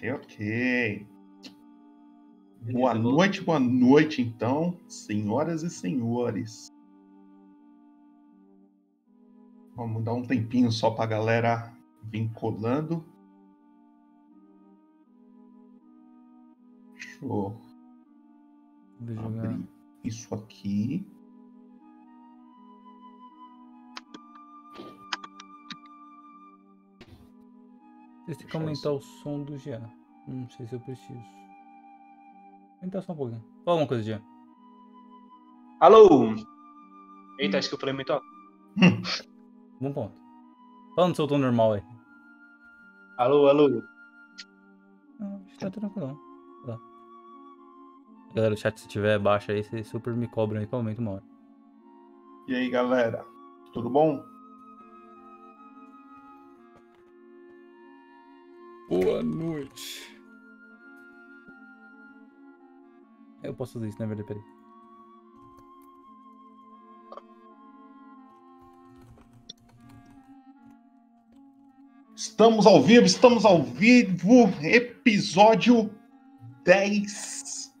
Ok, ok. Boa noite, boa noite, então, senhoras e senhores. Vamos dar um tempinho só para a galera vir colando. Deixa eu abrir isso aqui. Têm que aumentar o som do Jean. Não sei se eu preciso. Aumentar só um pouquinho. Fala uma coisa, Jean. Alô! Eita, acho que eu falei muito alto. Bom ponto. Fala no seu tom normal aí. Alô, alô. Não, acho que tá tranquilo. Tá. Galera, o chat se tiver baixo aí, vocês super me cobram aí que eu aumento uma hora. E aí, galera? Tudo bom? Boa noite. Eu posso fazer isso, na verdade, peraí. Estamos ao vivo, estamos ao vivo, episódio 10.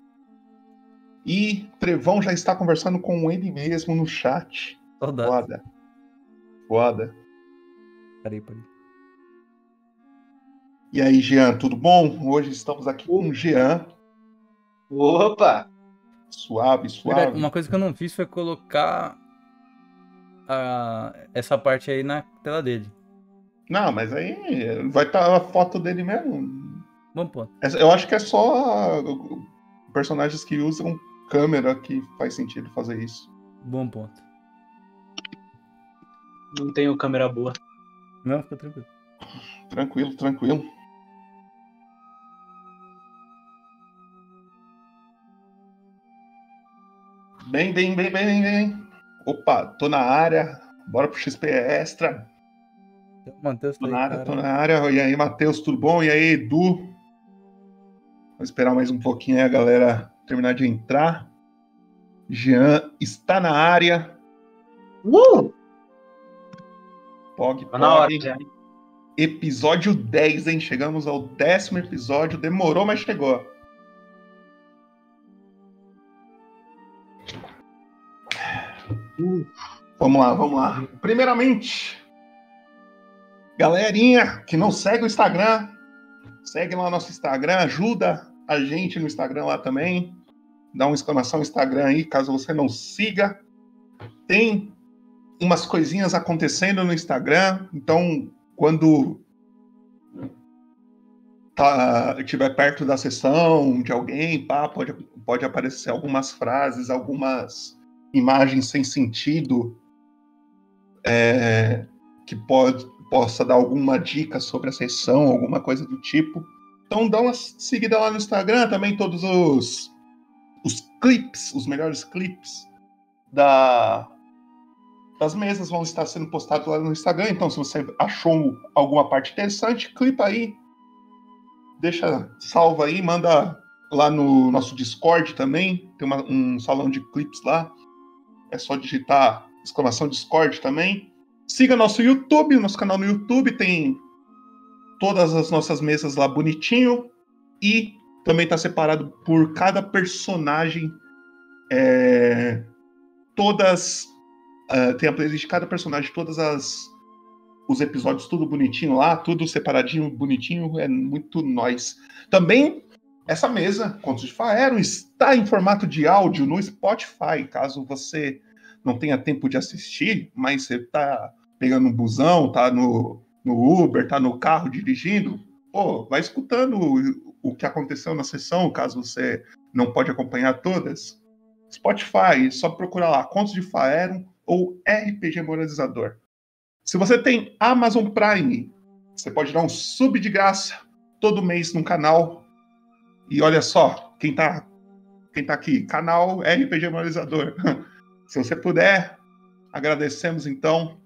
E Trevão já está conversando com ele mesmo no chat. Saudade. Foda. Foda. Peraí, peraí. E aí, Jean, tudo bom? Hoje estamos aqui com o Jean. Opa! Suave, suave. Verdade, Uma coisa que eu não fiz foi colocar a- essa parte aí na tela dele. Não, mas aí vai estar a foto dele mesmo. Bom ponto. Essa- Eu acho que é só personagens que usam câmera que faz sentido fazer isso. Bom ponto. Não tenho câmera boa. Não, fica tranquilo. Tranquilo, tranquilo. Bem, bem, bem, bem, bem. Opa, tô na área. Bora pro XP Extra. Matheus Tô aí, na área, cara. tô na área. E aí, Matheus, tudo bom? E aí, Edu? Vou esperar mais um pouquinho aí a galera terminar de entrar. Jean está na área. Uh! Pog, Tá na hora pog. já. Episódio 10, hein? Chegamos ao décimo episódio. Demorou, mas chegou. Vamos lá, vamos lá. Primeiramente, galerinha que não segue o Instagram, segue lá nosso Instagram, ajuda a gente no Instagram lá também. Dá uma exclamação Instagram aí, caso você não siga. Tem umas coisinhas acontecendo no Instagram, então quando tá, estiver perto da sessão de alguém, pá, pode, pode aparecer algumas frases, algumas imagens sem sentido é, que pode, possa dar alguma dica sobre a sessão, alguma coisa do tipo. Então dá uma seguida lá no Instagram, também todos os, os clips, os melhores clips da, das mesas vão estar sendo postados lá no Instagram. Então, se você achou alguma parte interessante, clipa aí, deixa salva aí, manda lá no nosso Discord também. Tem uma- um salão de clips lá. É só digitar exclamação Discord também. Siga nosso YouTube, nosso canal no YouTube tem todas as nossas mesas lá bonitinho e também está separado por cada personagem. é, todas ah, tem a playlist de cada personagem, todas as os episódios tudo bonitinho lá, tudo separadinho, bonitinho, é muito nós. Também essa mesa, Contos de Faero, está em formato de áudio no Spotify, caso você não tenha tempo de assistir, mas você tá pegando um busão, tá no, no Uber, tá no carro dirigindo, pô, vai escutando o, o que aconteceu na sessão, caso você não pode acompanhar todas. Spotify, só procurar lá Contos de Faero ou RPG Moralizador. Se você tem Amazon Prime, você pode dar um sub de graça todo mês no canal. E olha só, quem tá, quem tá aqui, canal RPG Moralizador. Se você puder, agradecemos então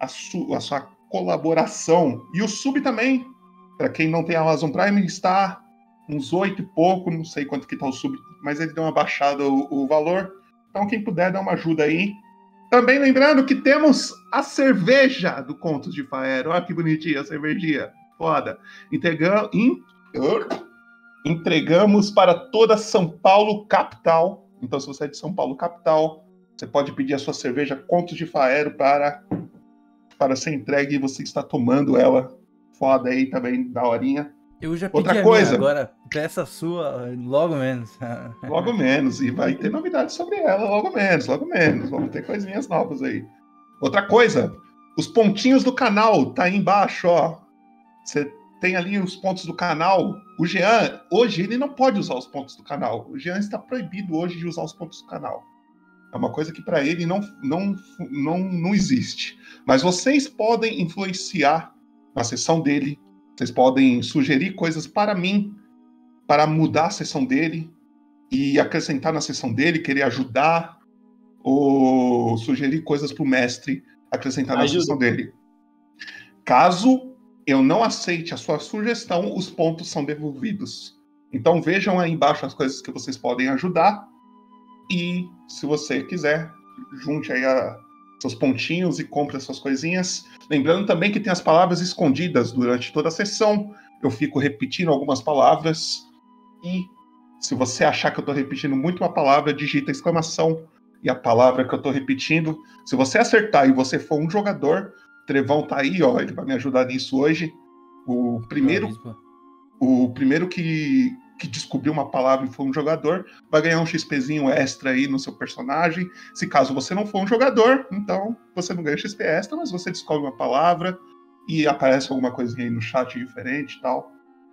a, su- a sua colaboração. E o sub também, para quem não tem Amazon Prime, está uns oito e pouco, não sei quanto que tá o sub, mas ele deu uma baixada o, o valor. Então quem puder dar uma ajuda aí. Também lembrando que temos a cerveja do Contos de Faero. Olha que bonitinha a cervejinha. Foda. Integra- in- Entregamos para toda São Paulo capital. Então, se você é de São Paulo capital, você pode pedir a sua cerveja Contos de Faero para, para ser entregue e você está tomando ela. Foda aí também, da horinha. Eu já pedi Outra a coisa. agora peça sua logo menos. Logo menos. E vai ter novidades sobre ela logo menos, logo menos. Vamos ter coisinhas novas aí. Outra coisa, os pontinhos do canal tá aí embaixo, ó. Você tem ali os pontos do canal. O Jean, hoje, ele não pode usar os pontos do canal. O Jean está proibido hoje de usar os pontos do canal. É uma coisa que para ele não, não, não, não existe. Mas vocês podem influenciar na sessão dele. Vocês podem sugerir coisas para mim, para mudar a sessão dele e acrescentar na sessão dele, querer ajudar ou sugerir coisas para o mestre acrescentar na Ajuda. sessão dele. Caso eu não aceite a sua sugestão, os pontos são devolvidos. Então vejam aí embaixo as coisas que vocês podem ajudar e se você quiser, junte aí a- seus pontinhos e compre as suas coisinhas. Lembrando também que tem as palavras escondidas durante toda a sessão. Eu fico repetindo algumas palavras e se você achar que eu estou repetindo muito uma palavra, digita exclamação e a palavra que eu estou repetindo. Se você acertar e você for um jogador, Trevão tá aí, ó, ele vai me ajudar nisso hoje. O primeiro, o primeiro que, que descobriu uma palavra e for um jogador vai ganhar um XPzinho extra aí no seu personagem. Se caso você não for um jogador, então você não ganha XP extra, mas você descobre uma palavra e aparece alguma coisinha aí no chat diferente e tal.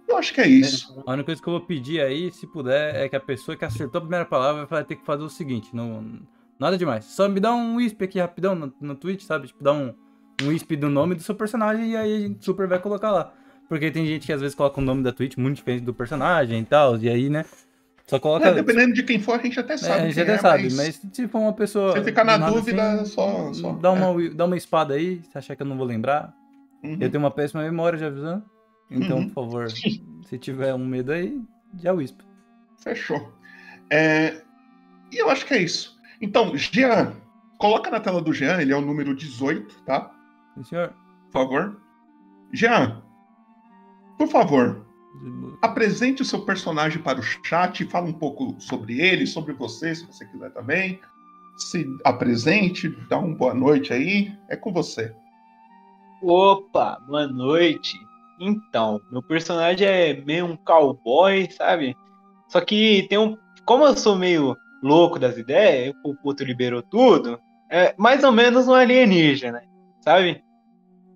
Eu acho que é isso. A única coisa que eu vou pedir aí, se puder, é que a pessoa que acertou a primeira palavra vai ter que fazer o seguinte: não, nada demais. Só me dá um wisp aqui rapidão no, no Twitch, sabe? Tipo, dá um, um wisp do nome do seu personagem e aí a gente super vai colocar lá. Porque tem gente que às vezes coloca o nome da Twitch muito diferente do personagem e tal, e aí, né? Só coloca. É, dependendo de quem for, a gente até É, sabe. a gente até é, sabe, mas mas se for uma pessoa. Se ficar na dúvida, assim, só- só- Dá, uma, wi- dá uma espada aí, se achar que eu não vou lembrar. Uhum. Eu tenho uma péssima memória, já avisando. Então, Uhum. por favor, se tiver um medo aí, já wisp. Fechou. É, E eu acho que é isso. Então, Jean, coloca na tela do Jean, ele é o número 18, tá? Sim, senhor. Por favor. Jean, por favor, apresente o seu personagem para o chat, fala um pouco sobre ele, sobre você, se você quiser também. Se apresente, dá uma boa noite aí. É com você. Opa, boa noite. Então, meu personagem é meio um cowboy, sabe? Só que tem um. Como eu sou meio louco das ideias, o puto liberou tudo, é mais ou menos um alienígena, sabe?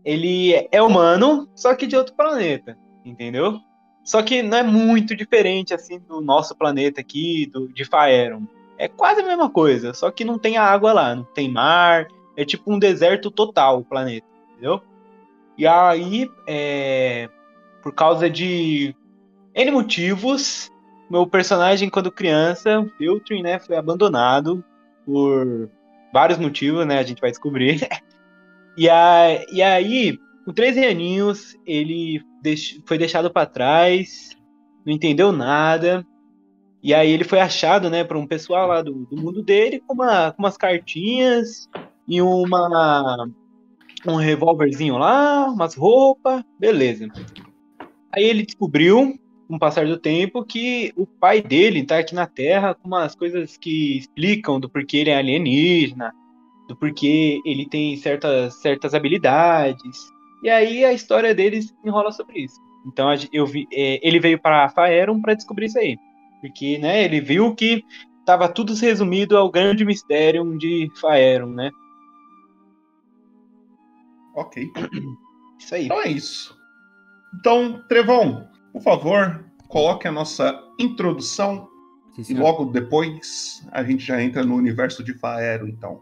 Ele é humano, só que de outro planeta, entendeu? Só que não é muito diferente assim do nosso planeta aqui, do, de Faeron. É quase a mesma coisa, só que não tem água lá, não tem mar, é tipo um deserto total o planeta, entendeu? E aí, é, por causa de N motivos, meu personagem, quando criança, Filtrin, né, foi abandonado por vários motivos, né, a gente vai descobrir. e, a, e aí, com 13 aninhos, ele deix- foi deixado para trás, não entendeu nada. E aí ele foi achado, né, por um pessoal lá do, do mundo dele com, uma, com umas cartinhas e uma um revólverzinho lá, umas roupas, beleza. Aí ele descobriu, com o passar do tempo, que o pai dele tá aqui na Terra com umas coisas que explicam do porquê ele é alienígena, do porquê ele tem certas, certas habilidades. E aí a história deles enrola sobre isso. Então eu vi, é, ele veio para Faeron para descobrir isso aí. Porque, né, ele viu que tava tudo resumido ao grande mistério de Faeron, né? Ok. Isso aí. Então é isso. Então, Trevão, por favor, coloque a nossa introdução Sim, e logo depois a gente já entra no universo de Faero, então.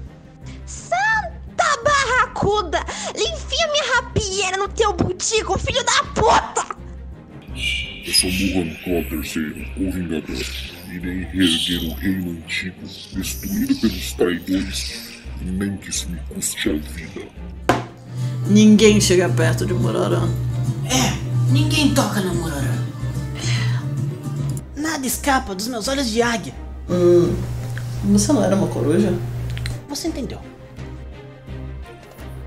Barracuda! Enfia minha rapieira no teu butico, filho da puta! Eu sou Muhan Kor III, o Vingador. Irei reerguer o reino antigo, destruído pelos traidores, nem que isso me custe a vida. Ninguém chega perto de Murarã. É, ninguém toca no Murarã. Nada escapa dos meus olhos de águia. Hum, você não era uma coruja? Você entendeu?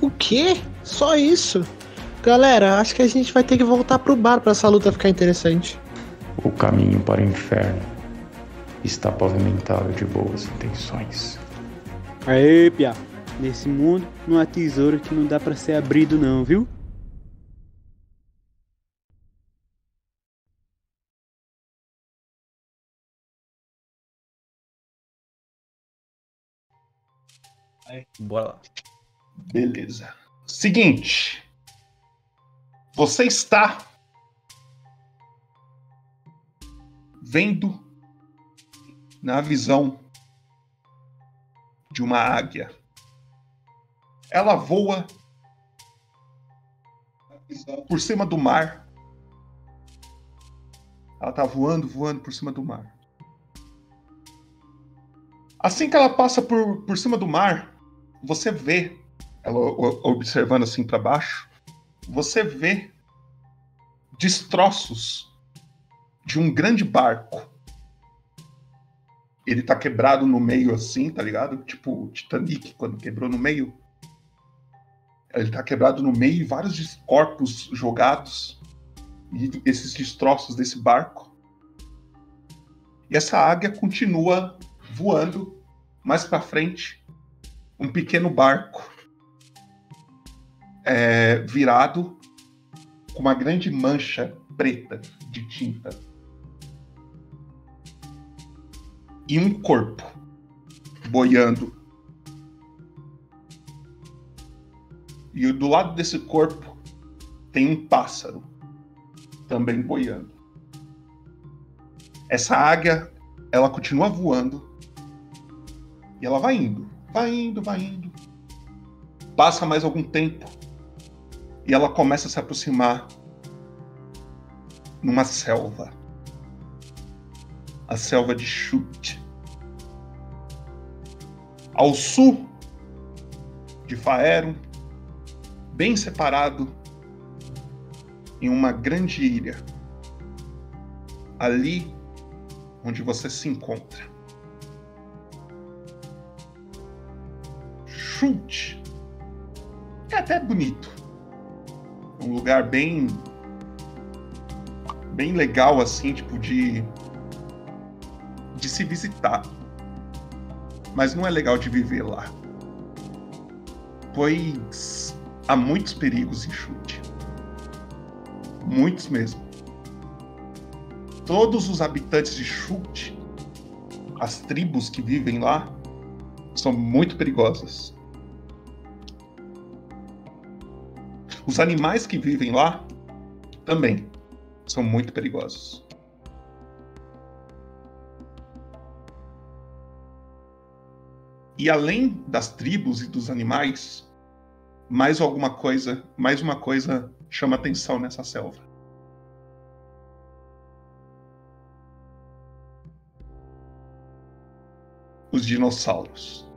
O quê? Só isso? Galera, acho que a gente vai ter que voltar pro bar para essa luta ficar interessante. O caminho para o inferno está pavimentado de boas intenções. Aê, Pia. Nesse mundo não há tesouro que não dá para ser abrido não, viu? Bora lá. Beleza. Seguinte. Você está vendo na visão de uma águia. Ela voa por cima do mar. Ela tá voando, voando por cima do mar. Assim que ela passa por, por cima do mar, você vê ela observando assim para baixo, você vê destroços de um grande barco. Ele tá quebrado no meio assim, tá ligado? Tipo o Titanic quando quebrou no meio. Ele tá quebrado no meio e vários corpos jogados. E esses destroços desse barco. E essa águia continua voando mais para frente. Um pequeno barco é, virado com uma grande mancha preta de tinta. E um corpo boiando. E do lado desse corpo tem um pássaro também boiando. Essa águia, ela continua voando. E ela vai indo, vai indo, vai indo. Passa mais algum tempo e ela começa a se aproximar numa selva. A selva de Chute. Ao sul de Faeron, bem separado em uma grande ilha. Ali onde você se encontra. Chute. É até bonito um lugar bem bem legal assim, tipo de de se visitar. Mas não é legal de viver lá. Pois há muitos perigos em Chute. Muitos mesmo. Todos os habitantes de Chute, as tribos que vivem lá, são muito perigosas. Os animais que vivem lá também são muito perigosos. E além das tribos e dos animais, mais alguma coisa, mais uma coisa chama atenção nessa selva. Os dinossauros.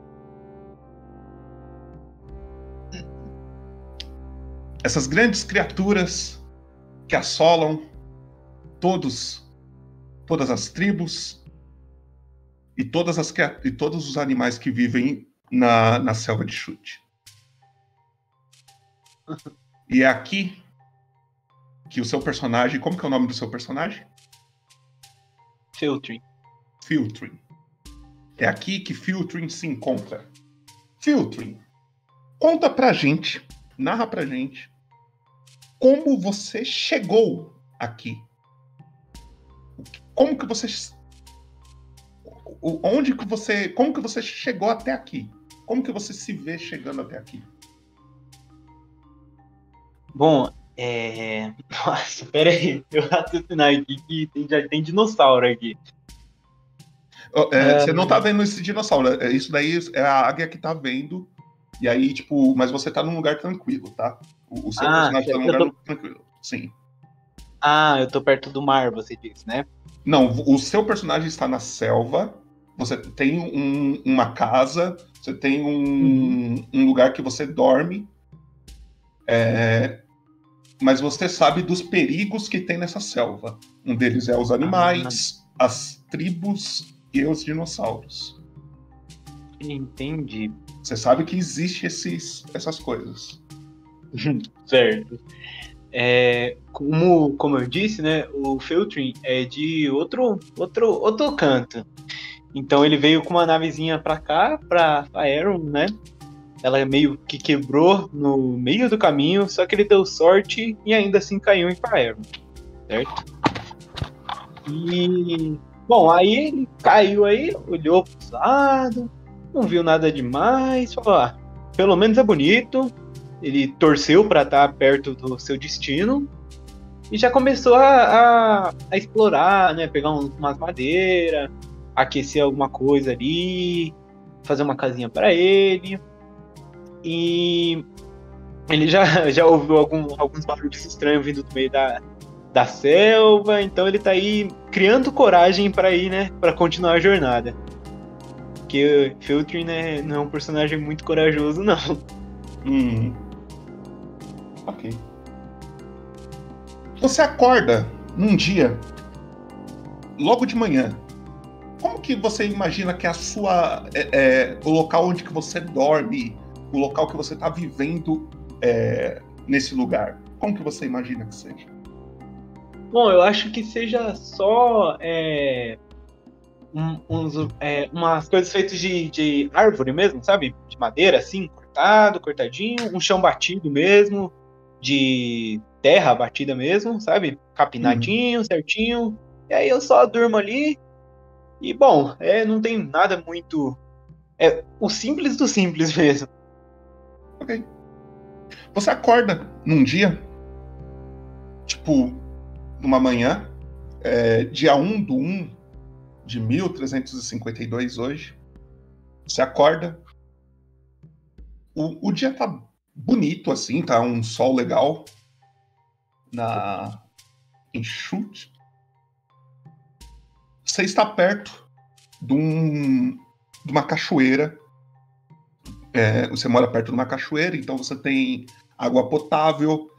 Essas grandes criaturas que assolam todos, todas as tribos e, todas as, e todos os animais que vivem na, na selva de chute. E é aqui que o seu personagem. Como que é o nome do seu personagem? Filtering. Filtering. É aqui que Filtering se encontra. Filtering, conta pra gente, narra pra gente como você chegou aqui. Como que você onde que você, como que você chegou até aqui? Como que você se vê chegando até aqui? Bom, é. Nossa, peraí, eu raciocinar aqui que tem, já tem dinossauro aqui. É, é, você não tá vendo esse dinossauro, é, isso daí é a águia que tá vendo. E aí, tipo, mas você tá num lugar tranquilo, tá? O, o seu ah, personagem tá num lugar tô... tranquilo. Sim. Ah, eu tô perto do mar, você disse, né? Não, o seu personagem está na selva. Você tem um, uma casa, você tem um, uhum. um lugar que você dorme. É, mas você sabe dos perigos que tem nessa selva. Um deles é os animais, ah. as tribos e os dinossauros. Entendi. Você sabe que existe esses, essas coisas. certo. É, como, como eu disse, né, o Filtering é de outro, outro, outro canto. Então ele veio com uma navezinha para cá, para Faeron, né? ela meio que quebrou no meio do caminho, só que ele deu sorte e ainda assim caiu em Faerun, certo? E bom, aí ele caiu aí, olhou pro lado, não viu nada demais, falou: ah, pelo menos é bonito. Ele torceu para estar tá perto do seu destino e já começou a, a, a explorar, né? Pegar umas madeiras, aquecer alguma coisa ali, fazer uma casinha para ele. E ele já, já ouviu algum, alguns barulhos estranhos vindo do meio da, da selva, então ele tá aí criando coragem para ir, né, para continuar a jornada. Porque Filtrin né, não é um personagem muito corajoso, não. Hum. Ok. Você acorda num dia, logo de manhã. Como que você imagina que a sua. É, é, o local onde que você dorme o local que você está vivendo é, nesse lugar? Como que você imagina que seja? Bom, eu acho que seja só é, um, uns, é, umas coisas feitas de, de árvore mesmo, sabe? De madeira, assim, cortado, cortadinho, um chão batido mesmo, de terra batida mesmo, sabe? Capinadinho, uhum. certinho. E aí eu só durmo ali. E bom, é, não tem nada muito. É o simples do simples mesmo. Ok. Você acorda num dia, tipo, numa manhã, é, dia 1 do 1 de 1352 hoje. Você acorda. O, o dia tá bonito, assim, tá um sol legal. Na. Em chute. Você está perto de, um, de uma cachoeira é, você mora perto de uma cachoeira, então você tem água potável,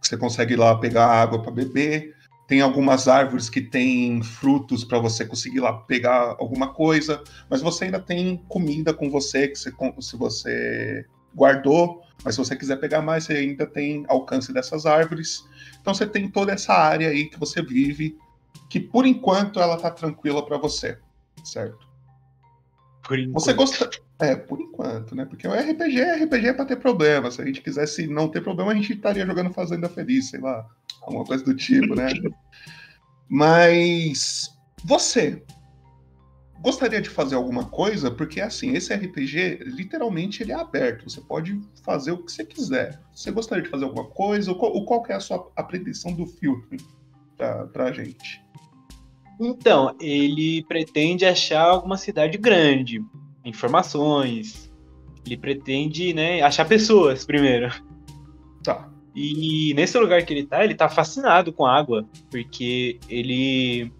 você consegue ir lá pegar água para beber. Tem algumas árvores que têm frutos para você conseguir lá pegar alguma coisa, mas você ainda tem comida com você que você, se você guardou. Mas se você quiser pegar mais, você ainda tem alcance dessas árvores. Então você tem toda essa área aí que você vive, que por enquanto ela tá tranquila para você, certo? Por enquanto. Você gosta é, por enquanto, né? Porque o RPG é RPG é pra ter problema. Se a gente quisesse não ter problema, a gente estaria jogando Fazenda Feliz, sei lá. Alguma coisa do tipo, né? Mas você. gostaria de fazer alguma coisa, porque assim, esse RPG, literalmente, ele é aberto. Você pode fazer o que você quiser. Você gostaria de fazer alguma coisa? Ou qual, é a sua a pretensão do filme pra, pra gente? Então, ele pretende achar alguma cidade grande, informações. Ele pretende, né, achar pessoas primeiro. Tá. E nesse lugar que ele tá, ele tá fascinado com a água, porque ele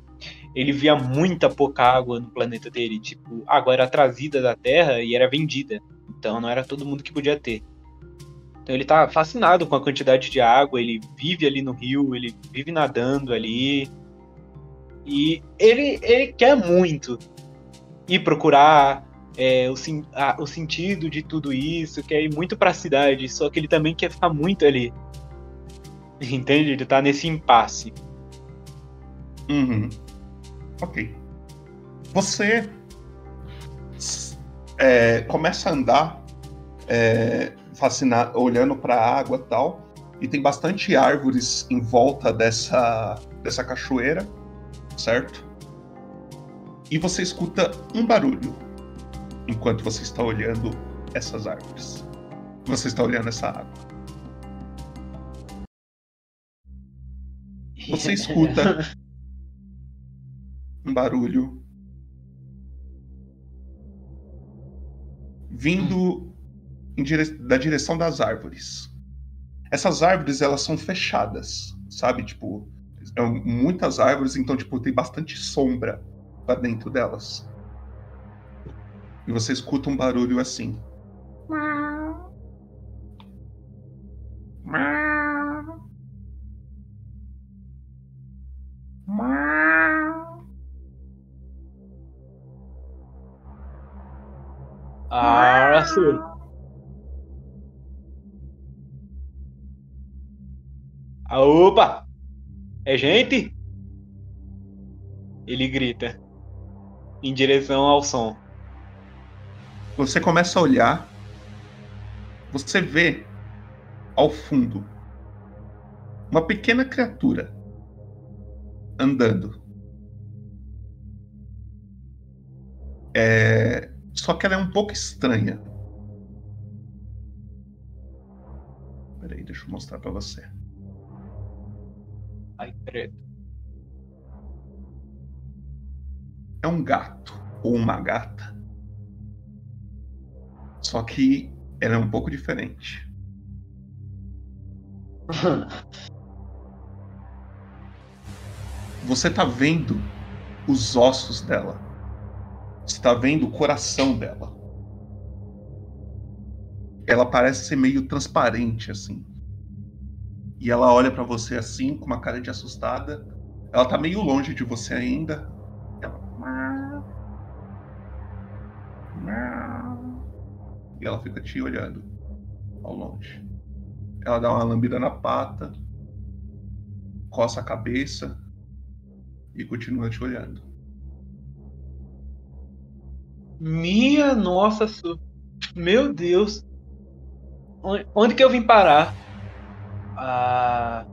ele via muita pouca água no planeta dele, tipo, a água era trazida da Terra e era vendida. Então não era todo mundo que podia ter. Então ele tá fascinado com a quantidade de água, ele vive ali no rio, ele vive nadando ali. E ele, ele quer muito ir procurar é, o, a, o sentido de tudo isso, quer ir muito pra cidade, só que ele também quer ficar muito ali. Entende? Ele tá nesse impasse. Uhum. Ok. Você é, começa a andar, é, fascinado, olhando para a água e tal, e tem bastante árvores em volta dessa, dessa cachoeira, certo? E você escuta um barulho enquanto você está olhando essas árvores. Você está olhando essa água. Você escuta um barulho vindo dire... da direção das árvores. Essas árvores elas são fechadas, sabe? Tipo, são muitas árvores, então tipo tem bastante sombra para dentro delas. E você escuta um barulho assim. Ah, sim. Ah, opa! É gente? Ele grita em direção ao som. Você começa a olhar. Você vê ao fundo uma pequena criatura andando. É, só que ela é um pouco estranha. Peraí, deixa eu mostrar para você. Ai, credo. É um gato ou uma gata. Só que ela é um pouco diferente. Você tá vendo os ossos dela. Você tá vendo o coração dela. Ela parece ser meio transparente assim. E ela olha para você assim, com uma cara de assustada. Ela tá meio longe de você ainda. E ela fica te olhando ao longe. Ela dá uma lambida na pata, coça a cabeça e continua te olhando. Minha nossa, meu Deus. Onde que eu vim parar? Ah...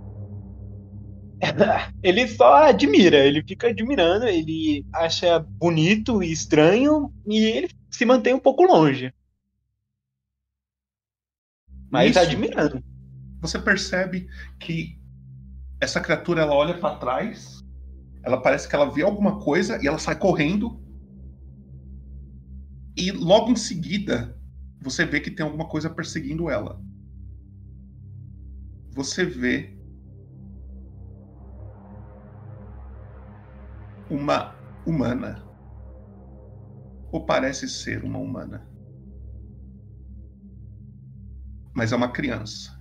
ele só admira, ele fica admirando, ele acha bonito e estranho e ele se mantém um pouco longe. Mas Isso. admirando. Você percebe que essa criatura ela olha para trás, ela parece que ela vê alguma coisa e ela sai correndo. E logo em seguida, você vê que tem alguma coisa perseguindo ela. Você vê uma humana. Ou parece ser uma humana. Mas é uma criança.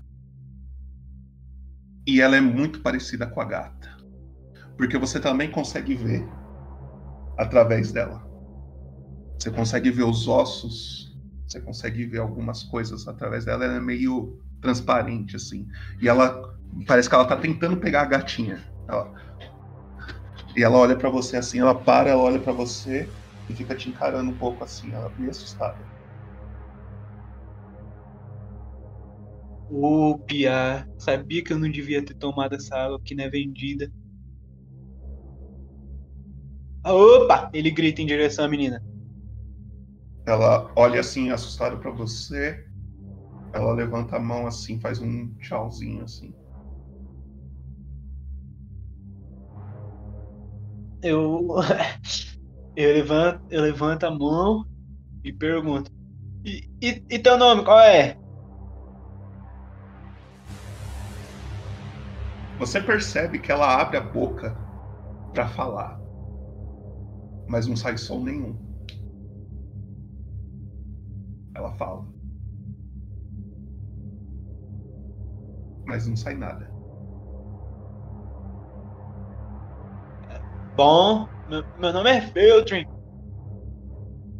E ela é muito parecida com a gata. Porque você também consegue ver através dela. Você consegue ver os ossos, você consegue ver algumas coisas através dela. Ela é meio transparente, assim. E ela parece que ela tá tentando pegar a gatinha. Ela... E ela olha para você assim, ela para, ela olha para você e fica te encarando um pouco assim, ela é meio assustada. Ô, Pia, sabia que eu não devia ter tomado essa água que não é vendida. Opa! Ele grita em direção à menina. Ela olha assim, assustada pra você. Ela levanta a mão assim, faz um tchauzinho assim. Eu. Eu levanto, eu levanto a mão e pergunto. E, e, e teu nome, qual é? Você percebe que ela abre a boca pra falar, mas não sai som nenhum. Ela fala, mas não sai nada. Bom, meu, meu nome é Feltrin.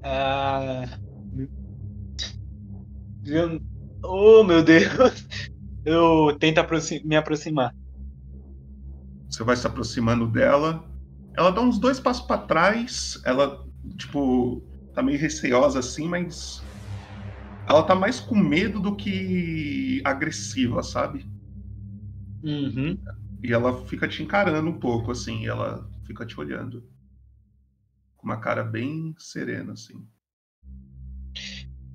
Ah. Eu, oh, meu Deus. Eu tento aproxi me aproximar. Você vai se aproximando dela. Ela dá uns dois passos pra trás. Ela, tipo, tá meio receosa assim, mas. Ela tá mais com medo do que agressiva, sabe? Uhum. E ela fica te encarando um pouco, assim. Ela fica te olhando. Com uma cara bem serena, assim.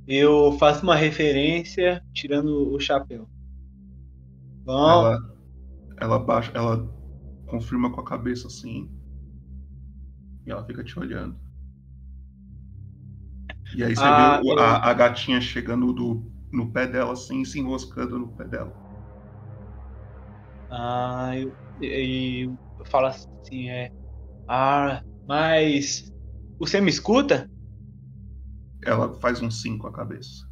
Eu faço uma referência tirando o chapéu. Bom, Ela, ela baixa, ela confirma com a cabeça assim. E ela fica te olhando. E aí você Ah, vê o- eu- a, a gatinha chegando do, no pé dela assim, se enroscando no pé dela. ah, eu, e eu falo assim, é. Ah, mas. Você me escuta? Ela faz um sim com a cabeça.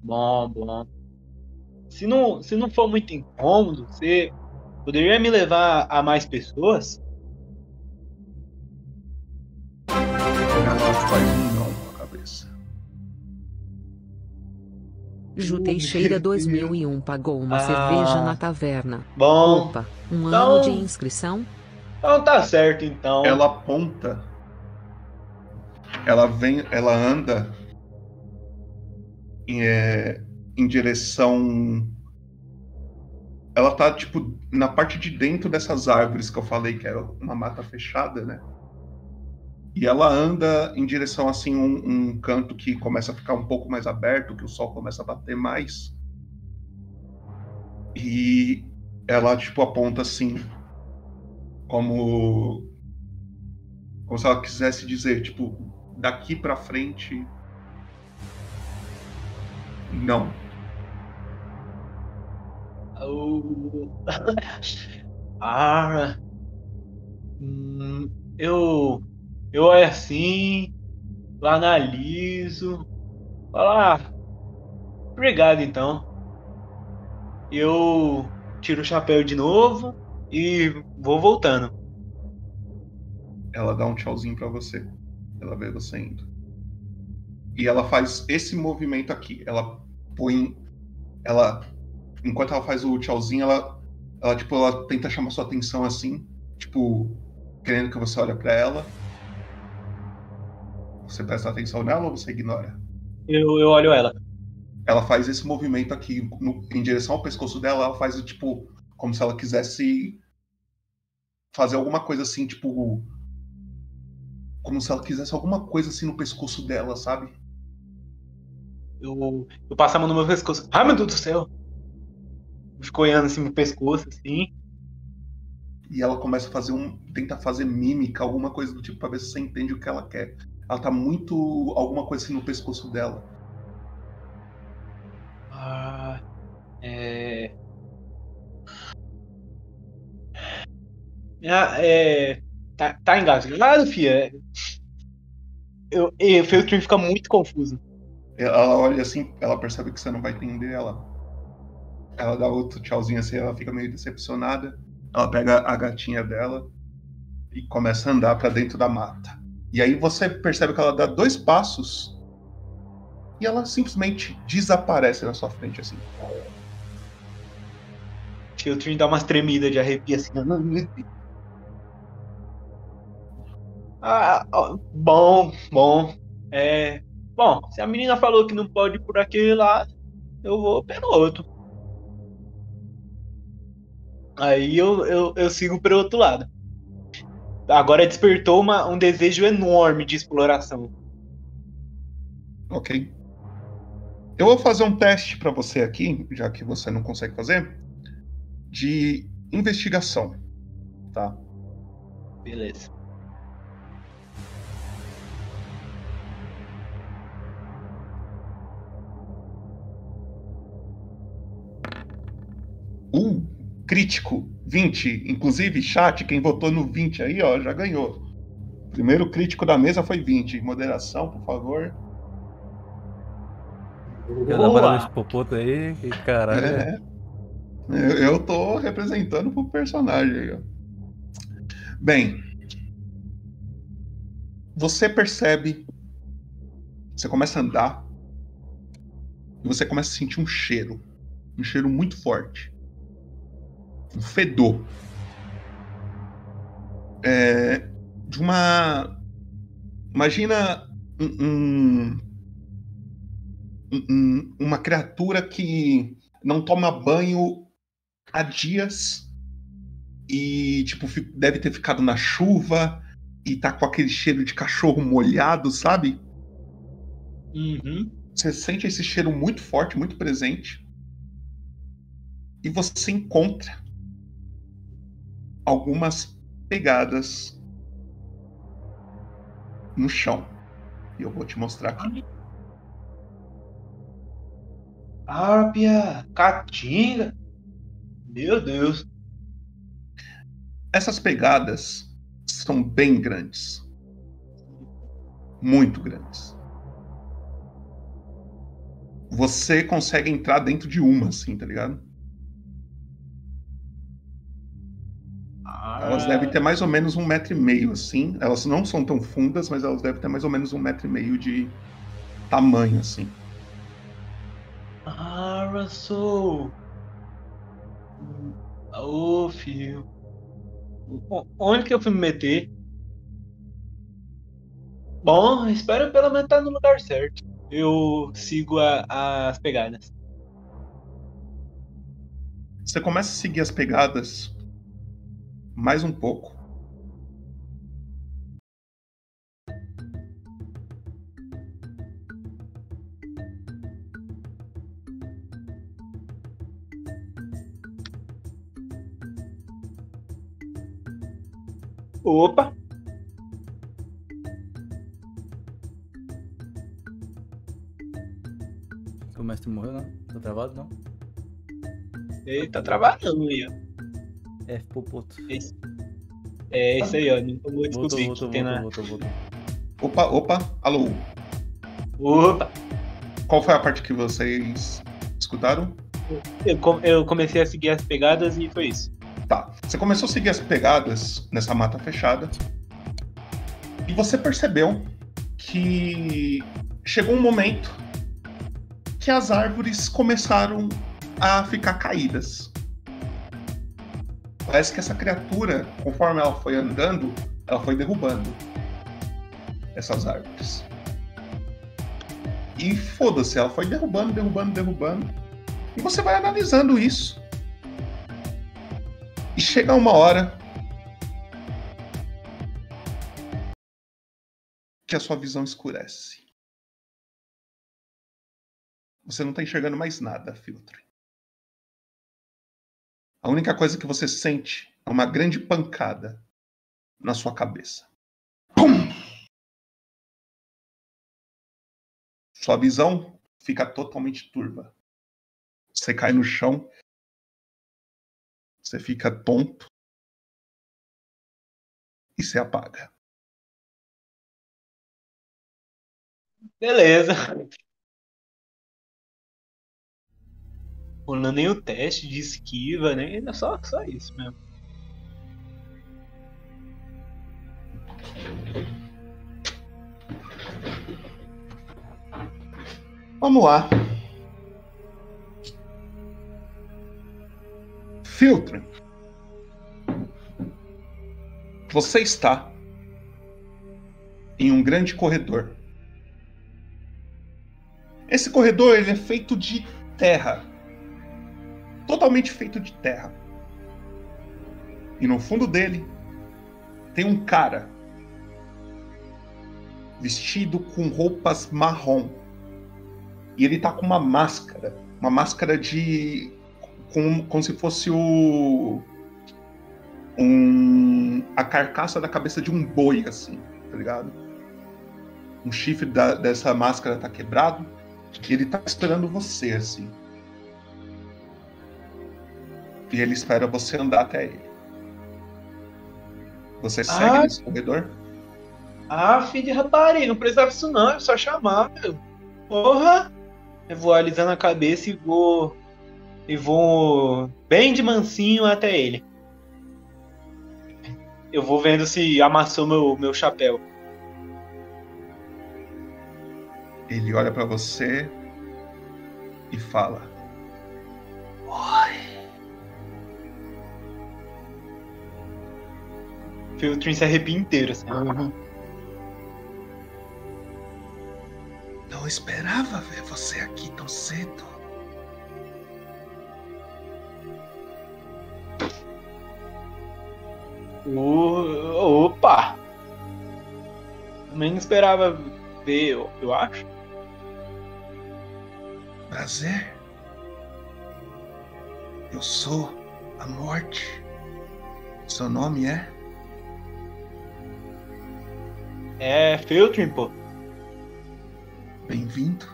Bom, bom. Se não, se não for muito incômodo, você poderia me levar a mais pessoas? Ela faz um não com a cabeça. Ju Teixeira 2001 pagou uma Ah. cerveja na taverna. Bom. Opa, um Então- ano de inscrição? Então tá certo, então. Ela aponta. Ela vem, ela anda em, é, em direção. Ela tá, tipo, na parte de dentro dessas árvores que eu falei que era uma mata fechada, né? E ela anda em direção, assim, um, um canto que começa a ficar um pouco mais aberto, que o sol começa a bater mais. E ela, tipo, aponta assim, como como se ela quisesse dizer, tipo, daqui pra frente não. Ah, hum, eu eu é assim, eu analiso, falar, ah, obrigado então. Eu tiro o chapéu de novo e vou voltando. Ela dá um tchauzinho pra você. Ela vê você indo. E ela faz esse movimento aqui. Ela põe ela enquanto ela faz o tchauzinho, ela ela tipo ela tenta chamar sua atenção assim, tipo querendo que você olhe pra ela. Você presta atenção nela ou você ignora? Eu, eu olho ela. ela faz esse movimento aqui no- em direção ao pescoço dela, ela faz tipo como se ela quisesse fazer alguma coisa assim, tipo como se ela quisesse alguma coisa assim no pescoço dela, sabe? Eu, eu passo a mão no meu pescoço. Ai meu Deus do céu! Fico olhando assim no pescoço, assim. E ela começa a fazer um, tenta fazer mímica, alguma coisa do tipo pra ver se você entende o que ela quer. Ela tá muito alguma coisa assim no pescoço dela. Ah, é. Ah, é. Tá, tá engasgado, fia? Eu, e o Feltrin fica muito confuso. Ela olha assim, ela percebe que você não vai entender ela. Ela dá outro tchauzinho assim, ela fica meio decepcionada. Ela pega a gatinha dela e começa a andar pra dentro da mata. E aí você percebe que ela dá dois passos e ela simplesmente desaparece na sua frente assim. Feltrin dá umas tremidas de arrepio assim. Ah, bom, bom. É. Bom, se a menina falou que não pode ir por aquele lado, eu vou pelo outro. Aí eu, eu, eu sigo pelo outro lado. agora despertou uma, um desejo enorme de exploração. Ok. Eu vou fazer um teste pra você aqui, já que você não consegue fazer, de investigação, tá? Beleza. Uh, crítico, 20. Inclusive, chat, quem votou no 20 aí, ó, já ganhou. Primeiro crítico da mesa foi 20. Moderação, por favor. Dá para esse popoto aí, que caralho. É. Eu, eu tô representando pro personagem aí, ó. Bem, você percebe, você começa a andar e você começa a sentir um cheiro, um cheiro muito forte, um fedor é, de uma, imagina um, um, um, uma criatura que não toma banho há dias e tipo deve ter ficado na chuva e tá com aquele cheiro de cachorro molhado, sabe? Uhum. Você sente esse cheiro muito forte, muito presente. E você encontra algumas pegadas no chão. E eu vou te mostrar aqui. Árpia, caatinga. Meu Deus. Essas pegadas são bem grandes. Muito grandes. Você consegue entrar dentro de uma, assim, tá ligado? Elas devem ter mais ou menos um metro e meio, assim. Elas não são tão fundas, mas elas devem ter mais ou menos um metro e meio de tamanho, assim. Arrasou. Ô, filho. O- Onde que eu fui me meter? Bom, espero pelo menos estar no lugar certo. Eu sigo a- as pegadas. Você começa a seguir as pegadas mais um pouco. Opa! O mestre morreu, não? Tá travado, não? Ele tá aí, ó. É, popoto. Esse- É isso aí, ó. Voltou, descobrir voltou, que tem voltou, na. voltou, voltou. Opa, opa, alô. Opa! Qual foi a parte que vocês escutaram? Eu, eu comecei a seguir as pegadas e foi isso. Tá. Você começou a seguir as pegadas nessa mata fechada. E você percebeu que chegou um momento que as árvores começaram a ficar caídas. Parece que essa criatura, conforme ela foi andando, ela foi derrubando essas árvores. E foda-se, ela foi derrubando, derrubando, derrubando. E você vai analisando isso. E chega uma hora que a sua visão escurece. Você não está enxergando mais nada, filtro. A única coisa que você sente é uma grande pancada na sua cabeça. Pum! Sua visão fica totalmente turva. Você cai no chão. Você fica tonto. E se apaga. Beleza. Rolando nem o teste de esquiva, né? É só, só isso mesmo. Vamos lá. Filtro. Você está em um grande corredor. Esse corredor ele é feito de terra. Totalmente feito de terra. E no fundo dele tem um cara vestido com roupas marrom. E ele tá com uma máscara. Uma máscara de. Com, como se fosse o. Um, a carcaça da cabeça de um boi, assim, tá ligado? Um chifre da- dessa máscara tá quebrado. E ele tá esperando você, assim. E ele espera você andar até ele. Você segue Ah. nesse corredor? Ah, filho de rapariga, não precisava disso não, é só chamar, meu. Porra! Eu vou alisando a cabeça e vou. E vou bem de mansinho até ele. Eu vou vendo se amassou meu, meu chapéu. Ele olha pra você e fala: Oi. Filtrin se arrepia inteiro, assim. Não esperava ver você aqui tão cedo. O- Opa! Também não esperava ver, eu, eu acho. Prazer. Eu sou a morte. Seu nome é? É Filtrin, pô. Bem-vindo.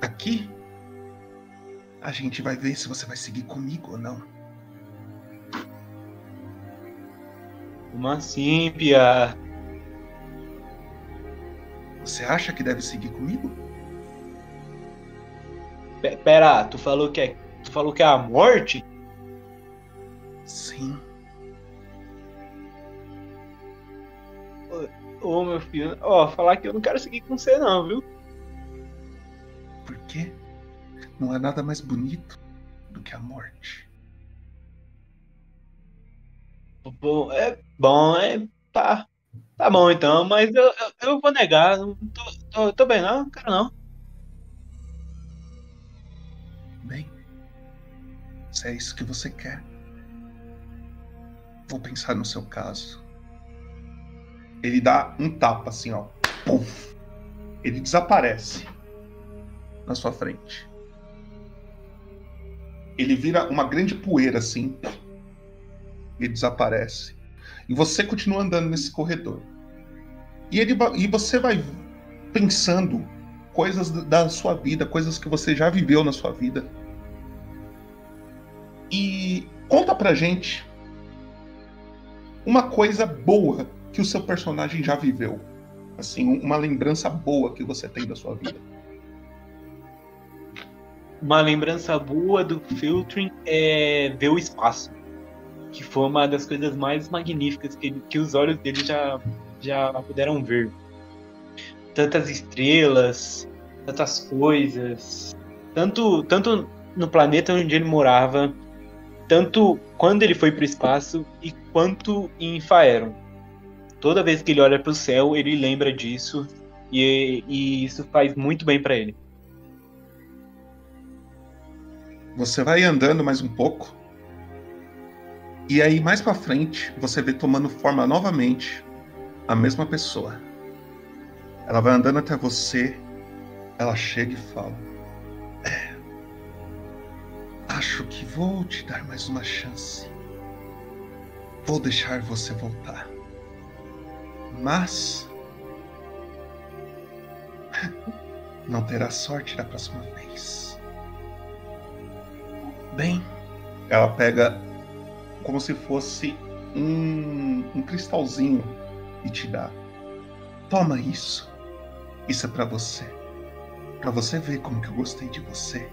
Aqui a gente vai ver se você vai seguir comigo ou não. Como assim, Pia? Você acha que deve seguir comigo? Pe- Pera, tu falou que é. Tu falou que é a morte? Sim. Ô, meu filho, ó, falar que eu não quero seguir com você não, viu? Por quê? Não há nada mais bonito do que a morte. Bom, é bom, é. Tá. Tá bom então, mas eu, eu, eu vou negar. Não tô, tô, tô bem não, não quero não. Bem, se é isso que você quer, vou pensar no seu caso. Ele dá um tapa assim, ó. Puf. Ele desaparece na sua frente. Ele vira uma grande poeira assim. Ele desaparece. E você continua andando nesse corredor. E, ele, e você vai pensando coisas da sua vida, coisas que você já viveu na sua vida. E conta pra gente uma coisa boa que o seu personagem já viveu. Assim, um- uma lembrança boa que você tem da sua vida. Uma lembrança boa do Filtering é ver o espaço. Que foi uma das coisas mais magníficas que, que os olhos dele já, já puderam ver. Tantas estrelas, tantas coisas. Tanto, tanto no planeta onde ele morava, tanto quando ele foi para o espaço e quanto em Faeron. Toda vez que ele olha para o céu, ele lembra disso e, e isso faz muito bem para ele. Você vai andando mais um pouco. E aí, mais pra frente, você vê tomando forma novamente a mesma pessoa. Ela vai andando até você. Ela chega e fala: É. Acho que vou te dar mais uma chance. Vou deixar você voltar. Mas. Não terá sorte da próxima vez. Bem, ela pega como se fosse um, um cristalzinho e te dá. Toma isso. Isso é pra você. Pra você ver como que eu gostei de você.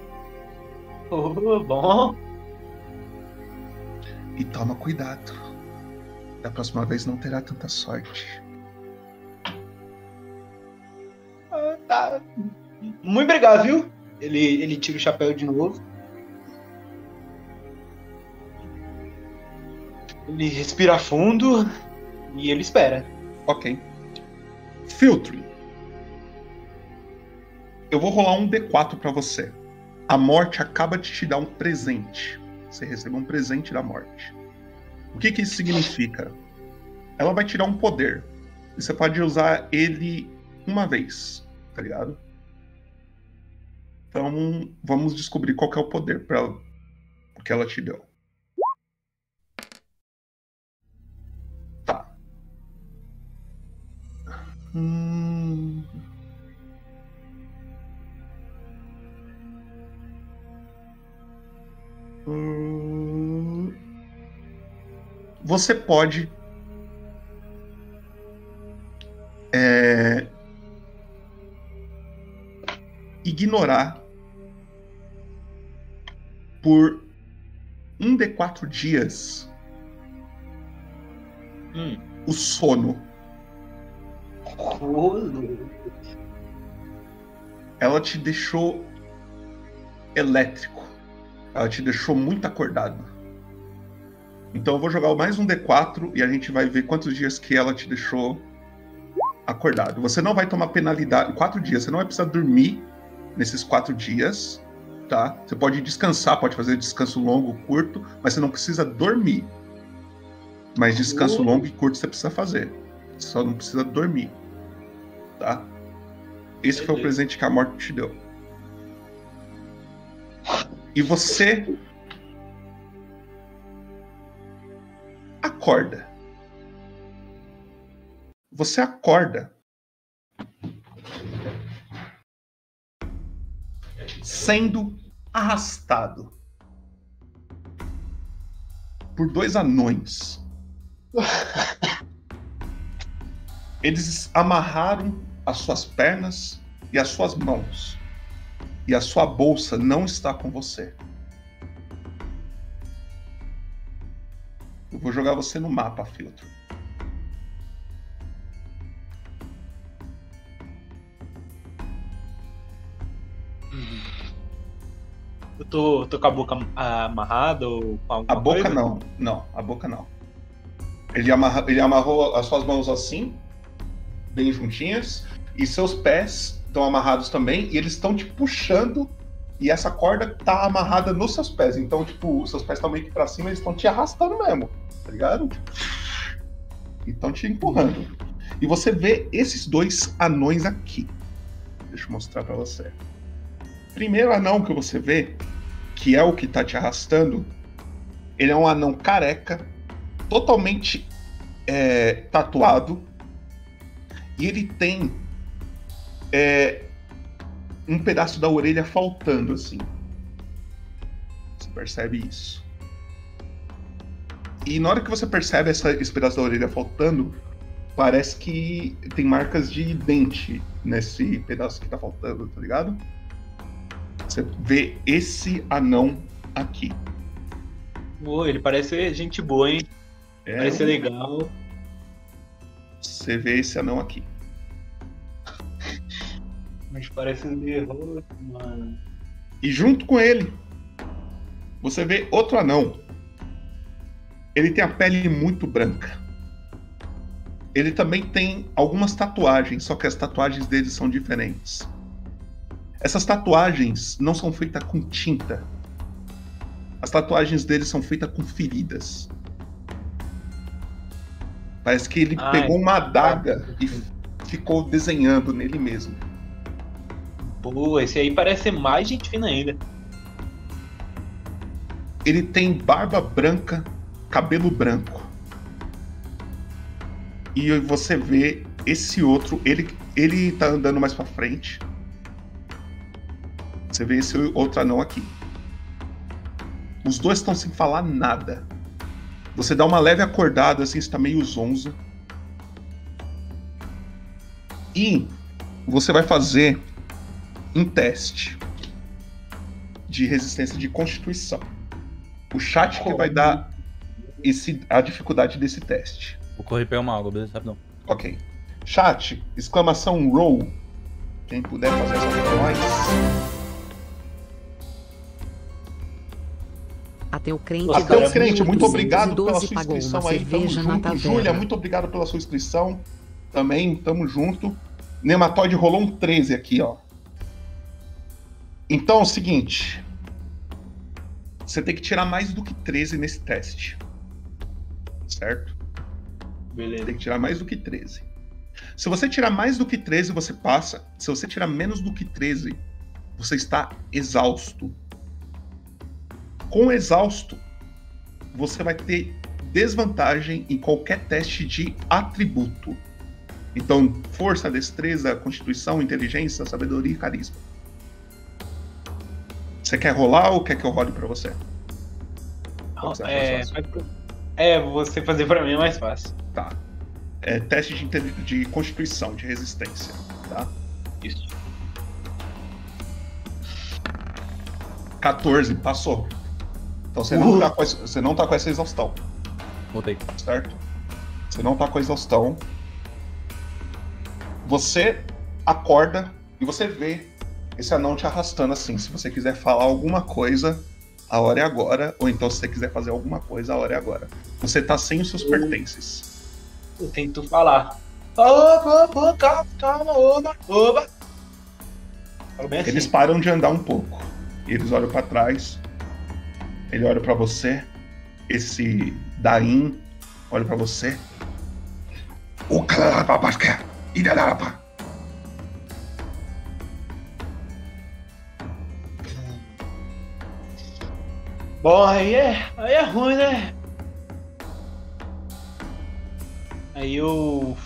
Oh, bom. E toma cuidado. Da próxima vez não terá tanta sorte. Muito obrigado, viu? Ele, ele tira o chapéu de novo. Ele respira fundo e ele espera. Ok. Filtering. Eu vou rolar um D4 pra você. A morte acaba de te dar um presente. Você recebeu um presente da morte. O que, que isso significa? ela vai tirar um poder. E você pode usar ele uma vez, tá ligado? Então, vamos descobrir qual é o poder para ela, que ela te deu. Tá. Hum... Você pode é, ignorar por um de quatro dias Hum. o sono. Ela te deixou elétrico. Ela te deixou muito acordado. Então eu vou jogar mais um D4 e a gente vai ver quantos dias que ela te deixou acordado. Você não vai tomar penalidade. Quatro dias, você não vai precisar dormir nesses quatro dias, tá? Você pode descansar, pode fazer descanso longo, curto, mas você não precisa dormir. Mas descanso longo e curto você precisa fazer. Você só não precisa dormir, tá? Esse foi o presente que a morte te deu. E você acorda. Você acorda sendo arrastado por dois anões. Eles amarraram as suas pernas e as suas mãos. E a sua bolsa não está com você. Eu vou jogar você no mapa, filtro. Eu tô, tô com a boca amarrada ou com alguma A boca coisa? não, não, a boca não. Ele, amarra, ele amarrou as suas mãos assim, bem juntinhas, e seus pés estão amarrados também, e eles estão te puxando, e essa corda tá amarrada nos seus pés. Então, tipo, os seus pés estão meio que pra cima, eles estão te arrastando mesmo, tá ligado? E estão te empurrando. E você vê esses dois anões aqui. Deixa eu mostrar pra você. Primeiro anão que você vê, que é o que tá te arrastando, ele é um anão careca, totalmente é, tatuado, e ele tem é, um pedaço da orelha faltando, assim. Você percebe isso. E na hora que você percebe essa, esse pedaço da orelha faltando, parece que tem marcas de dente nesse pedaço que tá faltando, tá ligado? Você vê esse anão aqui. Pô, ele parece gente boa, hein? É, parece ser legal. Você vê esse anão aqui. Mas parece um terror, mano. E junto com ele, você vê outro anão. Ele tem a pele muito branca. Ele também tem algumas tatuagens, só que as tatuagens dele são diferentes. Essas tatuagens não são feitas com tinta. As tatuagens dele são feitas com feridas. Parece que ele Ai. pegou uma adaga e ficou desenhando nele mesmo. Pô, esse aí parece ser mais gente fina ainda. Ele tem barba branca, cabelo branco. E você vê esse outro, ele, ele tá andando mais pra frente. Você vê esse outro anão aqui. Os dois estão sem falar nada. Você dá uma leve acordada, assim, está meio zonzo. E você vai fazer um teste de resistência de constituição. O chat que vai dar esse, a dificuldade desse teste. Vou correr pegar uma água, beleza? Rapidão. Ok. Chat, exclamação roll. Quem puder fazer essa pra nós. Ateu crente Ateu dois Crente, muito obrigado pela 212 sua inscrição aí. Tamo junto. Júlia, muito obrigado pela sua inscrição. Também, tamo junto. Nematóide rolou um 13 aqui, ó. Então é o seguinte. Você tem que tirar mais do que 13 nesse teste. Certo? Beleza. Tem que tirar mais do que 13. Se você tirar mais do que 13, você passa. Se você tirar menos do que 13, você está exausto. Com exausto, você vai ter desvantagem em qualquer teste de atributo. Então, força, destreza, constituição, inteligência, sabedoria e carisma. Você quer rolar ou quer que eu role pra você? Você É, fácil? é, você fazer pra mim é mais fácil. Tá. É teste de, de constituição, de resistência, tá? Isso. 14, passou. Então você não, tá com essa, você não tá com essa exaustão. Voltei. Certo? Você não tá com exaustão. Você acorda e você vê esse anão te arrastando assim. Se você quiser falar alguma coisa, a hora é agora. Ou então, se você quiser fazer alguma coisa, a hora é agora. Você tá sem os seus pertences. Eu tento falar. Oba, oba, calma, calma, oba, oba. Bem assim. Eles param de andar um pouco. E eles olham pra trás. Ele olha pra você. Esse Daim olha pra você. O Kalarapapasca. Idarapa. Bom, aí é, aí é ruim, né? Aí eu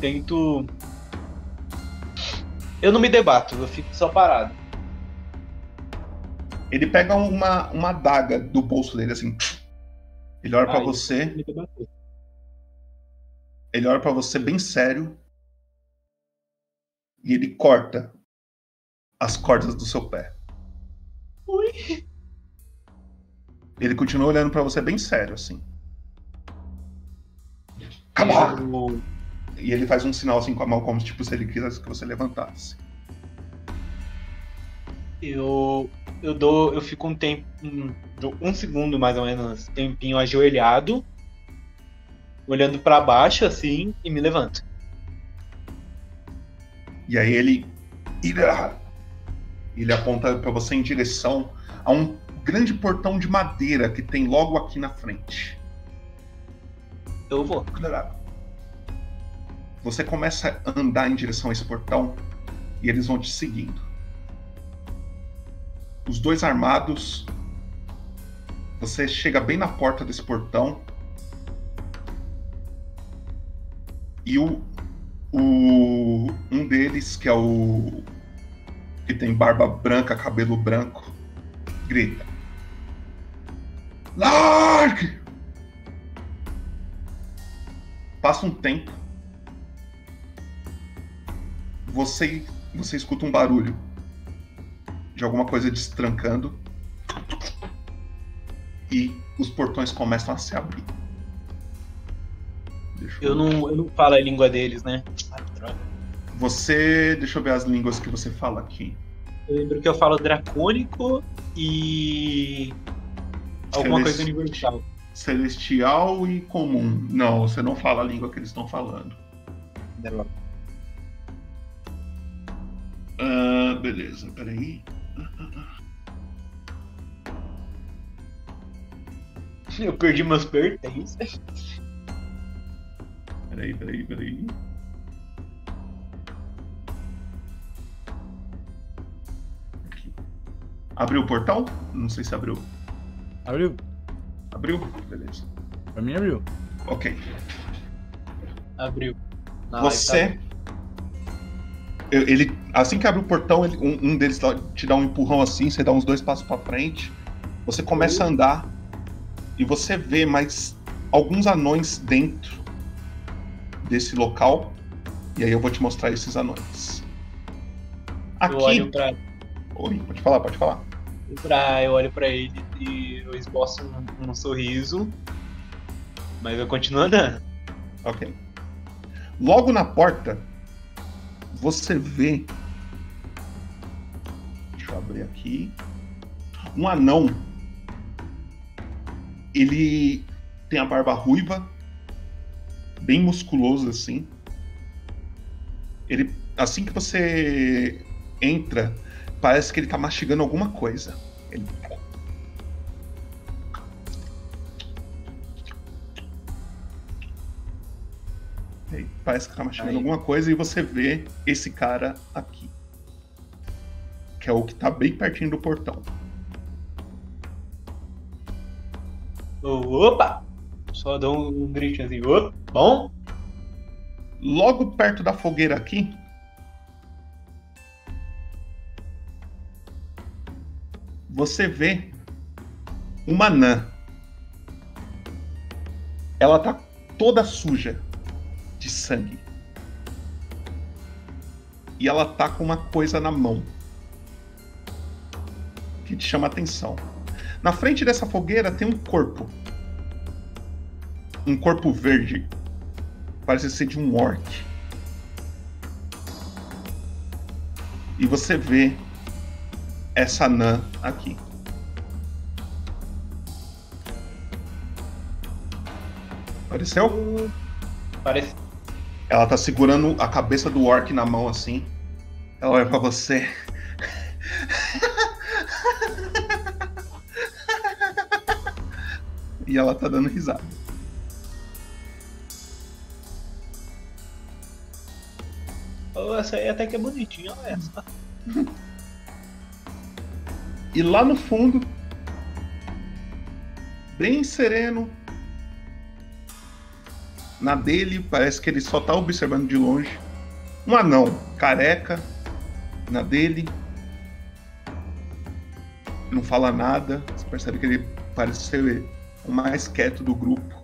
tento. Eu não me debato, eu fico só parado. Ele pega uma, uma adaga do bolso dele assim. Ele olha pra Aí, você. debater. Ele olha pra você bem sério. E ele corta as cordas do seu pé. Ui. Ele continua olhando pra você bem sério assim. Come on! E ele faz um sinal assim com a mão, como tipo, se ele quisesse que você levantasse. Eu, eu dou, eu fico um tempo, um, um segundo mais ou menos, tempinho ajoelhado, olhando pra baixo assim e me levanto. E aí ele. Ele aponta pra você em direção a um grande portão de madeira que tem logo aqui na frente. Eu vou. Você começa a andar em direção a esse portão e eles vão te seguindo. Os dois armados. Você chega bem na porta desse portão. E o, o um deles, que é o que tem barba branca, cabelo branco, grita: Largue! Passa um tempo. Você, você escuta um barulho de alguma coisa destrancando. E os portões começam a se abrir. Deixa Eu não, eu não falo a língua deles, né? Ai, droga. Você. Deixa eu ver as línguas que você fala aqui. Eu lembro que eu falo dracônico e. alguma coisa Celesti- universal. Celestial e comum. Não, você não fala a língua que eles estão falando. Ah, beleza, peraí. Eu perdi meus pertences. Peraí, peraí, peraí. Aqui. Abriu o portal? Não sei se abriu. Abriu. Abriu? Beleza. Pra mim abriu. Ok. Abriu. Na Você. Ele, assim que abre o portão, ele- um, um deles dá- te dá um empurrão assim, você dá uns dois passos pra frente. Você começa a andar e você vê mais alguns anões dentro desse local. E aí eu vou te mostrar esses anões. tá. Aqui. Eu olho pra, Oi, pode falar, pode falar. pra, eu olho pra ele e eu esboço um, um sorriso. Mas eu continuo andando. Ok. Logo na porta, você vê. Deixa eu abrir aqui. Um anão. Ele tem a barba ruiva, bem musculoso assim. Ele, assim que você entra, parece que ele tá mastigando alguma coisa. Ele aí, parece que tá mastigando Aí. alguma coisa e você vê esse cara aqui. Que é o que tá bem pertinho do portão. Opa! Só dou um, um gritinho assim. Opa! Bom? Logo perto da fogueira aqui. Você vê uma anã. Ela tá toda suja de sangue. E ela tá com uma coisa na mão que te chama atenção. Na frente dessa fogueira tem um corpo. Um corpo verde. Parece ser de um orc. E você vê essa anã aqui. Apareceu? Parece. Ela tá segurando a cabeça do orc na mão assim. Ela olha pra você. e ela tá dando risada. Oh, essa aí até que é bonitinha, olha essa. E lá no fundo, bem sereno, na dele, parece que ele só tá observando de longe. Um anão careca, na dele. Não fala nada. Você percebe que ele parece ser o mais quieto do grupo.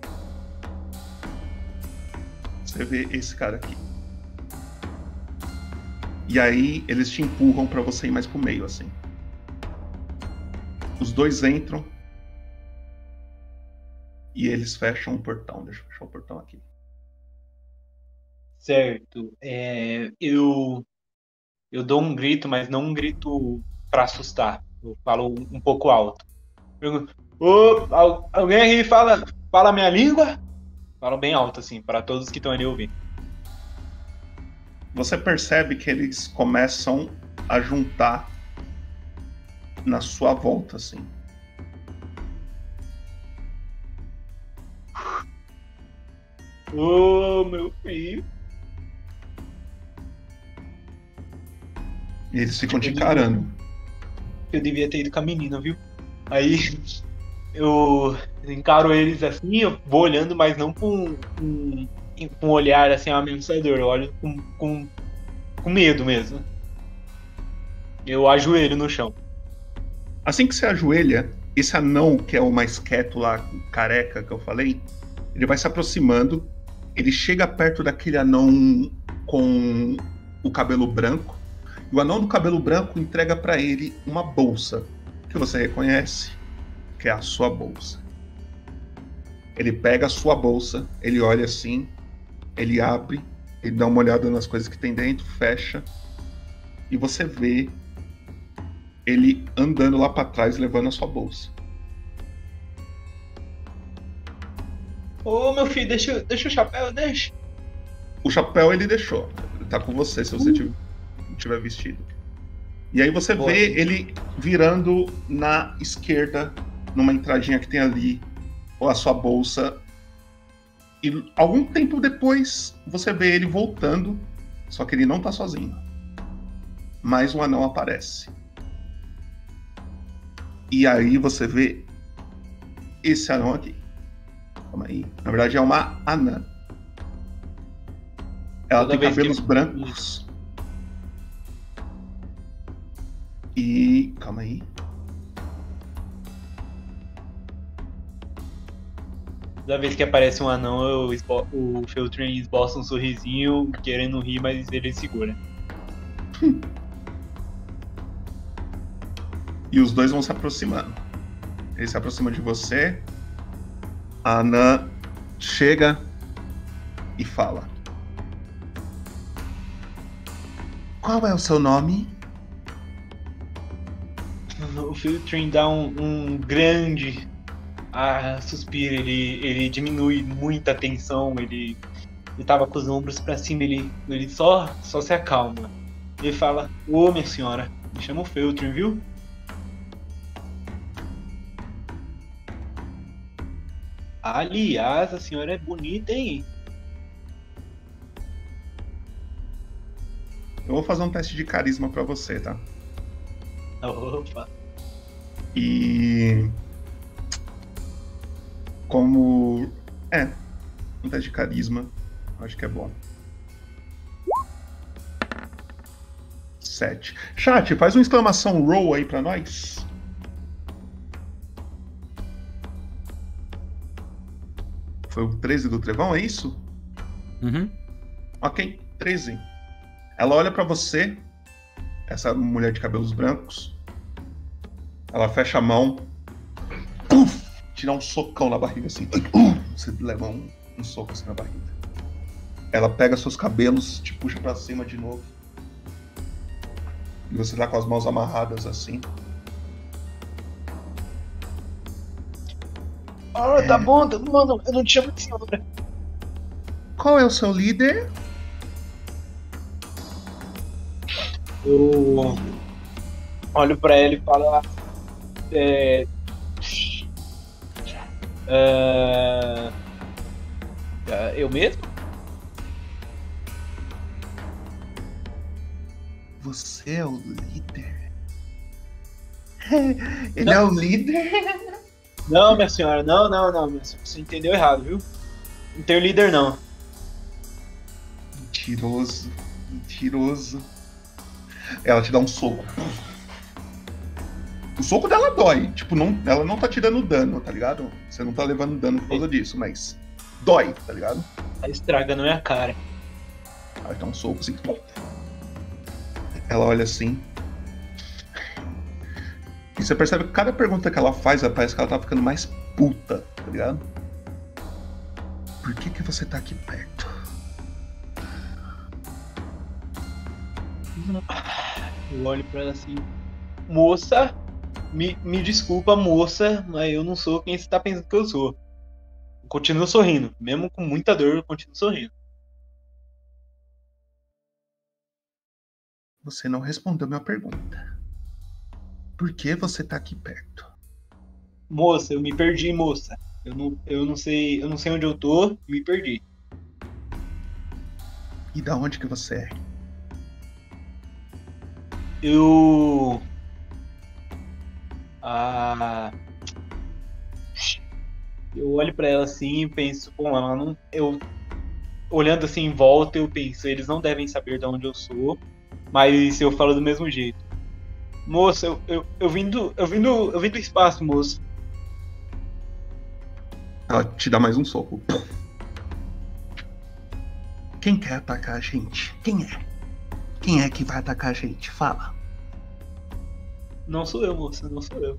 Você vê esse cara aqui. E aí eles te empurram pra você ir mais pro meio, assim. Os dois entram. E eles fecham o portão. Deixa eu fechar o portão aqui. Certo. É, eu eu dou um grito, mas não um grito pra assustar. Eu falo um pouco alto. Pergunto, al- alguém aí fala, fala minha língua? Falo bem alto, assim, para todos que estão ali ouvindo. Você percebe que eles começam a juntar na sua volta, assim. Ô, meu filho. E eles ficam te encarando. Eu devia ter ido com a menina, viu? Aí eu encaro eles assim, eu vou olhando, mas não com, com, com um olhar assim ameaçador, eu olho com, com, com medo mesmo. Eu ajoelho no chão. Assim que você ajoelha, esse anão, que é o mais quieto lá, careca que eu falei, ele vai se aproximando. Ele chega perto daquele anão com o cabelo branco. E o anão do cabelo branco entrega pra ele uma bolsa que você reconhece, que é a sua bolsa. Ele pega a sua bolsa, ele olha assim, ele abre, ele dá uma olhada nas coisas que tem dentro, fecha, e você vê ele andando lá pra trás levando a sua bolsa. Ô meu filho, deixa, deixa o chapéu, deixa. O chapéu ele deixou. Ele tá com você se você tiver, tiver vestido. E aí você Boa. vê ele virando na esquerda, numa entradinha que tem ali, a sua bolsa. E algum tempo depois você vê ele voltando, só que ele não tá sozinho. Mais um anão aparece. E aí você vê esse anão aqui. Calma aí. Na verdade é uma anã. Ela Toda tem que cabelos eu- brancos. E. Calma aí. Toda vez que aparece um anão, eu esbo- o Feltrin esboça um sorrisinho, querendo rir, mas ele segura. E os dois vão se aproximando. Ele se aproxima de você. A Anã chega e fala: Qual é o seu nome? O Feltrin dá um, um grande ah, suspiro, ele, ele diminui muita tensão, ele, ele tava com os ombros pra cima, ele, ele só, só se acalma. Ele fala, ô minha senhora, me chama o Feltrin, viu? Aliás, a senhora é bonita, hein? Eu vou fazer um teste de carisma pra você, tá? Opa. E. Como. É. Um teste de carisma. Acho que é bom. Sete. Chat, faz uma exclamação roll aí pra nós. Foi o 13 do Trevão, é isso? Uhum. Ok, 13. Ela olha pra você, essa mulher de cabelos brancos. Ela fecha a mão. Te dá um socão na barriga assim. Você leva um, um soco assim na barriga. Ela pega seus cabelos, te puxa pra cima de novo. E você tá com as mãos amarradas assim. Ah, tá bom, tá bom, não, eu não te chamo de senhora. Qual é o seu líder? Eu olho pra ela e falo. É, é, eu mesmo? Você é o líder? Ele é o líder? Não, minha senhora, não, não, não, minha senhora, você entendeu errado, viu? Não tenho líder, não. Mentiroso, mentiroso. Ela te dá um soco. O soco dela dói. Tipo, não, ela não tá te dando dano, tá ligado? Você não tá levando dano por causa disso, mas dói, tá ligado? Tá estragando minha cara. Ela dá um soco assim. Ela olha assim. E você percebe que cada pergunta que ela faz, parece que ela tá ficando mais puta, tá ligado? Por que que você tá aqui perto? Eu olho pra ela assim. Moça, me, me desculpa, moça, mas eu não sou quem você tá pensando que eu sou. Eu continuo sorrindo. Mesmo com muita dor, eu continuo sorrindo. Você não respondeu minha pergunta. Por que você tá aqui perto? Moça, eu me perdi, moça. Eu não, eu não sei, eu não sei onde eu tô, me perdi. E da onde que você é? Eu. Ah. Eu olho pra ela assim e penso, bom, ela não. Eu. Olhando assim em volta, eu penso, eles não devem saber de onde eu sou, mas eu falo do mesmo jeito. Moça, eu, eu, eu vim do. Eu vim do. Eu vim do espaço, moça. Ela te dá mais um soco. Quem quer atacar a gente? Quem é? Quem é que vai atacar a gente? Fala. Não sou eu, moça, não sou eu.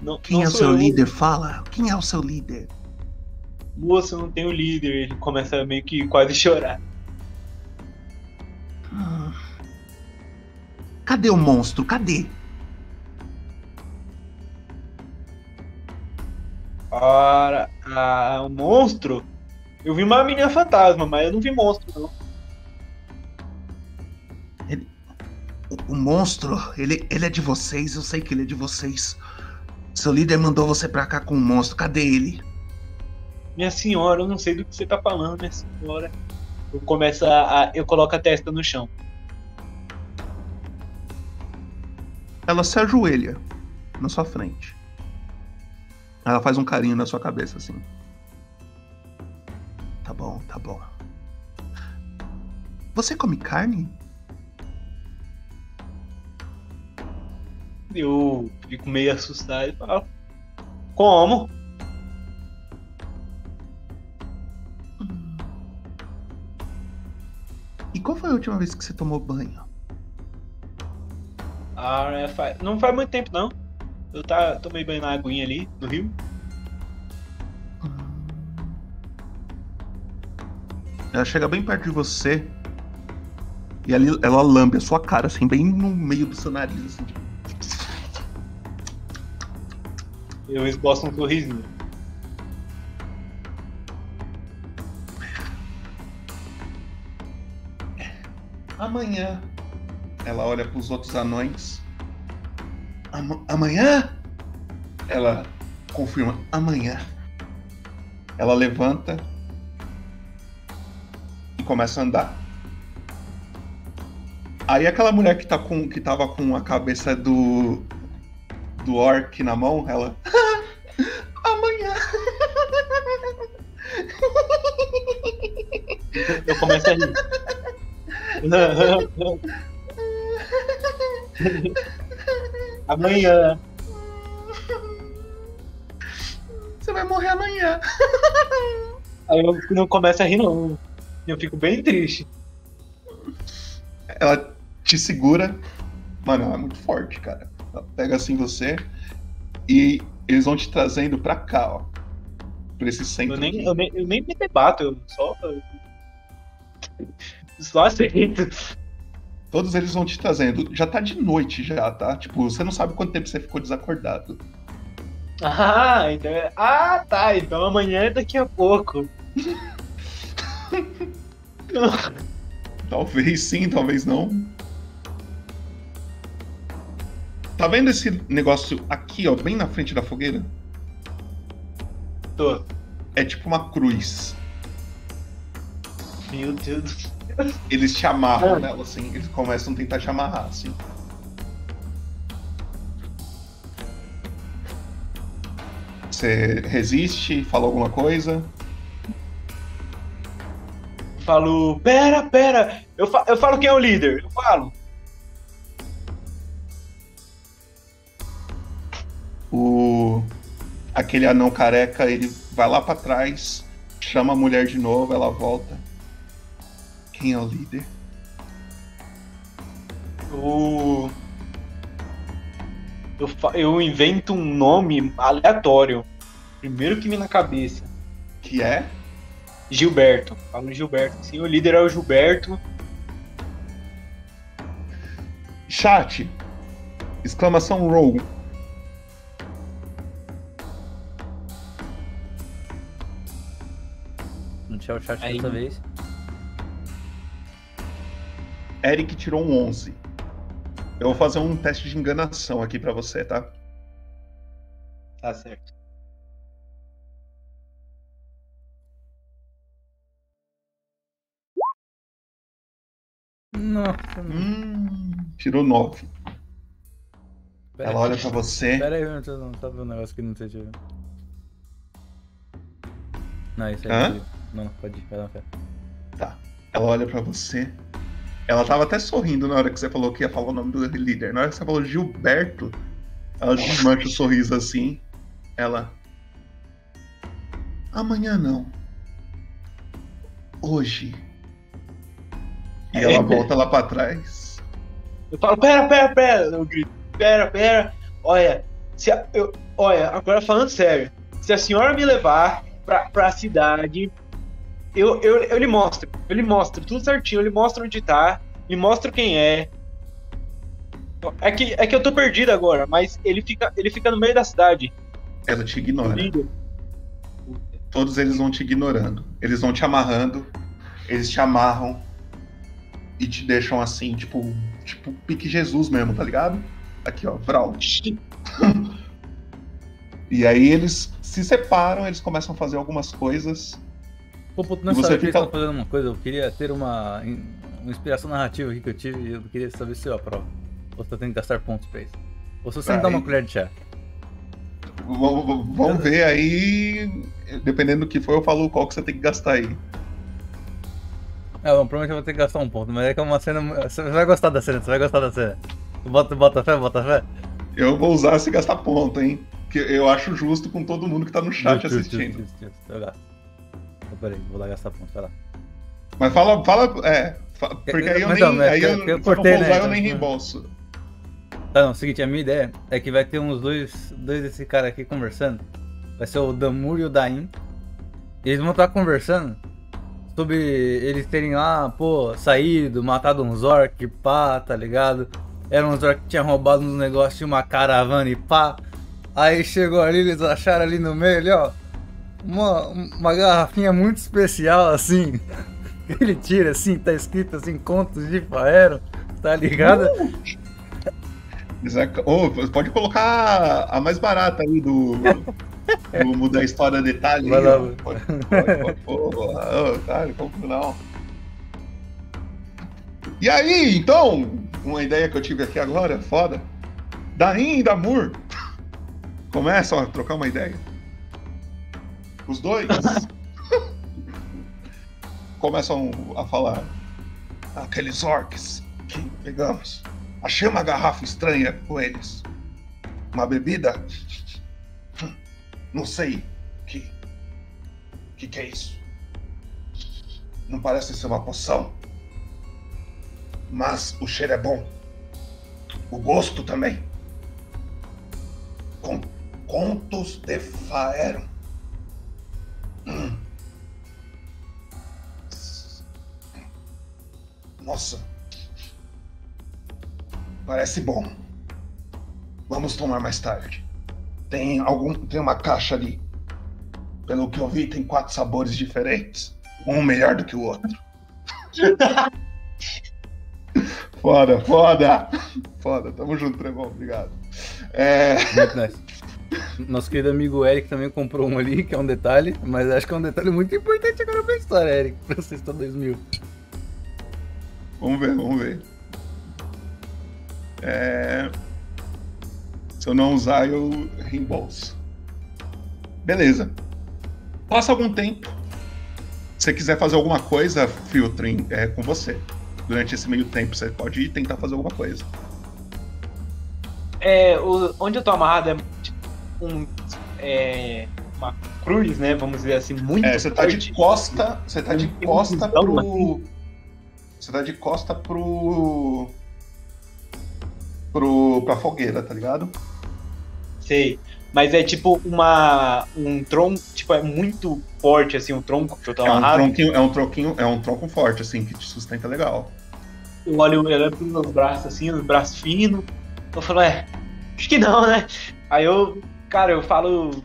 Não, Quem não é o seu eu. líder? Fala. Quem é o seu líder? Moça, eu não tenho líder. Ele começa meio que quase chorar. Ah. Cadê o monstro? Cadê? Ora, ah, o monstro? Eu vi uma menina fantasma, mas eu não vi monstro, não. O, o monstro, ele, ele é de vocês, eu sei que ele é de vocês. Seu líder mandou você pra cá com o monstro. Cadê ele? Minha senhora, eu não sei do que você tá falando, minha senhora. Eu começo a- eu coloco a testa no chão. Ela se ajoelha na sua frente. Ela faz um carinho na sua cabeça assim. Tá bom, tá bom. Você come carne? Eu fico meio assustado e falo. Como? E qual foi a última vez que você tomou banho? Ah, é, faz- não faz muito tempo não. Eu tá, tomei banho na aguinha ali, no rio. Ela chega bem perto de você. E ali ela lambe a sua cara, assim, bem no meio do seu nariz, assim. tipo, Eu esboço um sorrisinho. Amanhã. Ela olha pros outros anões. Ama- amanhã? Ela confirma. Amanhã. Ela levanta. E começa a andar. Aí aquela mulher que, tá com, que tava com a cabeça do. Do orc na mão, ela. Amanhã! Eu começo a rir. Amanhã. Você vai morrer amanhã. Aí eu não começo a rir, não. Eu fico bem triste. Ela te segura. Mano, ela é muito forte, cara. Pega assim você e eles vão te trazendo pra cá, ó. Pra esse centro. Eu nem, eu nem, eu nem me debato, eu só. Só aceito. Todos eles vão te trazendo. Já tá de noite já, tá? Tipo, você não sabe quanto tempo você ficou desacordado. Ah, então é... Ah, tá. Então amanhã é daqui a pouco. Talvez sim, talvez não. Tá vendo esse negócio aqui, ó, bem na frente da fogueira? Tô. É tipo uma cruz. Meu Deus do céu. Eles te amarram nela, assim. Eles começam a tentar te amarrar, assim. Você resiste, fala alguma coisa. Falo, pera, pera. Eu, fa- eu falo quem é o líder. Eu falo. O aquele anão careca, ele vai lá pra trás, chama a mulher de novo, ela volta. Quem é o líder? O. Eu, eu invento um nome aleatório. Primeiro que me na cabeça. Que é? Gilberto. Falo Gilberto. Sim, o líder é o Gilberto. Chat! Exclamação roll. Tinha o chat Aí. dessa vez. Eric tirou um 11. Eu vou fazer um teste de enganação aqui pra você, tá? Tá certo. Nossa, Hum, tirou 9. Pera Ela aí. olha pra você. Pera aí, eu não tô vendo um negócio que não eu... Não, isso aí. Hã? Não, Não, pode ir, vai lá, fé. Tá. Ela olha pra você. Ela tava até sorrindo na hora que você falou que ia falar o nome do líder. Na hora que você falou Gilberto, ela desmancha o sorriso assim. Ela. Amanhã não. Hoje. E ela volta lá pra trás. Eu falo, pera, pera, pera. Eu grito, pera, pera. Olha, se a- eu, olha, agora falando sério. Se a senhora me levar pra, pra cidade, eu, eu, eu lhe mostro. Eu lhe mostro tudo certinho. Eu lhe mostro onde tá. Lhe mostro quem é. É que, é que eu tô perdido agora, mas ele fica, ele fica no meio da cidade. Ela te ignora. Todos eles vão te ignorando. Eles vão te amarrando. Eles te amarram. E te deixam assim, tipo. Tipo pique Jesus mesmo, tá ligado? Aqui, ó, Vral. e aí eles se separam, eles começam a fazer algumas coisas. Pô, você sabia que fica- eles fazendo uma coisa. Eu queria ter uma, uma inspiração narrativa aqui que eu tive e eu queria saber se eu aprovo. Ou se eu tenho que gastar pontos pra isso. Ou se você me dá uma colher de chá. Vamos ver aí. Dependendo do que for, eu falo qual que você tem que gastar aí. É, bom, provavelmente eu vou ter que gastar um ponto, mas é que é uma cena. Você vai gostar da cena, você vai gostar da cena. Bota, bota fé, bota fé. Eu vou usar se gastar ponto, hein? Que eu acho justo com todo mundo que tá no chat Justo, justo, assistindo. justo, justo, Eu gasto. Então, peraí, vou lá gastar ponto, vai lá. Mas fala, fala. É. fa- Porque aí eu Mas nem. então, é aí eu- eu, eu cortei, eu não né, for usar, eu então, nem tipo- reembolso. Tá, não, é o seguinte, a minha ideia é que vai ter uns dois, dois desse cara aqui conversando. Vai ser o Damur e o Dain. Eles vão estar conversando sobre eles terem lá, pô, saído, matado uns orc, pá, tá ligado? Eram uns orc que tinham roubado uns negócios de uma caravana e pá. Aí chegou ali, eles acharam ali no meio, ali, ó, uma, uma garrafinha muito especial, assim. Ele tira assim, tá escrito assim, contos de Faero, tá ligado? Exato. Ô, pode colocar a mais barata aí do. do Mudar a História Detalhe. Vai lá. Pode, pode, pode. Pô, cara, como não? E aí, então, uma ideia que eu tive aqui agora, foda. Dain e Damur começam a trocar uma ideia. Os dois começam a falar. Aqueles orcs que pegamos. Achei uma garrafa estranha com eles. Uma bebida? Não sei. Que. Que que é isso? Não parece ser uma poção. Mas o cheiro é bom. O gosto também. Com contos de Faeron. Nossa. Parece bom. Vamos tomar mais tarde. Tem algum. Tem uma caixa ali. Pelo que eu vi, tem quatro sabores diferentes. Um melhor do que o outro. foda, foda! Foda, tamo junto, Trevão, obrigado. É... Muito nice. Nosso querido amigo Eric também comprou um ali, que é um detalhe, mas acho que é um detalhe muito importante agora pra história, Eric, pra Sexta 2000. Vamos ver, vamos ver. É... Se eu não usar, eu reembolso. Beleza. Passa algum tempo. Se você quiser fazer alguma coisa, Filtering, é com você. Durante esse meio tempo, você pode ir tentar fazer alguma coisa. É, o- onde eu tô amarrado é tipo um, é, uma cruz, né? Vamos dizer assim, muito É, você tá de costa. Você tá de costa pro. Você tá de costa pro. pro. pra fogueira, tá ligado? Sei. Mas é tipo uma. um tronco, tipo, é muito forte, assim, um tronco que eu tô É um, amarrado. tronquinho, é um tronquinho, é um tronco forte, assim, que te sustenta legal. Eu olho, eu olho pros meus braços assim, os braços finos. Eu falo, é, acho que não, né? Aí eu, cara, eu falo,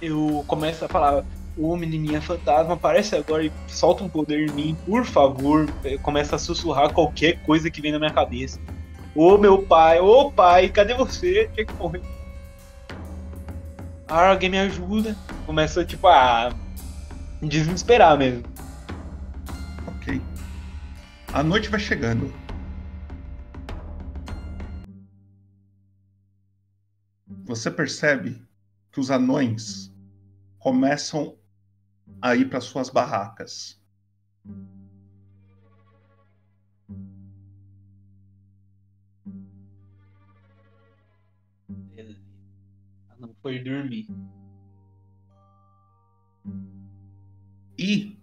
eu começo a falar, ô menininha fantasma, aparece agora e solta um poder em mim, por favor. Eu começo a sussurrar qualquer coisa que vem na minha cabeça. Ô meu pai, ô pai, cadê você? Tinha que morrer. Ah, alguém me ajuda. Começa, tipo, a desesperar mesmo. Ok. A noite vai chegando. Você percebe que os anões começam a ir para suas barracas. Ah, Não foi dormir. E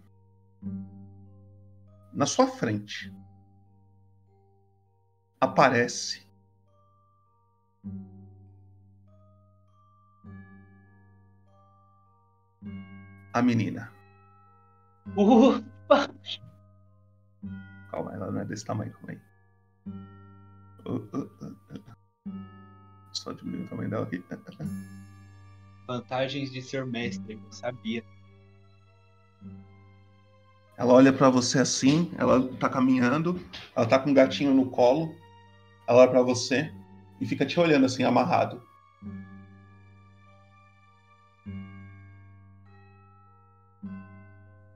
na sua frente aparece a menina. Uh, Calma, ela não é desse tamanho, calma aí. Uh, uh, uh, uh. Só diminuir o tamanho dela aqui. vantagens de ser mestre, eu sabia. Ela olha pra você assim, ela tá caminhando, ela tá com um gatinho no colo, ela olha pra você e fica te olhando assim, amarrado.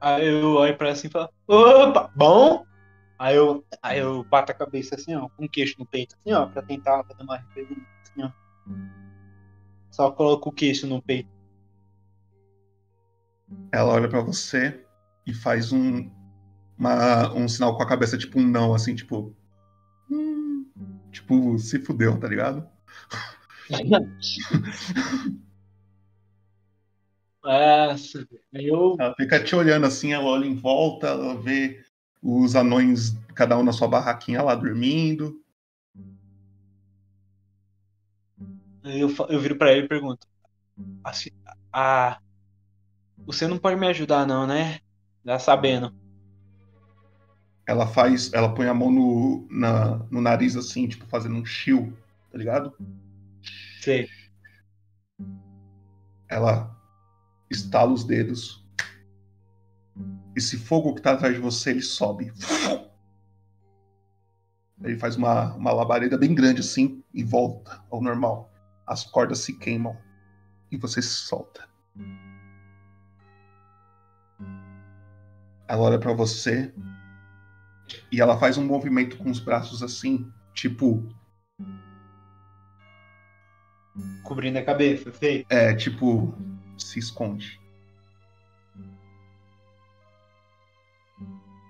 Aí eu olho pra ela assim e falo, opa, bom? Aí eu, aí eu bato a cabeça assim, ó, com o queixo no peito, assim, ó, pra tentar fazer uma referência, assim, ó. Só coloco o queixo no peito. Ela olha pra você e faz um, uma- um sinal com a cabeça, tipo um não, assim, tipo. "Hum", Tipo, se fudeu, tá ligado? Aí eu. Ela fica te olhando assim, ela olha em volta, ela vê os anões, cada um na sua barraquinha lá dormindo. Eu, eu viro pra ele e pergunto: assim, ah, Você não pode me ajudar, não, né? Já sabendo. Ela faz. Ela põe a mão no, na- no nariz assim, tipo, fazendo um chill, tá ligado? Sei. Ela estala os dedos. Esse fogo que tá atrás de você, ele sobe. Ele faz uma, uma labareda bem grande assim e volta ao normal. As cordas se queimam e você se solta. Ela olha pra você, E ela faz um movimento com os braços assim, tipo. Cobrindo a cabeça, sei. É, tipo. Se esconde.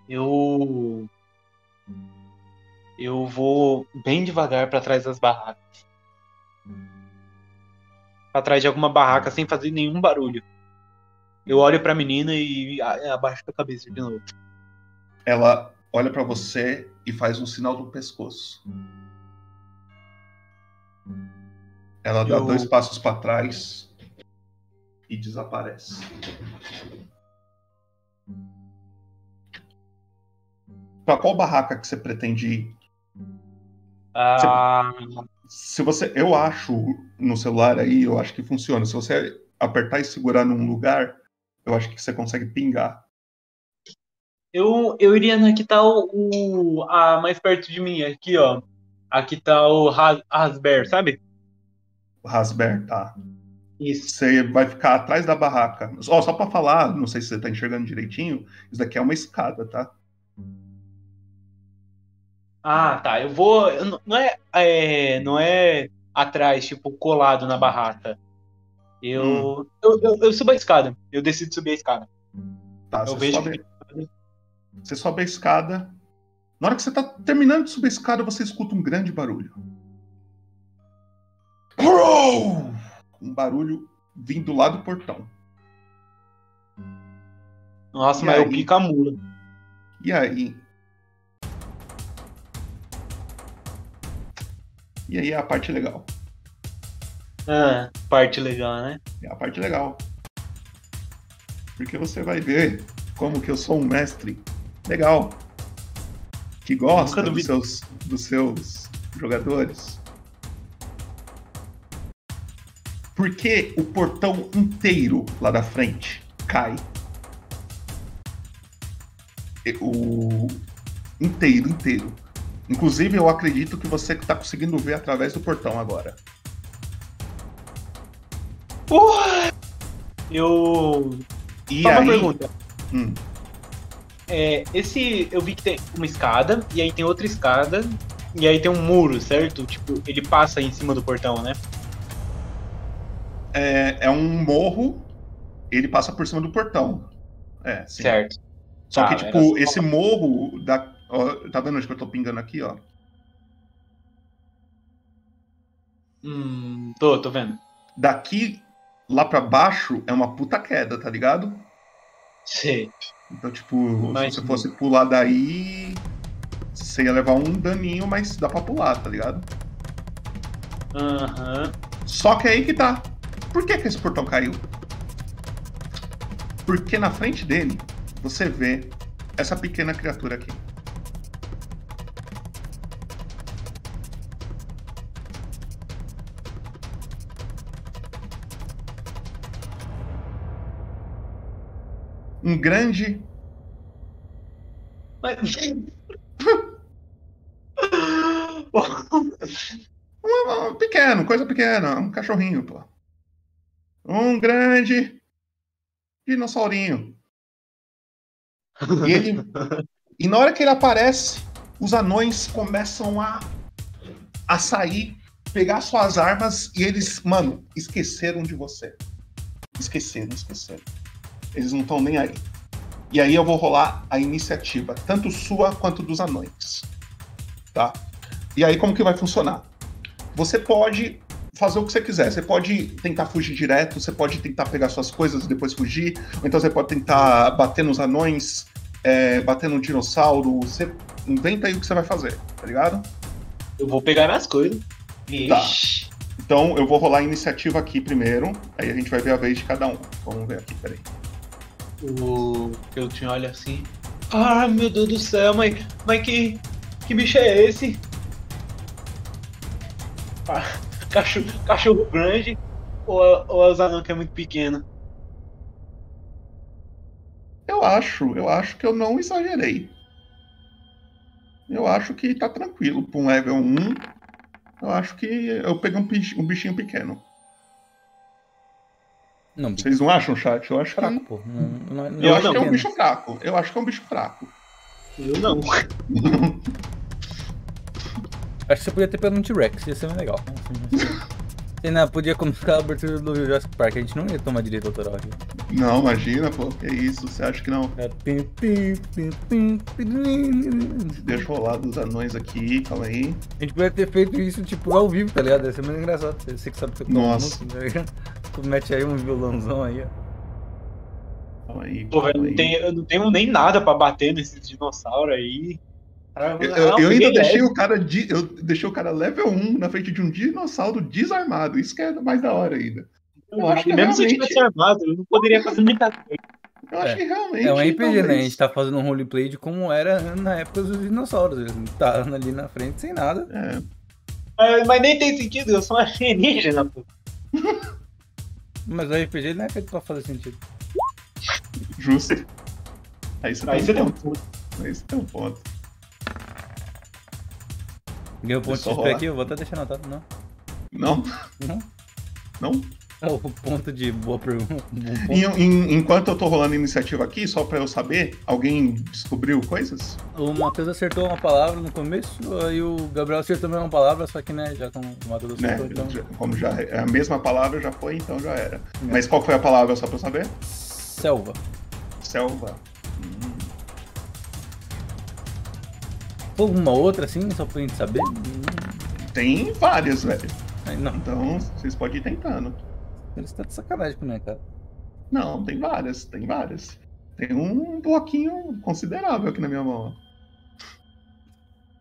Eu. Eu vou bem devagar pra trás das barracas. Pra trás de alguma barraca sem fazer nenhum barulho. Eu olho pra menina e abaixo a cabeça de novo. Ela olha pra você e faz um sinal do pescoço. Ela dá Eu- dois passos pra trás e desaparece. Pra qual barraca que você pretende ir? Ah, Se você, eu acho no celular aí, eu acho que funciona. Se você apertar e segurar num lugar, eu acho que você consegue pingar. eu, eu iria na que tá o, o- a mais perto de mim, aqui, ó. Aqui tá o Ras- Rasber, sabe? O Rasber, tá? Isso. Você vai ficar atrás da barraca. Ó, só pra falar, não sei se você tá enxergando direitinho, isso daqui é uma escada, tá? Ah, tá. Eu vou. não- é, é, não é atrás, tipo, colado na barraca. Eu, eu, eu, eu subo a escada. Eu decido subir a escada. Tá, Eu você vejo sobe, você sobe a escada. Na hora que você tá terminando de subir a escada, você escuta um grande barulho. Uou! Um barulho vindo lá do portão. Nossa, E mas eu aí? pico a mula. E aí? E aí é a parte legal. Ah, parte legal, né? É a parte legal. Porque você vai ver como que eu sou um mestre legal. Que gosta dos seus, dos seus jogadores. Porque o portão inteiro lá da frente cai. O inteiro, inteiro. Inclusive, eu acredito que você está conseguindo ver através do portão agora. Porra! Eu. E Só aí, uma pergunta. Hum. É, esse. Eu vi que tem uma escada, e aí tem outra escada, e aí tem um muro, certo? Tipo, ele passa em cima do portão, né? É, é um morro, ele passa por cima do portão. É, sim. Certo. Só Tá, que, era tipo, só- esse morro da. ó, tá vendo onde que eu tô pingando aqui, ó? Hum, tô, tô vendo. Daqui lá pra baixo é uma puta queda, tá ligado? Sei. Então, tipo, Mas- se você fosse pular daí, você ia levar um daninho, mas dá pra pular, tá ligado? Aham. Só que aí que tá. Por que, que esse portão caiu? Porque na frente dele você vê essa pequena criatura aqui. Um grande. Mas... Um, um pequeno, coisa pequena, um cachorrinho, pô. Um grande dinossaurinho. E ele. E na hora que ele aparece, os anões começam a, a sair, pegar suas armas e eles, mano, esqueceram de você. Esqueceram, esqueceram. Eles não estão nem aí. E aí eu vou rolar a iniciativa, tanto sua quanto dos anões. Tá? E aí como que vai funcionar? Você pode fazer o que você quiser. Você pode tentar fugir direto, você pode tentar pegar suas coisas e depois fugir, ou então você pode tentar bater nos anões, é, bater no dinossauro. Você inventa aí o que você vai fazer, tá ligado? Eu vou pegar minhas coisas. Tá. Ixi. Então eu vou rolar a iniciativa aqui primeiro, aí a gente vai ver a vez de cada um. Vamos ver aqui, peraí. O eu tinha olha assim. Ah, meu Deus do céu, mas, mas que, que bicho é esse? Ah, cachorro, cachorro grande ou, ou é os anão que é muito pequeno? Eu acho, eu acho que eu não exagerei. Eu acho que tá tranquilo. Pra um level 1, eu acho que eu peguei um, um bichinho pequeno. Não, Vocês não acham, chat? Eu acho fraco, que. pô. Não, não, não Eu acho que é um bicho fraco. Eu acho que é um bicho fraco. Eu não. Acho que você podia ter pelo um T-Rex, ia ser mais legal. Você não podia começar a abertura do Jurassic Park, a gente não ia tomar direito autoral aqui. Não, imagina, pô. Que isso? Você acha que não? É. Deixa eu rolar dos anões aqui, calma aí. A gente podia ter feito isso, tipo, ao vivo, tá ligado? Ia ser mais engraçado. Você que sabe tocar Nossa. música, tá ligado? Tu mete aí um violãozão aí, ó. Calma aí. Porra, eu calma não, aí. tenho, eu não tenho nem nada pra bater nesses dinossauros aí. Eu, não, eu- ainda deixei o cara de, eu deixei o cara level 1 na frente de um dinossauro desarmado. Isso que é mais da hora ainda. Eu acho que Mesmo se eu realmente- tivesse armado, eu não poderia fazer muita coisa. Eu acho É. que realmente. É um RPG, né? A talvez. gente tá fazendo um roleplay de como era na época dos dinossauros. Eles estavam ali na frente sem nada. É. Mas, mas nem tem sentido, eu sou um alienígena, pô. Mas o RPG não é feito pra fazer sentido. Justo. Aí você, Aí um tem um ponto. Aí você tem um ponto. Ganhou ponto de XP rolar. aqui, eu vou até deixar anotado, não. Não? Não? Não? É o ponto de boa pergunta. Em- em- enquanto eu tô rolando a iniciativa aqui, só pra eu saber, alguém descobriu coisas? O Matheus acertou uma palavra no começo, aí o Gabriel acertou também uma palavra, só que, né, já como o Matheus Né? acertou, então. Já- Como já é a mesma palavra já foi, então já era. Mas qual foi a palavra, só pra eu saber? Selva. Selva. Alguma outra, assim, só pra gente saber? Hum, Tem várias, velho. Então, vocês podem ir tentando. Eles tá de sacanagem com né, cara. Não, tem várias, tem várias. Tem um bloquinho considerável aqui na minha mão.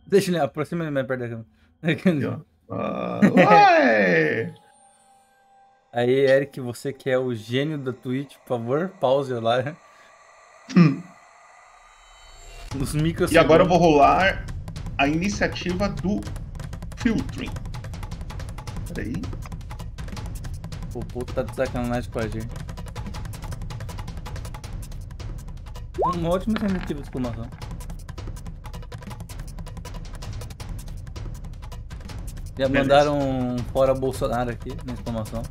Deixa ele aproxima ele mais perto da câmera. Ah, ué! Aí, Eric, você que é o gênio da Twitch, por favor, pause lá. Nos. E agora eu vou rolar a iniciativa do filtering. Peraí. O puto tá de sacanagem com a gente. Uma ótima tentativa de exclamação. Já Beleza. mandaram um fora Bolsonaro aqui na exclamação.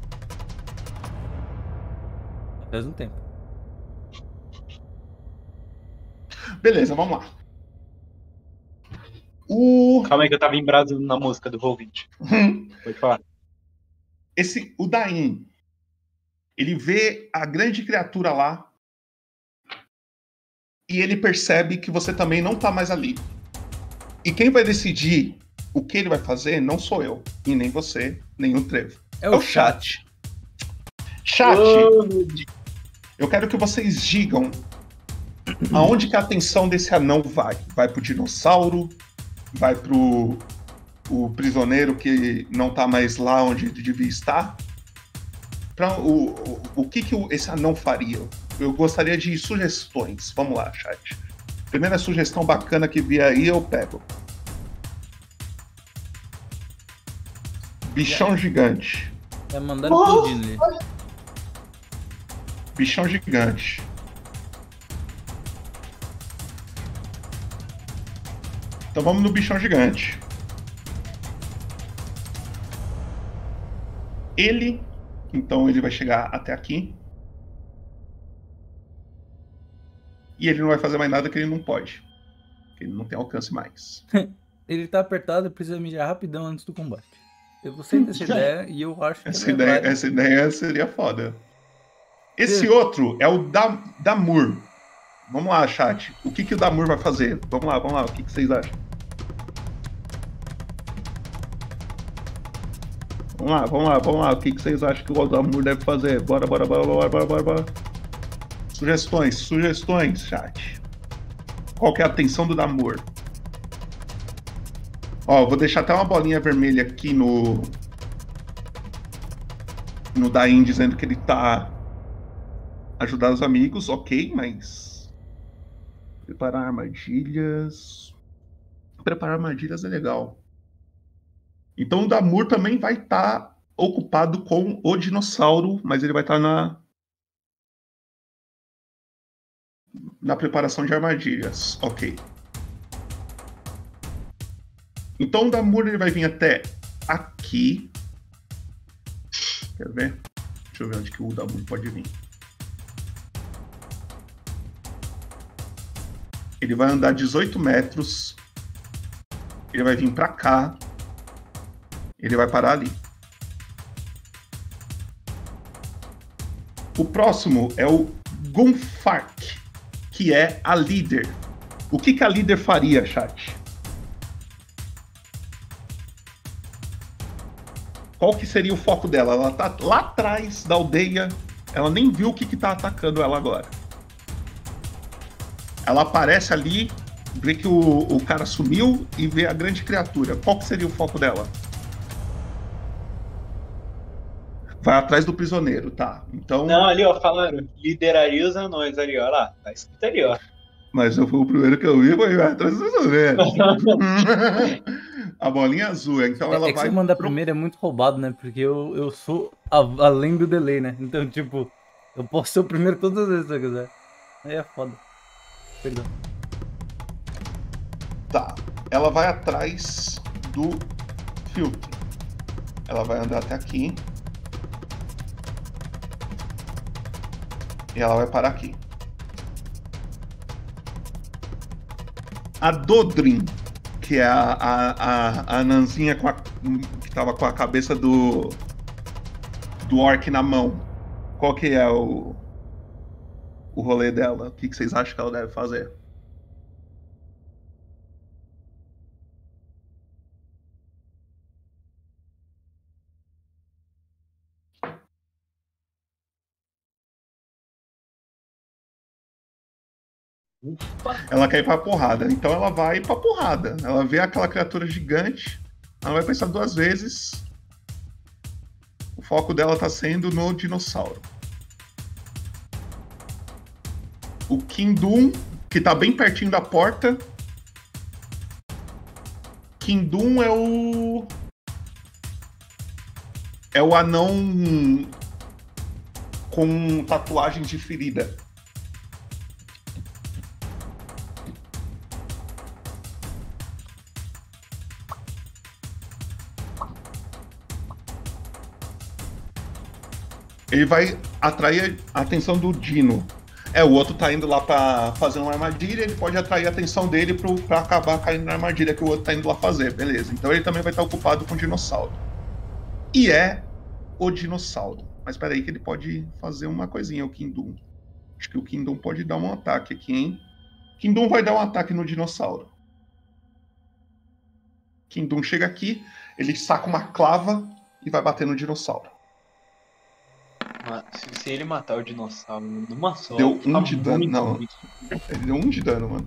Faz um tempo. Beleza, vamos lá. O. Calma aí que eu tava embrasando na música do Roll20. Pode falar. Esse, o Dain, ele vê a grande criatura lá e ele percebe que você também não tá mais ali. E quem vai decidir o que ele vai fazer não sou eu, e nem você, nem o Trevo. É o chat. Chat, Oh, meu Deus. eu quero que vocês digam aonde que a atenção desse anão vai. Vai pro dinossauro? Vai pro o prisioneiro que não tá mais lá onde ele devia estar? Pra, o, o, o que, que esse anão faria? Eu gostaria de sugestões. Vamos lá, chat. Primeira sugestão bacana que vier aí, eu pego. Bichão gigante. Já mandaram explodindo ali. Bichão gigante. Então vamos no bichão gigante. Ele, então ele vai chegar até aqui. E ele não vai fazer mais nada que ele não pode. Ele não tem alcance mais. Ele tá apertado e precisa mijar rapidão antes do combate. Eu gostei dessa ideia e eu acho que Essa é ideia, essa ideia seria foda. Esse outro é o da, Damur. Vamos lá, chat. O que, que o Damur vai fazer? Vamos lá, vamos lá. O que, que vocês acham? Vamos lá, vamos lá, vamos lá. O que, que vocês acham que o Damur deve fazer? Bora, bora, bora, bora, bora, bora, bora. Sugestões, sugestões, chat. Qual que é a atenção do Damur? Ó, vou deixar até uma bolinha vermelha aqui no. No Dain dizendo que ele tá. Ajudar os amigos, ok, mas. Preparar armadilhas. Preparar armadilhas é legal. Então o Damur também vai estar ocupado com o dinossauro, mas ele vai estar na. Na preparação de armadilhas, ok. Então o Damur ele vai vir até aqui. Quer ver? Deixa eu ver onde que o Damur pode vir. Ele vai andar 18 metros. Ele vai vir pra cá. Ele vai parar ali. O próximo é o Gonfark, que é a líder. O que, que a líder faria, chat? Qual que seria o foco dela? Ela tá lá atrás da aldeia. Ela nem viu o que, que tá atacando ela agora. Ela aparece ali, vê que o, o cara sumiu e vê a grande criatura. Qual que seria o foco dela? Vai atrás do prisioneiro, tá? Então. Não, ali, ó, falaram. Lideraria os anões ali, ó. Lá, tá escrito ali, ó. Mas eu fui o primeiro que eu vi, vai atrás do prisioneiro. a bolinha azul, então ela é que vai. se mandar primeiro é muito roubado, né? Porque eu, eu sou a- além do delay, né? Então, tipo, eu posso ser o primeiro todas as vezes se eu quiser. Aí é foda. Perdão. Tá. Ela vai atrás do filtro. Ela vai andar até aqui. E ela vai parar aqui. A Dodrin, que é a, a, a, a anãzinha com a, que tava com a cabeça do. do orc na mão. Qual que é o. o rolê dela? O que, vocês acham que ela deve fazer? Ela quer ir pra porrada. Então ela vai pra porrada. Ela vê aquela criatura gigante. Ela vai pensar duas vezes. O foco dela tá sendo no dinossauro. O Kindum, que tá bem pertinho da porta. Kindum é o. É o anão com tatuagens de ferida. ele vai atrair a atenção do Dino. É, o outro tá indo lá pra fazer uma armadilha, ele pode atrair a atenção dele pro, pra acabar caindo na armadilha que o outro tá indo lá fazer, beleza. Então ele também vai estar ocupado com o dinossauro. E é o dinossauro. Mas peraí que ele pode fazer uma coisinha, o Kindum. Acho que o Kindum pode dar um ataque aqui, hein? Kindum vai dar um ataque no dinossauro. Kindum chega aqui, ele saca uma clava e vai bater no dinossauro. Se, se ele matar o dinossauro numa só. Deu um de dano. Não. ruim. Ele deu um de dano, mano.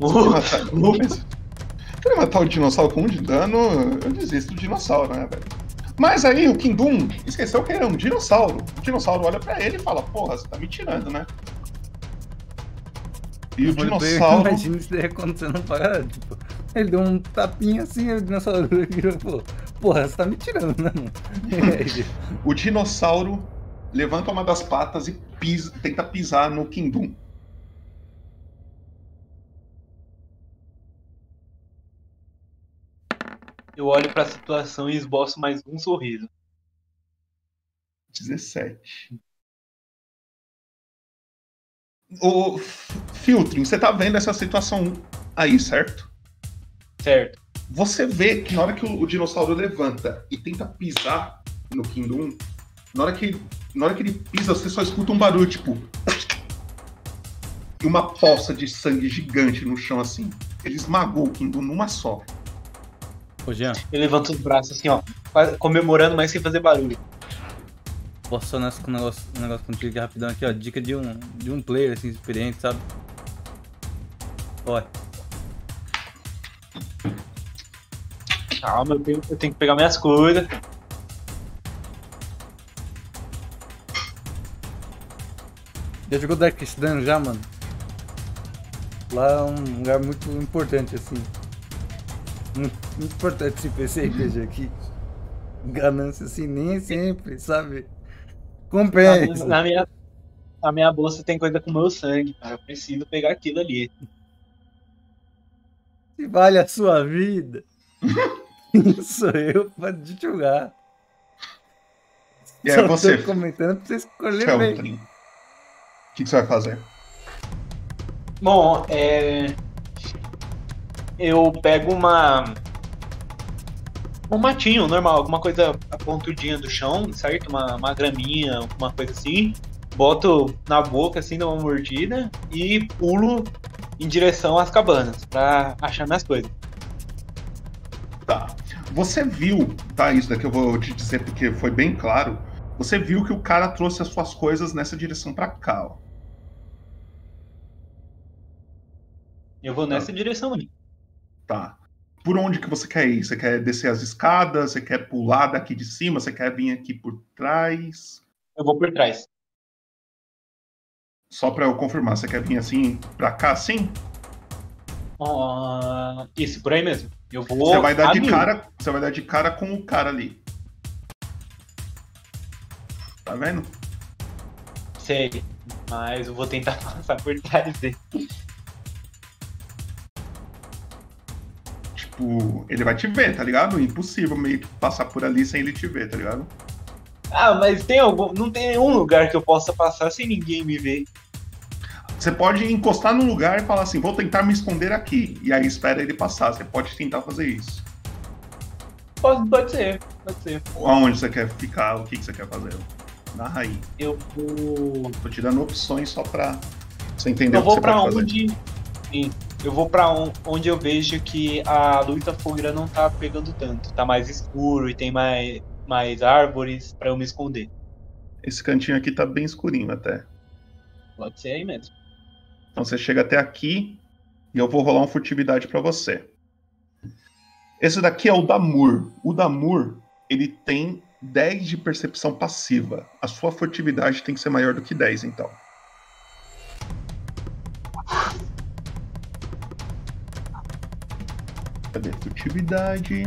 Se ele matar, se ele matar o dinossauro com um de dano, eu desisto do dinossauro, né, velho? Mas aí o Kindum esqueceu que ele é um dinossauro. O dinossauro olha pra ele e fala: Porra, você tá me tirando, né? E o Eu dinossauro. Imagina isso daí acontecendo pra caralho. Tipo, ele deu um tapinha assim, o dinossauro virou e Porra, você tá me tirando, né? O dinossauro levanta uma das patas e pisa, tenta pisar no Kindum. Eu olho pra situação e esboço mais um sorriso. 17. Ô, F- Filtrin, você tá vendo essa situação aí, certo? Certo. Você vê que na hora que o, o dinossauro levanta e tenta pisar no Kindum, na hora que, na hora que ele pisa, você só escuta um barulho, tipo. E uma poça de sangue gigante no chão assim. Ele esmagou o Kindum numa só. Ô, Jean, Eu levanto os braços assim, ó, quase comemorando, mas sem fazer barulho. posso só nessa com um negócio, um negócio contigo aqui rapidão aqui, ó. Dica de um, de um player assim, experiente, sabe? Olha. Calma, eu tenho, eu tenho que pegar minhas coisas. Já jogou Darkstone já, mano? Lá é um lugar muito importante, assim. Muito, muito importante esse PC RPG aqui. Ganância assim, nem sempre, sabe? Compensa. Na minha, na minha bolsa tem coisa com meu sangue, cara. Eu preciso pegar aquilo ali. Se vale a sua vida. Sou eu pra te julgar. E aí Só você, tô comentando pra você escolher bem. O que, que você vai fazer? Bom, é. Eu pego uma. Um matinho normal, alguma coisa pontudinha do chão, certo? Uma, uma graminha, alguma coisa assim. Boto na boca, assim, dou uma mordida e pulo em direção às cabanas pra achar minhas coisas. Tá. Você viu, tá? Isso daqui eu vou te dizer porque foi bem claro. Você viu que o cara trouxe as suas coisas nessa direção pra cá, ó. Eu vou nessa direção aí. Tá. Por onde que você quer ir? Você quer descer as escadas? Você quer pular daqui de cima? Você quer vir aqui por trás? Eu vou por trás. Só pra eu confirmar, você quer vir assim pra cá, assim? Ah, isso, por aí mesmo. Eu vou. Você vai dar de mil. cara, você vai dar de cara com o cara ali. Tá vendo? Sei. Mas eu vou tentar passar por trás dele. Tipo, ele vai te ver, tá ligado? Impossível meio que passar por ali sem ele te ver, tá ligado? Ah, mas tem algum. Não tem nenhum lugar que eu possa passar sem ninguém me ver. Você pode encostar no lugar e falar assim, vou tentar me esconder aqui. E aí espera ele passar. Você pode tentar fazer isso. Pode, pode ser, pode ser. Aonde você quer ficar? O que, que você quer fazer? Narra aí. Eu vou. Tô te dando opções só pra você entender Eu o que você pra pode fazer. onde. Sim, eu vou pra on- onde eu vejo que a luz da fogueira não tá pegando tanto. Tá mais escuro e tem mais, mais árvores pra eu me esconder. Esse cantinho aqui tá bem escurinho até. Pode ser aí mesmo. Então você chega até aqui e eu vou rolar uma furtividade pra você. Esse daqui é o Damur. O Damur, ele tem 10 de percepção passiva. A sua furtividade tem que ser maior do que 10, então. Cadê a furtividade?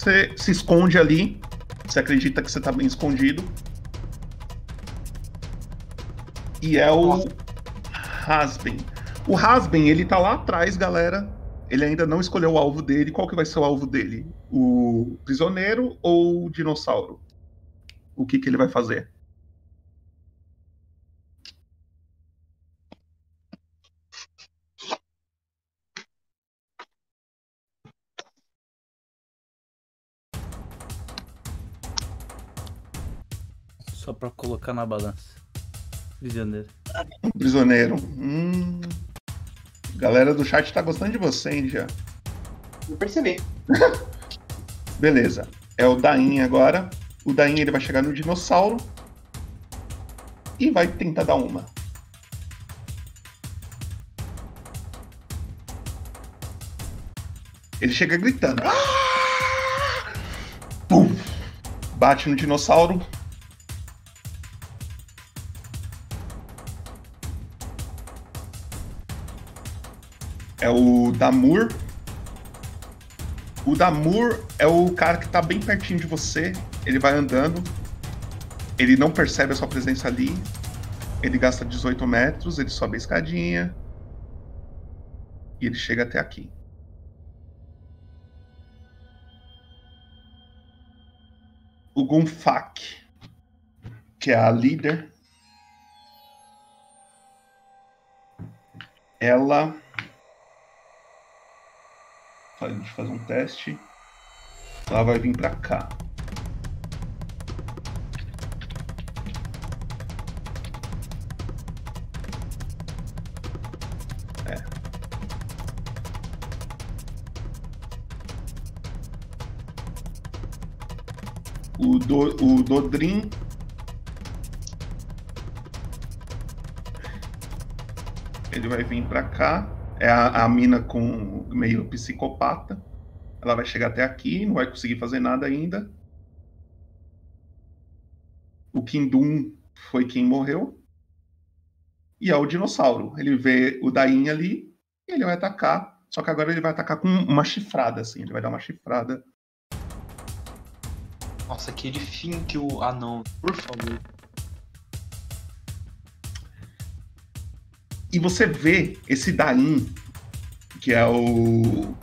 Você se esconde ali. Você acredita que você tá bem escondido. E é o Hasben. O Hasben, ele tá lá atrás, galera. Ele ainda não escolheu o alvo dele. Qual que vai ser o alvo dele? O prisioneiro ou o dinossauro? O que que ele vai fazer? Pra colocar na balança. Prisioneiro. Prisioneiro. Hum. Galera do chat tá gostando de você, hein, já. Eu percebi. Beleza. É o Dain agora. O Dain ele vai chegar no dinossauro e vai tentar dar uma. Ele chega gritando. "Ah!" Pum! Bate no dinossauro. Damur. O Damur é o cara que tá bem pertinho de você. Ele vai andando. Ele não percebe a sua presença ali. Ele gasta 18 metros, ele sobe a escadinha. E ele chega até aqui. O Gunfak, que é a líder, ela. A gente faz um teste. Ela vai vir pra cá. É. O, do, o Dodrin. Ele vai vir pra cá. É a, a mina com meio psicopata. Ela vai chegar até aqui, não vai conseguir fazer nada ainda. O Kindum foi quem morreu. E é o dinossauro. Ele vê o Dain ali e ele vai atacar. Só que agora ele vai atacar com uma chifrada, assim. Ele vai dar uma chifrada. Nossa, aquele fim que o. Ah não, por favor. E você vê esse Dain, que é o.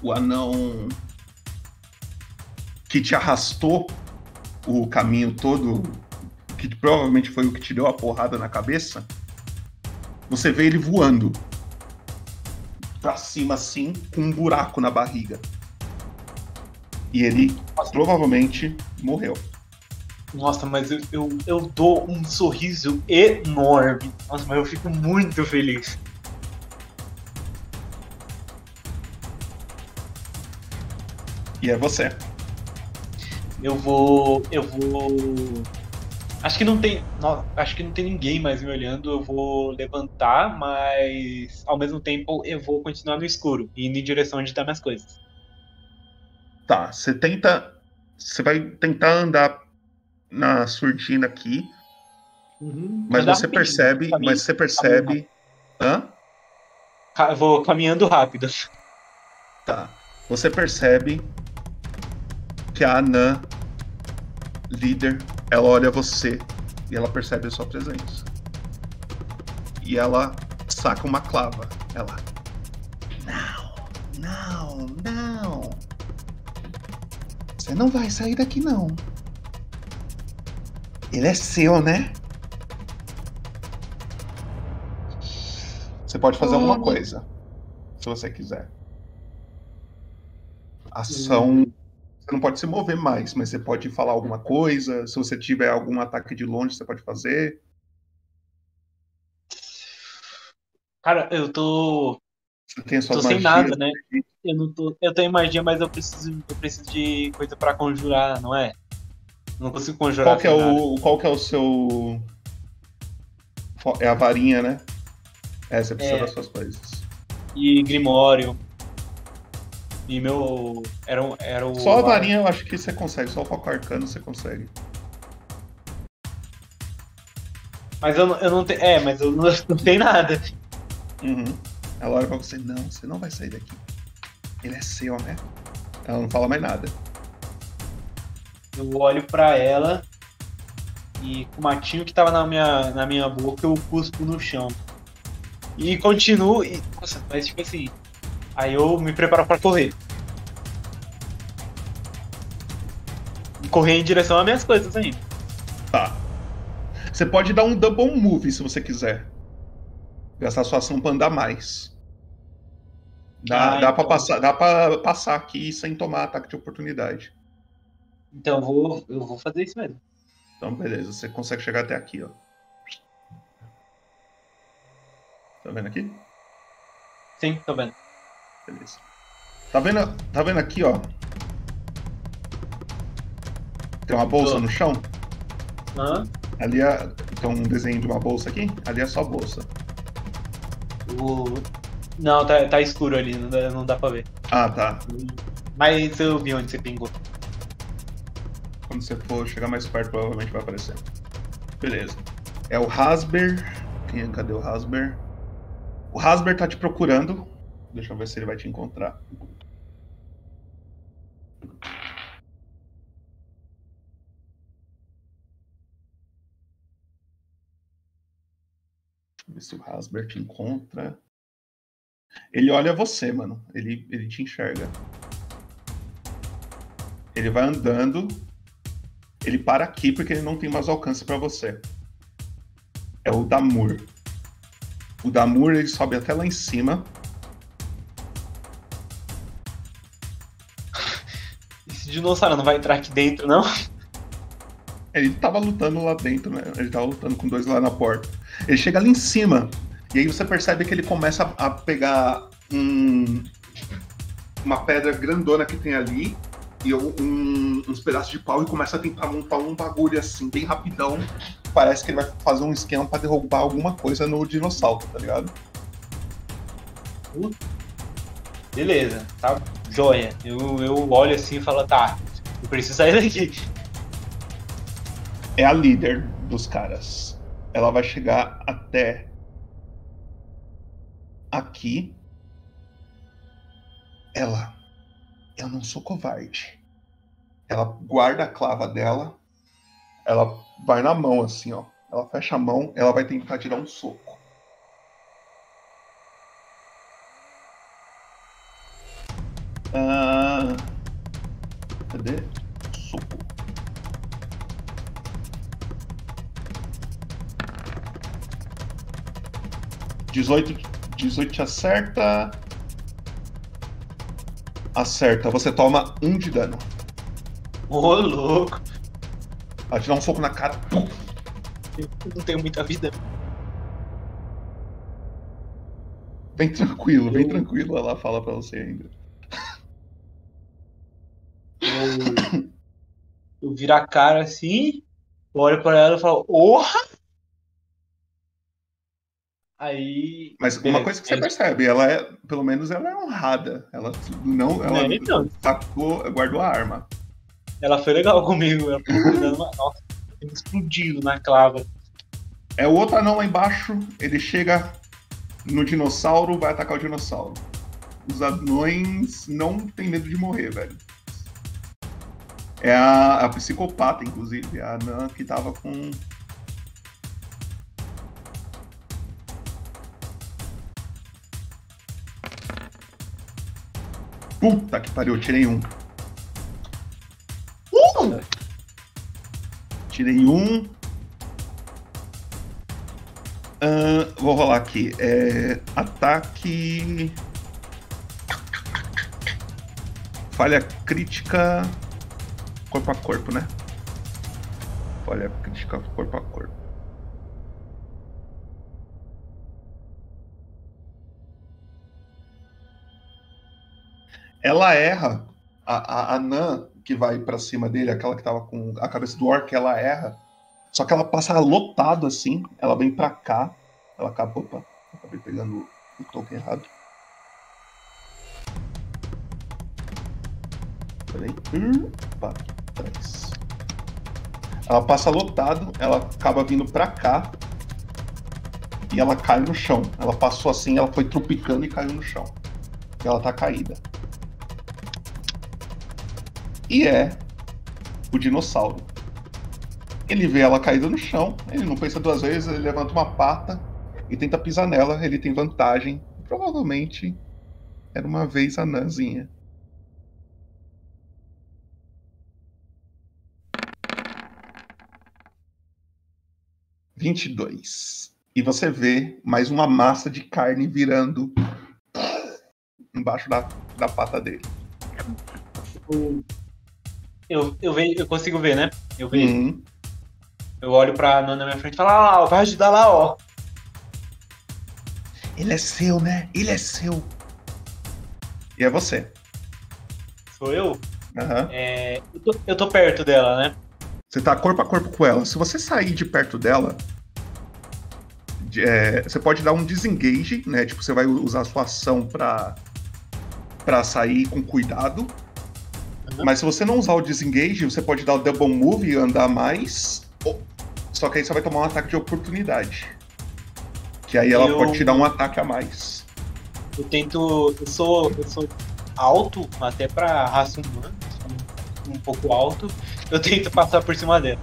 O anão. que te arrastou o caminho todo, que provavelmente foi o que te deu a porrada na cabeça, você vê ele voando pra cima assim, com um buraco na barriga. E ele provavelmente morreu. Nossa, mas eu, eu, eu dou um sorriso enorme. Nossa, mas eu fico muito feliz. E é você. Eu vou. Eu vou. Acho que não tem. não, acho que não tem ninguém mais me olhando. Eu vou levantar, mas ao mesmo tempo eu vou continuar no escuro, indo em direção onde tá minhas coisas. Tá, você tenta. Você vai tentar andar na surdina aqui, mas Andar você percebe. caminho- Mas você percebe. Hã? Ca- Eu vou caminhando rápido. Tá. Você percebe que a Anã, líder, ela olha você e ela percebe a sua presença. E ela saca uma clava. Ela. Não, não, não. Você não vai sair daqui, não. Ele é seu, né? Você pode fazer alguma coisa. Se você quiser. Ação. Você não pode se mover mais, mas você pode falar alguma coisa. Se você tiver algum ataque de longe, você pode fazer. Cara, eu tô. Você tem a sua tô sem magia. nada, né? Eu não tô. Eu tenho magia, mas eu preciso, eu preciso de coisa pra conjurar, não é? Não consigo conjurar. Qual que é o. Qual que é o seu. É a varinha, né? É, você precisa É. das suas coisas. E Grimório. E meu. Era, o- era o. Só a varinha eu acho que você consegue, só o foco arcano você consegue. Mas eu, não- eu não tenho. É, mas eu não, não tenho nada. Uhum. Ela olha pra você, não, você não vai sair daqui. Ele é seu, né? Ela não fala mais nada. Eu olho pra ela e com o matinho que tava na minha, na minha boca eu cuspo no chão. E continuo. E, nossa, mas tipo assim. Aí eu me preparo pra correr. E correr em direção às minhas coisas ainda. Tá. Você pode dar um double move se você quiser. Gastar sua ação pra andar mais. Dá, Ah, dá, pra então. passar, dá pra passar aqui sem tomar ataque de oportunidade. Então eu vou, eu vou fazer isso mesmo. Então, beleza. Você consegue chegar até aqui, ó. Tá vendo aqui? Sim, tô vendo. Beleza. Tá vendo, tá vendo aqui, ó? Tem uma bolsa Tô. no chão? Hã? Ali é, tem um desenho de uma bolsa aqui? Ali é só bolsa. O... Não, tá, tá escuro ali, não dá, não dá pra ver. Ah, tá. Mas eu vi onde você pingou. Quando você for chegar mais perto, provavelmente vai aparecer. Beleza. É o Hasber. Quem, é? cadê o Hasber? O Hasber tá te procurando. Deixa eu ver se ele vai te encontrar. Deixa eu ver se o Hasber te encontra. Ele olha você, mano. Ele, ele te enxerga. Ele vai andando. Ele para aqui porque ele não tem mais alcance pra você. É o Damur. O Damur ele sobe até lá em cima. Esse dinossauro não vai entrar aqui dentro, não? Ele tava lutando lá dentro, né? Ele tava lutando com dois lá na porta. Ele chega ali em cima. E aí você percebe que ele começa a a pegar um, uma pedra grandona que tem ali e um- uns pedaços de pau e começa a tentar montar um bagulho assim, bem rapidão. Parece que ele vai fazer um esquema pra derrubar alguma coisa no dinossauro, tá ligado? Beleza, tá joia. Eu, eu olho assim e falo, tá, eu preciso sair daqui. é a líder dos caras. Ela vai chegar até aqui. Ela, eu não sou covarde. Ela guarda a clava dela, ela vai na mão assim, ó. Ela fecha a mão, ela vai tentar tirar um soco. Ah, cadê? Soco. Dezoito, dezoito acerta. Acerta. Você toma um de dano. Ô, louco. Ela te dá um soco na cara. Eu não tenho muita vida. Bem tranquilo, bem tranquilo. Ela fala pra você ainda. Eu, eu viro a cara assim, olho pra ela e falo, orra! Aí. Mas uma beleza. coisa que você Aí- percebe, ela é, pelo menos ela é honrada. Ela não, ela Não, então. sacou, guardou a arma. Ela foi legal comigo. Ela foi dando uma. Nossa, tem explodido na clava. É o outro anão lá embaixo, ele chega no dinossauro, vai atacar o dinossauro. Os anões não têm medo de morrer, velho. É a, a psicopata, inclusive, a anã que tava com. Puta que pariu, tirei um. Uh! Tirei um. Ahn, vou rolar aqui. É, ataque. Falha crítica. Corpo a corpo, né? Falha crítica corpo a corpo. Ela erra. A, a, a Nan, que vai pra cima dele, aquela que tava com a cabeça do orc, ela erra. Só que ela passa lotado assim, ela vem pra cá. Ela acaba. Opa, acabei pegando o token errado. Peraí. Opa, atrás. Ela passa lotado, ela acaba vindo pra cá. E ela cai no chão. Ela passou assim, ela foi tropicando e caiu no chão. E ela tá caída. E é o dinossauro. Ele vê ela caída no chão, ele não pensa duas vezes, ele levanta uma pata e tenta pisar nela, ele tem vantagem. Provavelmente era uma vez a Nanzinha. Vinte e dois. E você vê mais uma massa de carne virando embaixo da, da pata dele. Eu, eu, ve, eu consigo ver, né? Eu vejo. Uhum. Eu olho pra Nana na minha frente e falo, ah lá, vai ajudar lá, ó. Ele é seu, né? Ele é seu. E é você. Sou eu? Aham. É, eu, tô, eu tô perto dela, né? Você tá corpo a corpo com ela. Se você sair de perto dela, de- é, você pode dar um disengage, né? Tipo, você vai usar a sua ação pra, pra sair com cuidado. Mas se você não usar o disengage, você pode dar o double move e andar mais. Só que aí você vai tomar um ataque de oportunidade. Que aí ela Eu- pode te dar um ataque a mais. Eu tento. Eu sou, eu sou alto, até pra raça humana, sou um pouco alto. Eu tento passar por cima dela.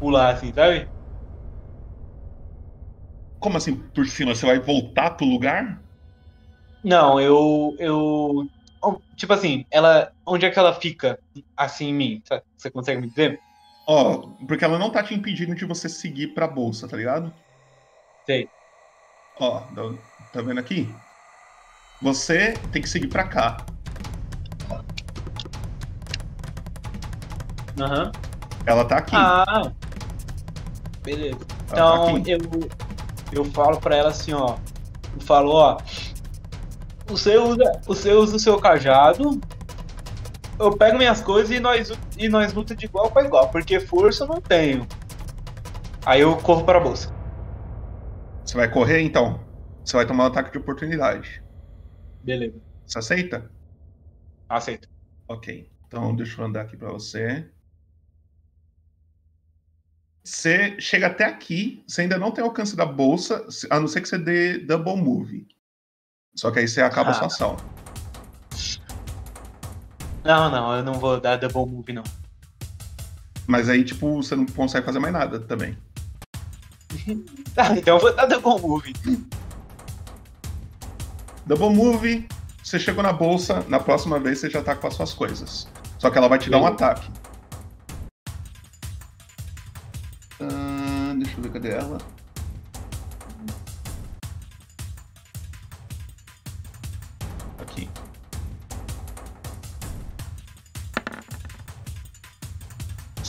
Pular assim, sabe? Como assim por cima? Você vai voltar pro lugar? Não, eu. eu. Tipo assim, ela. Onde é que ela fica assim em mim? Você consegue me dizer? Ó, porque ela não tá te impedindo de você seguir pra bolsa, tá ligado? Sei. Ó, tá- tá vendo aqui? Você tem que seguir pra cá. Aham. Ela tá aqui. Ah! Beleza. Ela tá Então aqui. eu, eu falo pra ela assim, ó. Eu falo, ó. Você usa, você usa o seu cajado. Eu pego minhas coisas e nós, e nós luta de igual pra igual, porque força eu não tenho. Aí eu corro para a bolsa. Você vai correr então? Você vai tomar um ataque de oportunidade. Beleza. Você aceita? Aceito. Ok. Então deixa eu andar aqui pra você. Você chega até aqui, você ainda não tem alcance da bolsa, a não ser que você dê double move. Só que aí você acaba a sua Ah. ação. Não, não, eu não vou dar double move, não. Mas aí, tipo, você não consegue fazer mais nada também. Tá, então eu vou dar double move. Double move, você chegou na bolsa, na próxima vez você já tá com as suas coisas. Só que ela vai te dar um ataque. Ah, deixa eu ver cadê ela.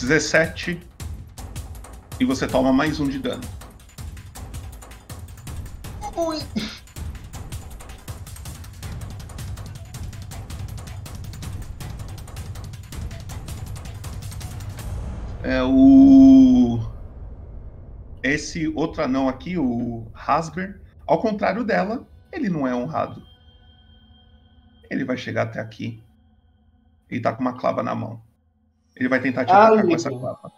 17. E você toma mais um de dano. Ui. É o. Esse outro anão aqui, o Hasber, ao contrário dela, ele não é honrado. Ele vai chegar até aqui. Ele tá com uma clava na mão. Ele vai tentar te Ah, atacar com essa clava.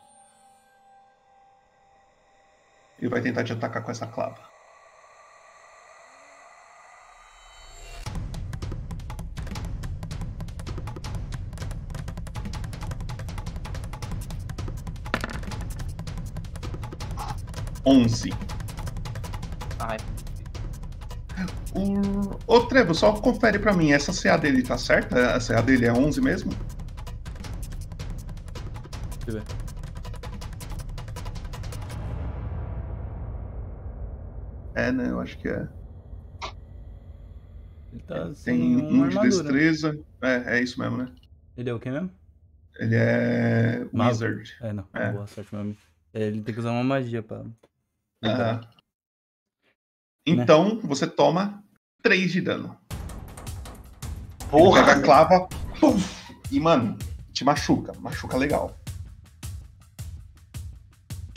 Ele vai tentar te atacar com essa clava. Onze. Ai. O... Ô, Trevo, só confere pra mim, essa CA dele tá certa? A CA dele é 11 mesmo? Deixa eu ver. É, né? Eu acho que é. Ele tá sem Tem um de destreza. É, é isso mesmo, né? Ele é o quê mesmo? Ele é Mago. Wizard. É, não. É. Boa sorte, meu amigo. É, Ele tem que usar uma magia pra. Aham. Então, você toma 3 de dano. Ele Porra! pega a clava puf, e, mano, te machuca. Machuca legal.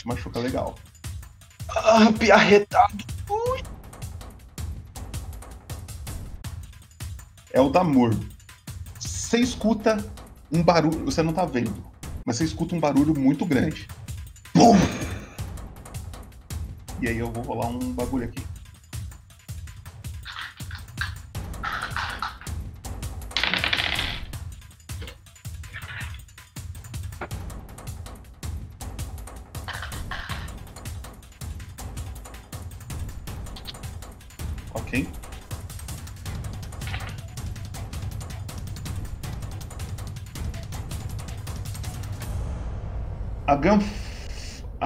Te machuca legal. Ah, piarretado. Ui. É o Damor. Você escuta um barulho. Você não tá vendo, mas você escuta um barulho muito grande. Pum! E aí eu vou rolar um bagulho aqui.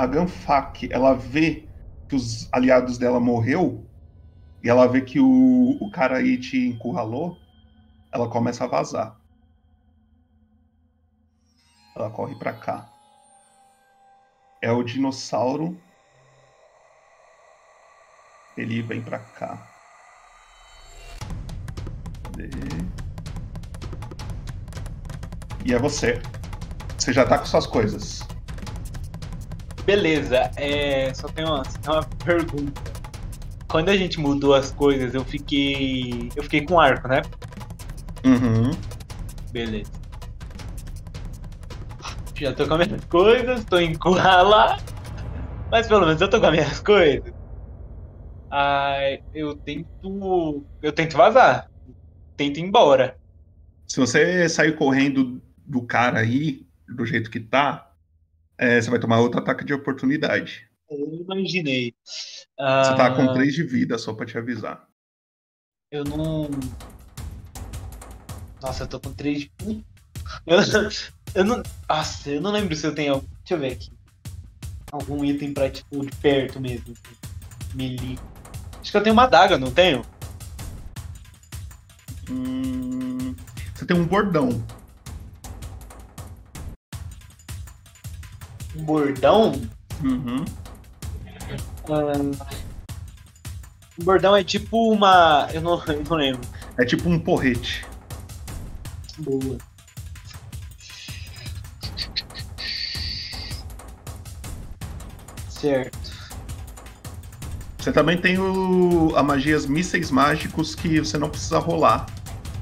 A Gunfak, ela vê que os aliados dela morreu e ela vê que o, o cara aí te encurralou, ela começa a vazar. Ela corre pra cá. É o dinossauro. Ele vem pra cá. Cadê? E é você. Você já tá com suas coisas. Beleza, é, só tem uma, uma pergunta. Quando a gente mudou as coisas, eu fiquei. Eu fiquei com arco, né? Uhum. Beleza. Já tô com as minhas coisas, tô encurralado. Mas pelo menos eu tô com as minhas coisas. Ai, eu tento. Eu tento vazar. Tento ir embora. Se você sair correndo do cara aí, do jeito que tá, é, você vai tomar outro ataque de oportunidade. Eu imaginei. Você tá com Ah, 3 de vida, só pra te avisar. Eu não. Nossa, eu tô com 3 de. Eu, eu não. Nossa, eu não lembro se eu tenho. algum- Deixa eu ver aqui. Algum item pra, tipo, de perto mesmo. Melee. Acho que eu tenho uma adaga, não tenho? Hum, você tem um bordão. Bordão? Uhum. Um bordão é tipo uma. Eu não, eu não lembro. É tipo um porrete. Boa. Certo. Você também tem o, a magias mísseis mágicos que você não precisa rolar.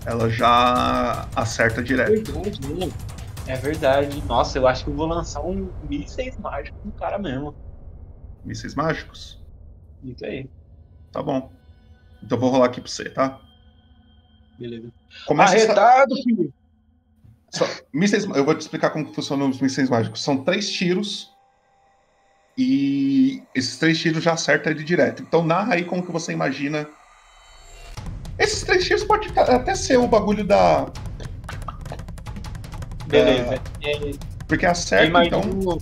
Ela já acerta direto. Verdade? É verdade. Nossa, eu acho que eu vou lançar um mísseis mágico no cara mesmo. Mísseis mágicos? Isso aí. Tá bom. Então eu vou rolar aqui pra você, tá? Beleza. Começa essa- Arretado, filho! Só- mísseis, eu vou te explicar como funcionam os mísseis mágicos. São três tiros e esses três tiros já acertam ele direto. Então narra aí como que você imagina. Esses três tiros pode até ser o bagulho da. Beleza. da- É, Porque eu acerta, então. imagino,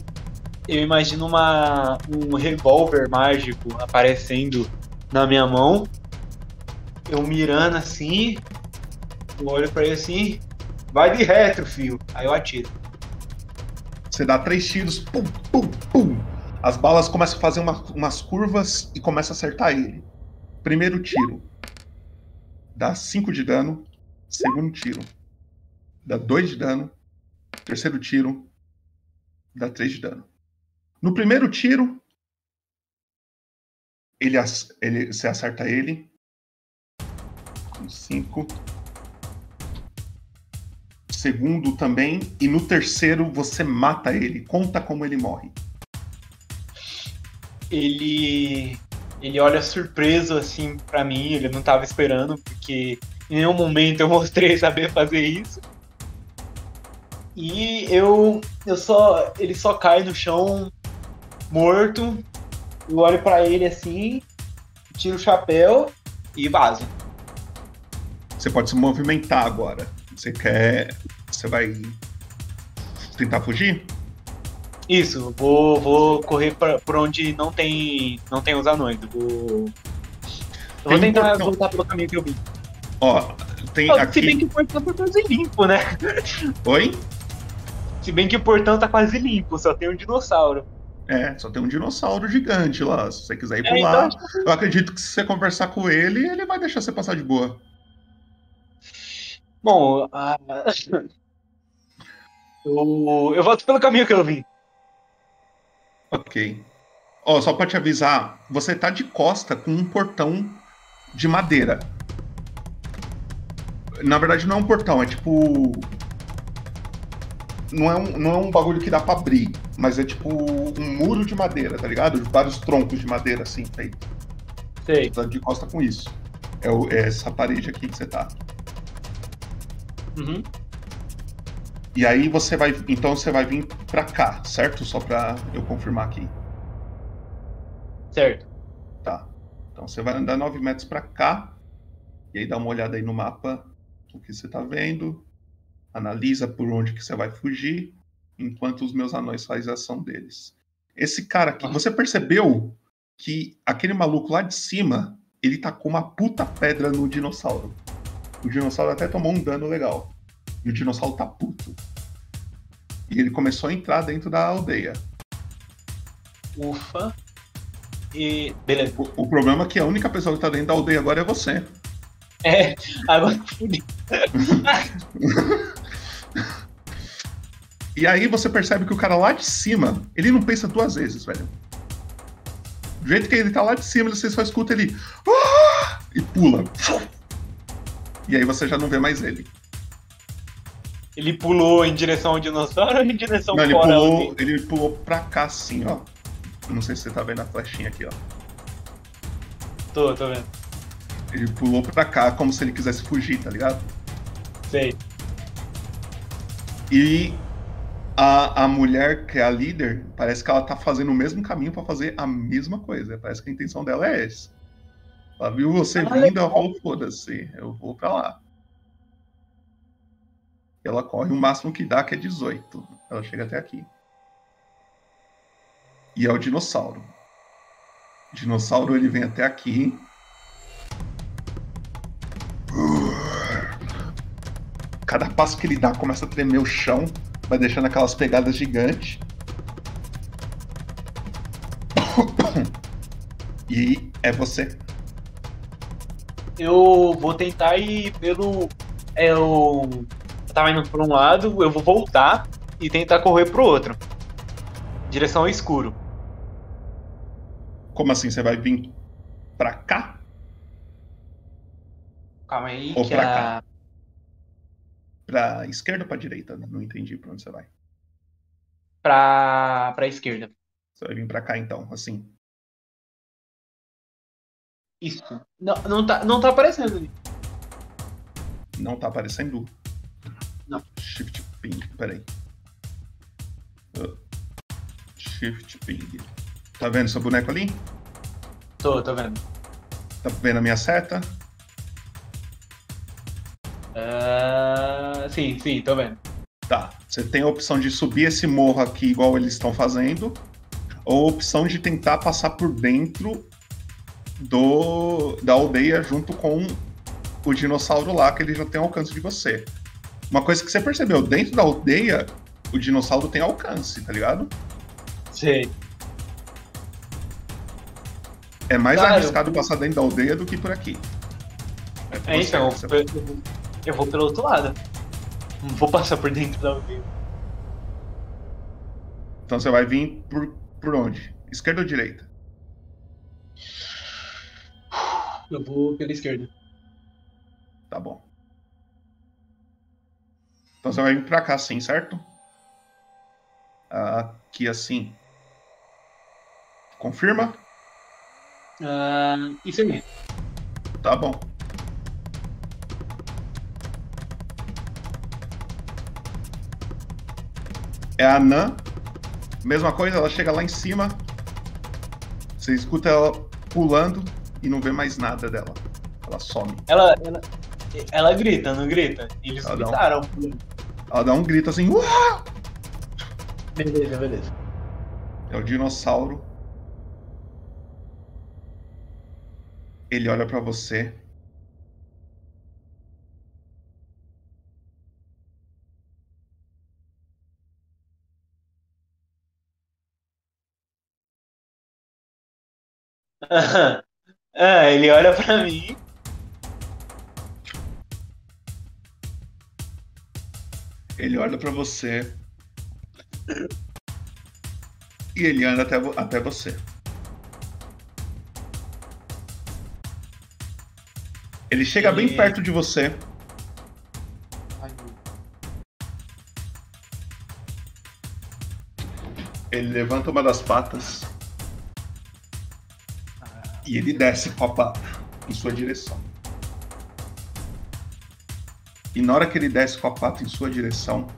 eu imagino uma, um revólver mágico aparecendo na minha mão. Eu mirando assim. Eu olho pra ele assim. Vai de retro, filho. Aí eu atiro. Você dá três tiros, pum, pum, pum. As balas começam a fazer uma- umas curvas e começa a acertar ele. Primeiro tiro. Dá 5 de dano. Segundo tiro. Dá 2 de dano. Terceiro tiro. Dá 3 de dano. No primeiro tiro, ele, ele, você acerta ele. Com 5. Segundo também. E no terceiro, você mata ele. Conta como ele morre. Ele. Ele olha surpreso assim pra mim, ele não tava esperando, porque em nenhum momento eu mostrei saber fazer isso. E eu. Eu só. Ele só cai no chão morto. Eu olho pra ele assim, tiro o chapéu e vazo. Você pode se movimentar agora. Você quer. Você vai tentar fugir? Isso, vou, vou correr pra, por onde não tem, não tem os anões. Vou, vou tentar portão. voltar pelo caminho que eu vim. Ó, tem Ó, Se aqui. bem que o portão quase limpo, né? Oi? Se bem que o portão tá quase limpo, só tem um dinossauro. É, só tem um dinossauro gigante lá. Se você quiser ir É, por então lá, que- eu acredito que se você conversar com ele, ele vai deixar você passar de boa. Bom, ah, eu, eu volto pelo caminho que eu vim. Ok. Ó, só pra te avisar, você tá de costa com um portão de madeira. Na verdade, não é um portão, é tipo. Não é um, não é um bagulho que dá pra abrir, mas é tipo um muro de madeira, tá ligado? De vários troncos de madeira assim, feito. Sei. Tá de costa com isso. É, o- é essa parede aqui que você tá. Uhum. E aí você vai. Então você vai vir pra cá, certo? Só pra eu confirmar aqui. Certo. Tá. Então você vai andar 9 metros pra cá. E aí dá uma olhada aí no mapa o que você tá vendo. Analisa por onde que você vai fugir. Enquanto os meus anões fazem a ação deles. Esse cara aqui, você percebeu que aquele maluco lá de cima, ele tacou uma puta pedra no dinossauro. O dinossauro até tomou um dano legal. E o dinossauro tá puto. E ele começou a entrar dentro da aldeia. Ufa. E. Beleza. O, o problema é que a única pessoa que tá dentro da aldeia agora é você. É, agora fudi. E aí você percebe que o cara lá de cima, ele não pensa duas vezes, velho. Do jeito que ele tá lá de cima, você só escuta ele. "Ah!" E pula. E aí você já não vê mais ele. Ele pulou em direção ao dinossauro ou em direção Não, ele fora? pulou, ele pulou pra cá assim, ó. Não sei se você tá vendo a flechinha aqui, ó. Tô, tô vendo. Ele pulou pra cá como se ele quisesse fugir, tá ligado? Sei. E a, a mulher, que é a líder, parece que ela tá fazendo o mesmo caminho pra fazer a mesma coisa. Parece que a intenção dela é essa. Ela viu você Ah, vindo, ela falou, foda-se, eu vou pra lá. Ela corre o máximo que dá, que é 18. Ela chega até aqui. E é o dinossauro. O dinossauro, ele vem até aqui. Cada passo que ele dá começa a tremer o chão, vai deixando aquelas pegadas gigantes. E é você. Eu vou tentar ir pelo. é, Eu. Eu tava indo por um lado, eu vou voltar e tentar correr pro outro. Direção ao escuro. Como assim? Você vai vir pra cá? Calma aí, Ou que pra a. cá? Pra esquerda ou pra direita? Não entendi pra onde você vai. Pra. pra esquerda. Você vai vir pra cá então, assim. Isso. Não, não, tá, não tá aparecendo ali. Não tá aparecendo? Não. Shift ping, peraí. Uh, Shift ping. Tá vendo seu boneco ali? Tô, tô vendo. Tá vendo a minha seta? Ah, sim, sim, tô vendo. Tá. Você tem a opção de subir esse morro aqui igual eles estão fazendo, ou a opção de tentar passar por dentro do da aldeia junto com o dinossauro lá, que ele já tem alcance de você. Uma coisa que você percebeu, dentro da aldeia, o dinossauro tem alcance, tá ligado? Sei. É mais Cara, arriscado passar dentro da aldeia do que por aqui. É, você, então, eu, vou pelo outro lado. Não vou passar por dentro da aldeia. Então você vai vir por, por onde? Esquerda ou direita? Eu vou pela esquerda. Tá bom. Então você vai vir pra cá assim, certo? Aqui assim. Confirma? Ah, isso aí. Tá bom. É a Nan. Mesma coisa, ela chega lá em cima. Você escuta ela pulando e não vê mais nada dela. Ela some. Ela, ela, ela grita, não grita? Eles Ela dá um- gritaram. Ela dá um grito assim. Uau! Beleza, beleza. É o dinossauro. Ele olha pra você. Ah, ele olha pra mim. Ele olha pra você. E ele anda até, até você. Ele chega bem Ele- perto de você. Ele levanta uma das patas. E ele desce com a pata em sua direção. E na hora que ele desce com a pata em sua direção,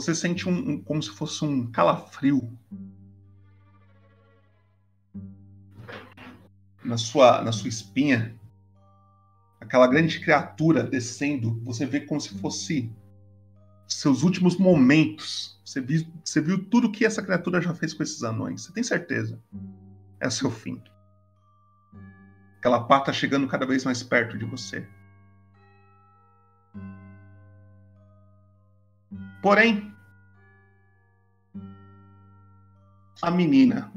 Você sente um, um- como se fosse um calafrio na sua, na sua espinha. Aquela grande criatura descendo, você vê como se fosse seus últimos momentos. Você viu, você viu tudo que essa criatura já fez com esses anões. Você tem certeza? É seu fim. Aquela pata chegando cada vez mais perto de você. Porém, a menina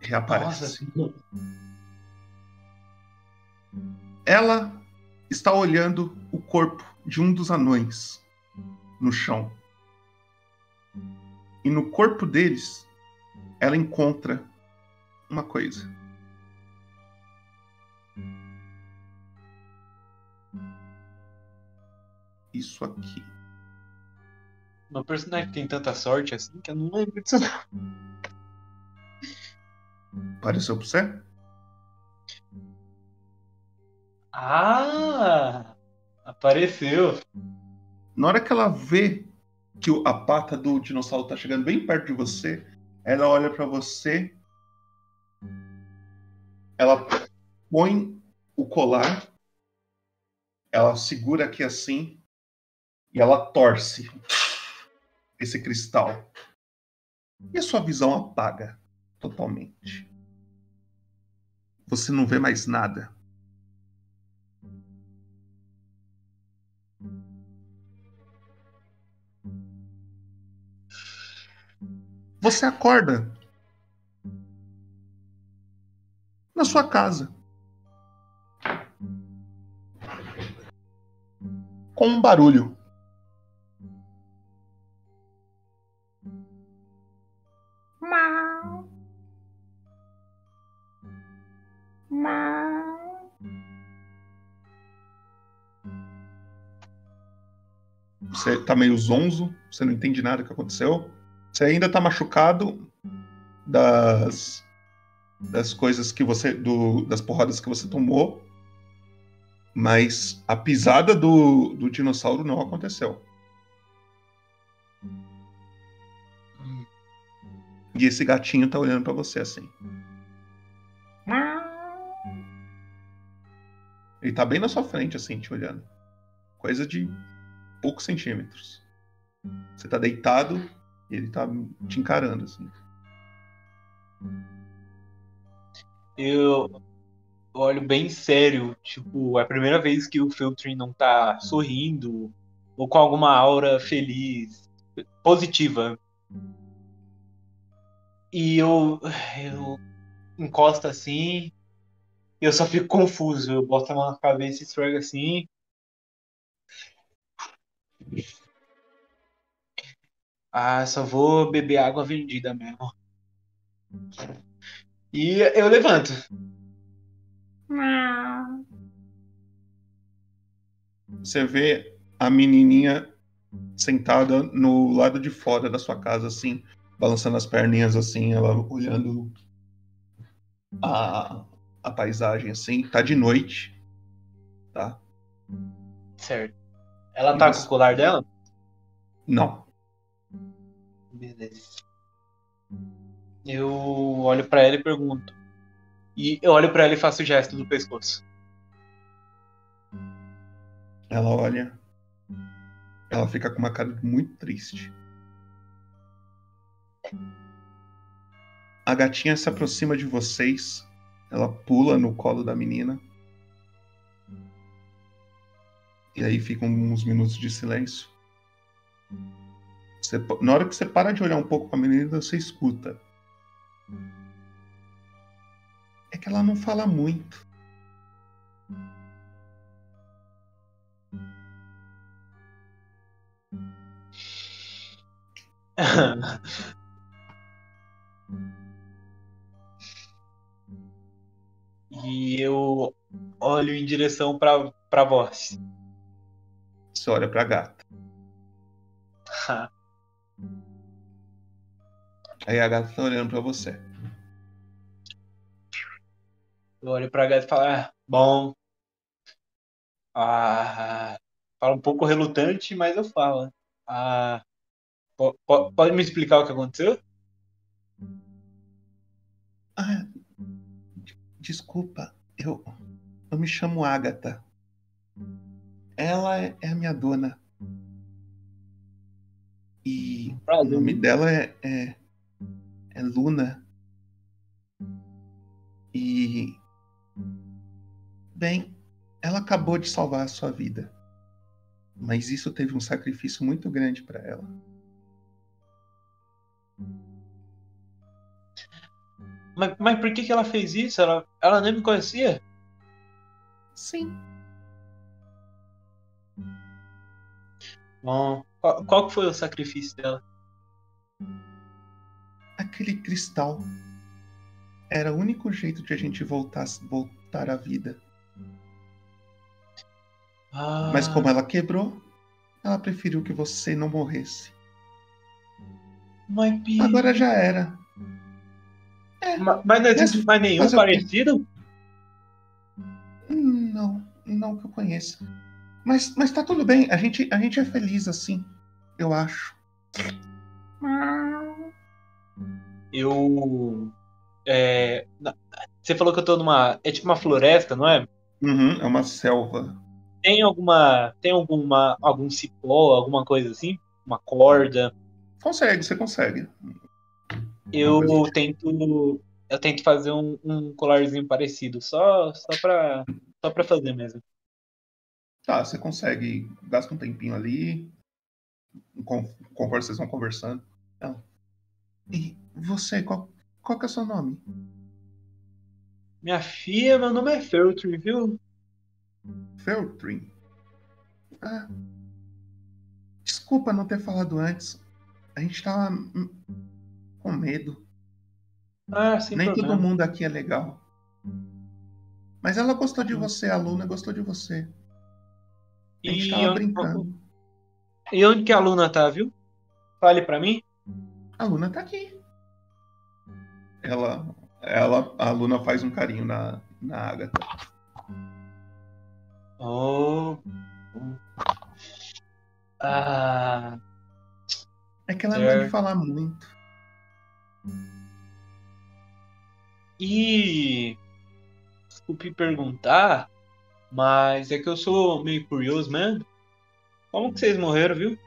reaparece. Ela está olhando o corpo de um dos anões no chão. E no corpo deles, ela encontra uma coisa. Isso aqui. Meu personagem tem tanta sorte assim que eu não lembro disso não. Apareceu pra você? Ah! Apareceu. Na hora que ela vê que a pata do dinossauro tá chegando bem perto de você, ela olha pra você. Ela põe o colar. Ela segura aqui assim e ela torce esse cristal. E a sua visão apaga totalmente. Você não vê mais nada. Você acorda na sua casa com um barulho. Mau. Mau. Você tá meio zonzo, você não entende nada que aconteceu. Você ainda tá machucado das das coisas que você do, das porradas que você tomou, mas a pisada do, do dinossauro não aconteceu. E esse gatinho tá olhando pra você assim. Ele tá bem na sua frente, assim, te olhando. Coisa de poucos centímetros. Você tá deitado e ele tá te encarando, assim. Eu olho bem sério. Tipo, é a primeira vez que o Feltrin não tá sorrindo ou com alguma aura feliz, positiva. E eu, eu encosto assim, eu só fico confuso. Eu boto a mão na cabeça e esfrego assim. Ah, só vou beber água vendida mesmo. E eu levanto. Você vê a menininha sentada no lado de fora da sua casa, assim, balançando as perninhas assim, ela olhando a, a paisagem assim. Tá de noite, tá? Certo. Ela tá com o colar dela? Não. Beleza. Eu olho pra ela e pergunto. E eu olho pra ela e faço o gesto do pescoço. Ela olha. Ela fica com uma cara muito triste. A gatinha se aproxima de vocês. Ela pula no colo da menina. E aí ficam uns minutos de silêncio. Você, na hora que você para de olhar um pouco pra menina, você escuta. É que ela não fala muito. e eu olho em direção pra, pra voz. Você olha pra gata. Aí a gata tá olhando pra você. Eu olho pra gata e falo, ah, bom. Ah, falo um pouco relutante, mas eu falo. Ah, po- po- pode me explicar o que aconteceu? Ah, desculpa, eu, eu me chamo Agatha. Ela é, é a minha dona. E o nome dela é, é, é Luna. E. Bem, ela acabou de salvar a sua vida. Mas isso teve um sacrifício muito grande para ela. Mas, mas por que, que ela fez isso? Ela, ela nem me conhecia? Sim. Bom, qual, qual que foi o sacrifício dela? Aquele cristal era o único jeito de a gente voltar, voltar à vida. Ah, Mas como ela quebrou, ela preferiu que você não morresse. Mas, Pi, Agora já era. Ma- mas não existe Mas- mais nenhum mas eu- parecido? Não, não que eu conheça. Mas, mas tá tudo bem, a gente, a gente é feliz assim, eu acho. Eu. É, você falou que eu tô numa. É tipo uma floresta, não é? Uhum, é uma selva. Tem alguma. Tem alguma. algum cipó, alguma coisa assim? Uma corda? Consegue, você consegue. Eu coisa tento. Eu tento fazer um, um colarzinho parecido, só, só, pra, só pra fazer mesmo. Tá, você consegue, gasta um tempinho ali, com, conforme vocês vão conversando. Ela, E você, qual, qual que é o seu nome? Minha filha, meu nome é Feltrin, viu? Feltrin. Ah, desculpa não ter falado antes. A gente tava hum, com medo. Ah, Nem todo problema. mundo aqui é legal. Mas ela gostou de você, a Luna gostou de você. A gente E tava onde- brincando. E onde que a Luna tá, viu? Fale pra mim. A Luna tá aqui. Ela, ela, a Luna faz um carinho na, na Agatha. Oh. Ah. É que ela não é de Certo. falar muito. E. Desculpe perguntar. Mas é que eu sou meio curioso mesmo. Como que vocês morreram, viu?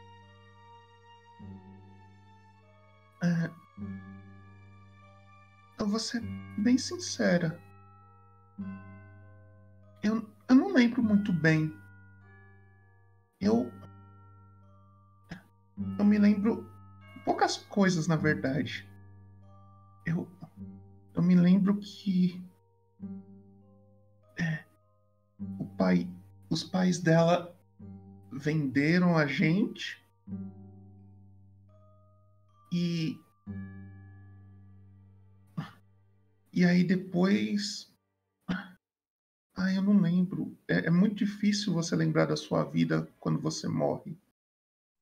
É, eu vou ser bem sincera. Eu, eu não lembro muito bem. Eu. Eu me lembro poucas coisas, na verdade. Eu. Eu me lembro que. É, o pai. Os pais dela venderam a gente. E. E aí depois. Ah, eu não lembro. É, é, muito difícil você lembrar da sua vida quando você morre.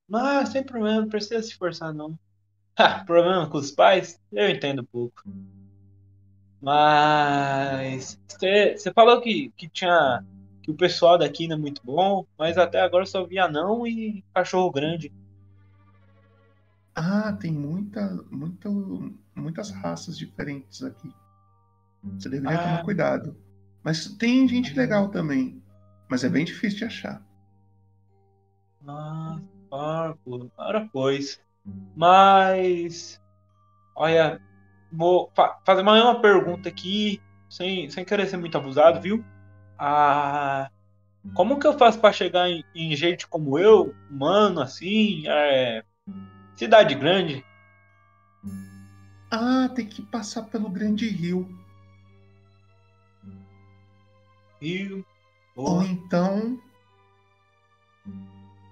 Mas sem problema, não precisa se esforçar não. Problema com os pais? Eu entendo pouco. Mas você falou que, que tinha. que o pessoal daqui não é muito bom, mas até agora só vi anão e cachorro grande. Ah, tem muita, muita, muitas raças diferentes aqui. Você deveria ah. tomar cuidado. Mas tem gente legal também. Mas é bem difícil de achar. Ah, para pois. Mas. Olha, vou fa fazer mais uma pergunta aqui, sem, sem querer ser muito abusado, viu? Ah, como que eu faço para chegar em, em, gente como eu, humano, assim, é, cidade grande? Ah, tem que passar pelo Grande Rio. Rio. Ou então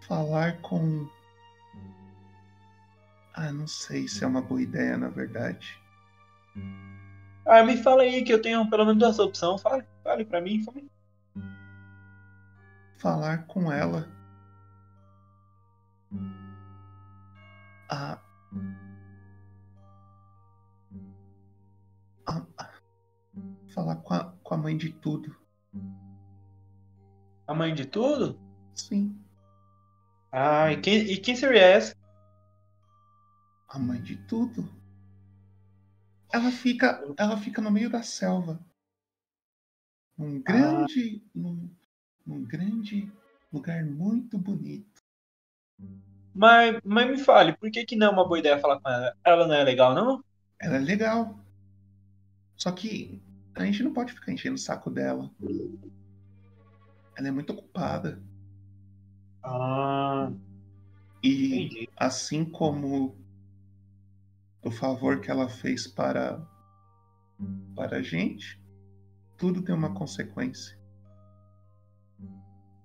falar com. Ah, não sei se é uma boa ideia, na verdade. Ah, me fala aí que eu tenho pelo menos essa opção. Fale, fale pra mim, fale. Falar com ela. Ah. ah falar com a, com a mãe de tudo. A mãe de tudo? Sim. Ah, e quem, e quem seria essa? A mãe de tudo. Ela fica, ela fica no meio da selva. Num grande, ah. num, num grande lugar muito bonito. Mas, mas me fale, por que, que não é uma boa ideia falar com ela? Ela não é legal, não? Ela é legal. Só que a gente não pode ficar enchendo o saco dela. Ela é muito ocupada. Ah. E entendi. assim como o favor que ela fez para para a gente, tudo tem uma consequência.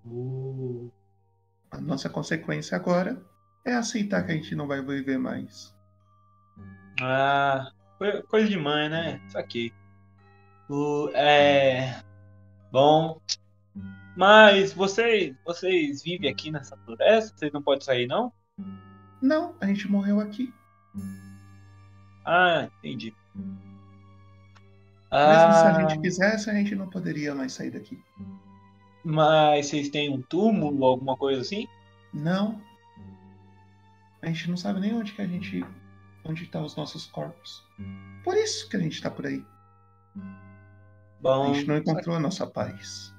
Uh. A nossa consequência agora é aceitar que a gente não vai viver mais. Ah, coisa de mãe, né? Isso aqui. O, é. Bom. Mas vocês, vocês vivem aqui nessa floresta? Vocês não podem sair, não? Não, a gente morreu aqui. Ah, entendi. Mesmo ah, se a ah. gente quisesse, a gente não poderia mais sair daqui. Mas vocês têm um túmulo ou alguma coisa assim? Não. A gente não sabe nem onde que a gente. onde estão tá os nossos corpos. Por isso que a gente está por aí. Bom, a gente não encontrou a nossa paz.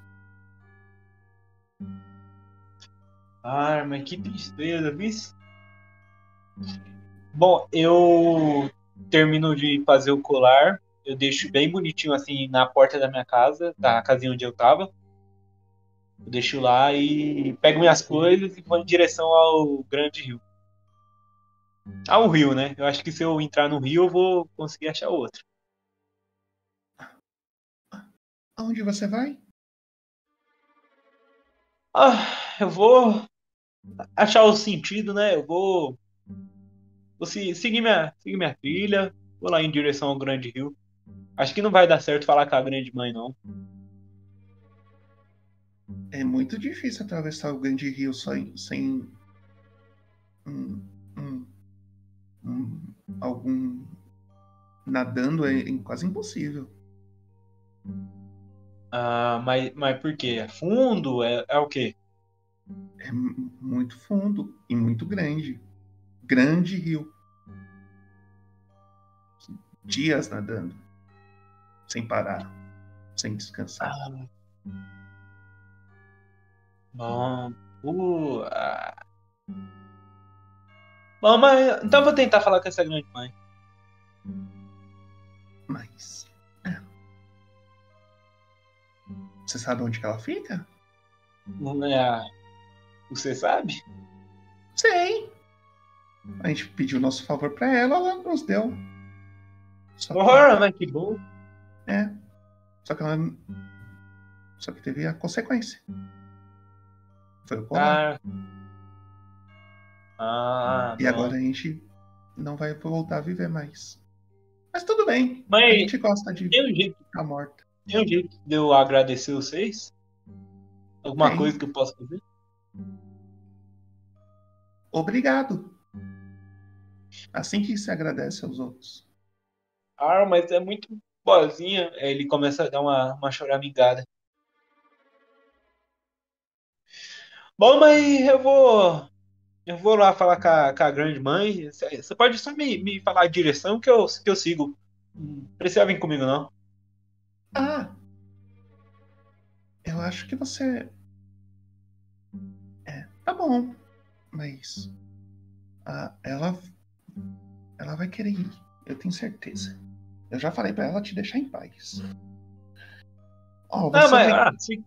Ah, mas que tristeza, viu? Bom, eu termino de fazer o colar, eu deixo bem bonitinho assim na porta da minha casa, da casinha onde eu tava. Eu deixo lá e pego minhas coisas e vou em direção ao Grande Rio. Ao rio, né? Eu acho que se eu entrar no rio eu vou conseguir achar outro. Aonde você vai? Ah, eu vou achar o sentido, né? Eu vou, vou seguir, minha, seguir minha trilha, vou lá em direção ao Grande Rio. Acho que não vai dar certo falar com a grande mãe, não. É muito difícil atravessar o Grande Rio sem, sem um, um, um, algum nadando é quase impossível. Ah, mas, mas por quê? É fundo? É, é o quê? É muito fundo e muito grande. Grande rio. Dias nadando. Sem parar. Sem descansar. Ah. Bom, uh, ah. Bom, mas então vou tentar falar com essa grande mãe. Mas. é. Você sabe onde que ela fica? Não é Você sabe? Sei. A gente pediu nosso favor pra ela, ela nos deu. Só que- mas que bom. É. Só que ela. Só que teve a consequência. Foi o colar. Ah. Ah, e bom. agora a gente não vai voltar a viver mais. Mas tudo bem. Mas a gente gosta de tem um jeito, ficar morta. tem um jeito de eu agradecer vocês? Alguma Tem. coisa que eu possa fazer? Obrigado. Assim que se agradece aos outros. Ah, mas é muito boazinha. Aí ele começa a dar uma, uma choramingada. Bom, mas eu vou. Eu vou lá falar com a, com a grande mãe. Você você pode só me, me falar a direção que eu, que eu sigo. Não precisa vir comigo, não. Ah! Eu acho que você. É, tá bom. Mas. ah, ela. Ela vai querer ir. Eu tenho certeza. Eu já falei pra ela te deixar em paz. Ó, Ah, mas vai- ah, se,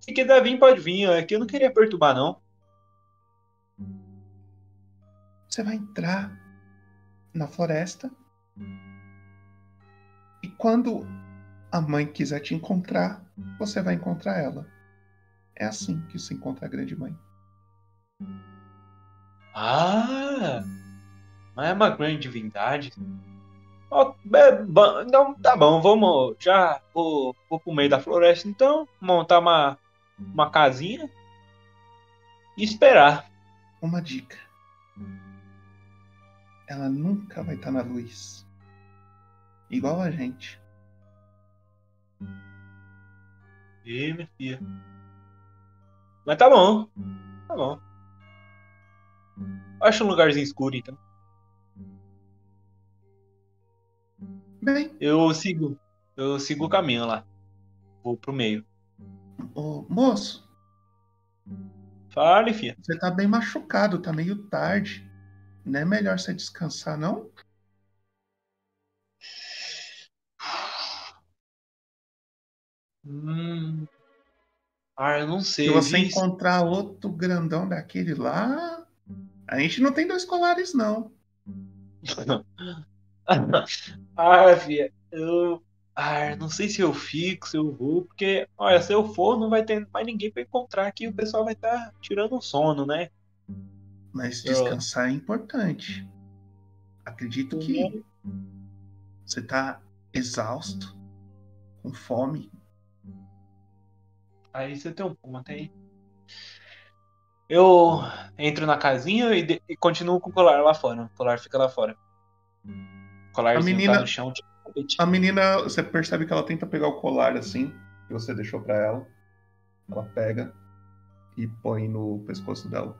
se quiser vir, pode vir. É que eu não queria perturbar, não. Você vai entrar na floresta. E quando a mãe quiser te encontrar, você vai encontrar ela. É assim que se encontra a grande mãe. Ah! Mas é uma grande divindade. Ó, é, então tá bom, vamos. Já vou, vou pro meio da floresta então, montar uma, uma casinha e esperar. Uma dica. Ela nunca vai estar na luz. Igual a gente. Ih, minha filha. Mas tá bom. Tá bom. Acha um lugarzinho escuro então. Bem, Eu sigo. Eu sigo o caminho lá. Vou pro meio. ô, moço, Fale, filha. você tá bem machucado, tá meio tarde. Não é melhor você descansar, não? Hum. Ah, eu não sei. Se você encontrar outro grandão daquele lá. A gente não tem dois colares, não. ah, filha, eu. Ah, não sei se eu fico, se eu vou, porque, olha, se eu for, não vai ter mais ninguém pra encontrar aqui, o pessoal vai estar tirando um sono, né? Mas Eu- descansar é importante. Acredito que você tá exausto, com fome. Aí você tem um ponto aí. Eu entro na casinha e, de- e continuo com o colar lá fora. O colar fica lá fora. Colarzinho A menina- tá no chão. tipo. A menina, você percebe que ela tenta pegar o colar assim, que você deixou pra ela. Ela pega e põe no pescoço dela.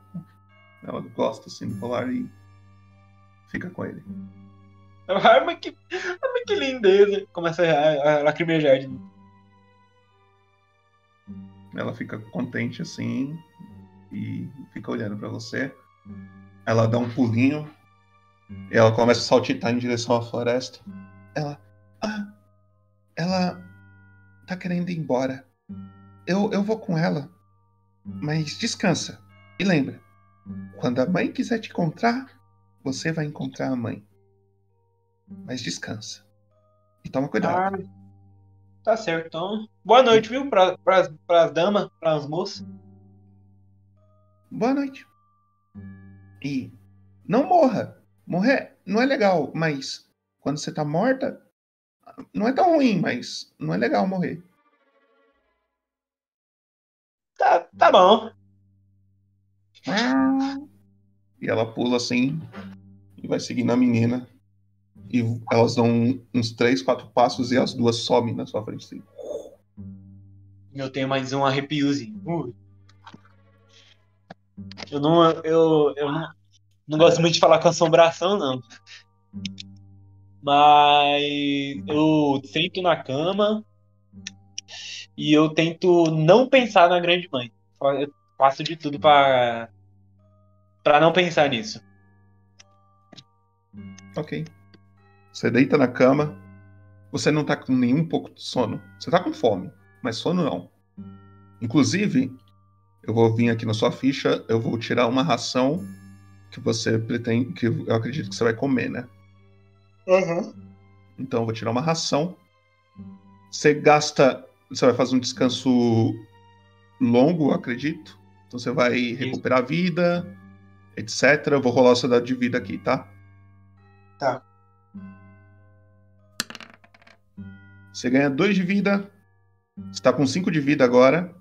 Ela gosta assim do colar e fica com ele. Ai, mas que, mas que lindeza. Começa a, a lacrimejar de. Ela fica contente assim e fica olhando pra você. Ela dá um pulinho e ela começa a saltitar em direção à floresta. Ela, ah, ela tá querendo ir embora. Eu, eu vou com ela, mas descansa. E lembra, quando a mãe quiser te encontrar, você vai encontrar a mãe. Mas descansa. E toma cuidado. Ah, tá certo, então. Boa noite, viu? Pra, pras, pras damas, pras moças. Boa noite. E não morra. Morrer não é legal, mas quando você tá morta, não é tão ruim, mas não é legal morrer. Tá, tá bom. E ela pula assim e vai seguindo a menina. E elas dão uns três, quatro passos e as duas sobem na sua frente. Assim. Eu tenho mais um arrepiozinho. Ui. Eu não, eu, eu não, não gosto muito de falar com assombração, não. Mas eu sento na cama e eu tento não pensar na grande mãe. Com faço de tudo pra, pra não pensar nisso. Ok. Você deita na cama. Você não tá com nenhum pouco de sono. Você tá com fome, mas sono não. Inclusive, eu vou vir aqui na sua ficha, eu vou tirar uma ração que você pretende, que eu acredito que você vai comer, né? Uhum. Então eu vou tirar uma ração. Você gasta, você vai fazer um descanso longo, eu acredito. Então você vai recuperar a vida, etc. Eu vou rolar a sua dado de vida aqui, tá? Tá. Você ganha 2 de vida. Você tá com 5 de vida agora.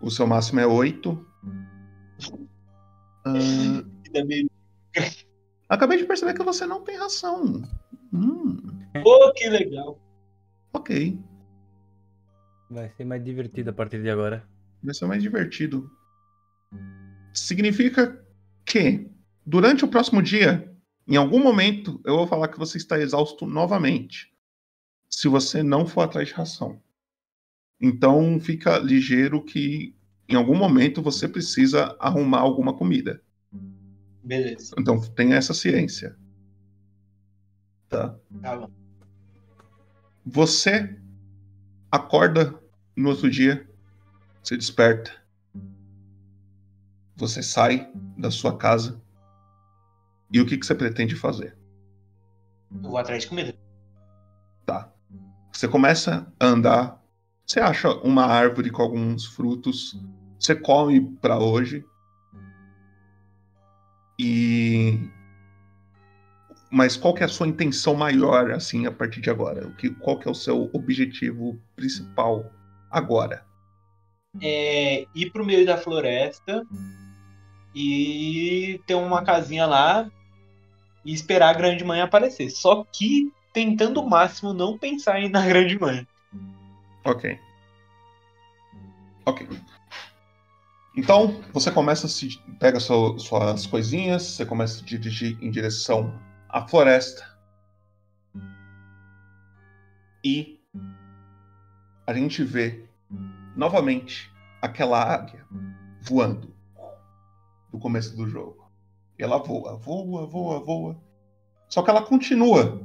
O seu máximo é 8. Meio- Acabei de perceber que você não tem ração. Hum, Pô, que legal. ok. Vai ser mais divertido a partir de agora. Vai ser mais divertido. Significa que, durante o próximo dia, em algum momento, eu vou falar que você está exausto novamente. Se você não for atrás de ração. Então, fica ligeiro que, em algum momento, você precisa arrumar alguma comida. Beleza. Então, tenha essa ciência. Tá? Tá bom. Você acorda no outro dia, você desperta, você sai da sua casa e o que, que você pretende fazer? Eu vou atrás de comida. Tá. Você começa a andar, você acha uma árvore com alguns frutos, você come para hoje e mas qual que é a sua intenção maior assim a partir de agora? O que qual que é o seu objetivo principal agora? É ir pro meio da floresta e ter uma casinha lá e esperar a grande mãe aparecer. Só que tentando o máximo não pensar em na grande mãe. Ok. Ok. Então, você começa a se. pega sua- suas coisinhas, você começa a se dirigir em direção à floresta. E a gente vê novamente aquela águia voando do começo do jogo. E ela voa, voa, voa, voa. Só que ela continua.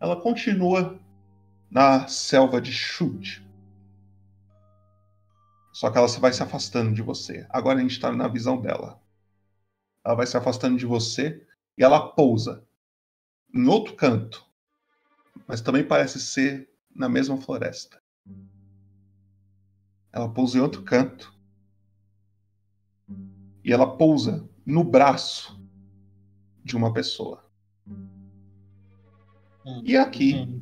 Ela continua na selva de chute. Só que ela vai se afastando de você. Agora a gente tá na visão dela. Ela vai se afastando de você e ela pousa em outro canto. Mas também parece ser na mesma floresta. Ela pousa em outro canto. E ela pousa no braço de uma pessoa. E aqui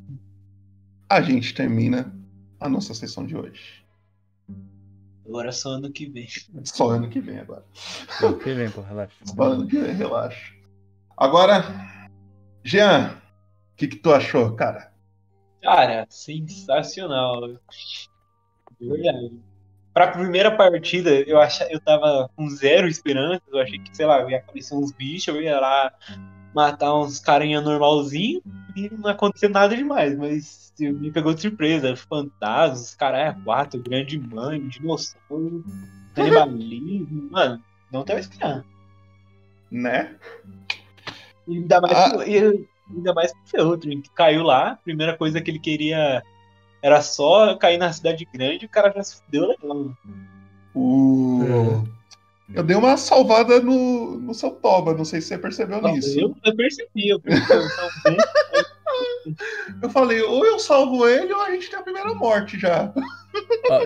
a gente termina a nossa sessão de hoje. Agora só ano que vem. Só ano que vem agora. Ano que vem, pô, relaxa. Só ano que vem, relaxa. Agora, Jean, o que, que tu achou, cara? Cara, sensacional. De verdade. Pra primeira partida, eu, acha, eu tava com zero esperança. Eu achei que, sei lá, ia aparecer uns bichos, eu ia lá matar uns carinha normalzinho e não aconteceu nada demais, mas me pegou de surpresa. Fantasmas, caralho, quatro, grande mãe, dinossauro, canibalismo. Mano, não tava esperando. Né? E ainda mais, e ainda mais que o Feltrin, que caiu lá, primeira coisa que ele queria era só cair na cidade grande, o cara já se fudeu legal. O... Eu dei uma salvada no, no seu Toba, não sei se você percebeu nisso. Eu, eu percebi, eu percebi. Eu falei, ou eu salvo ele ou a gente tem a primeira morte já.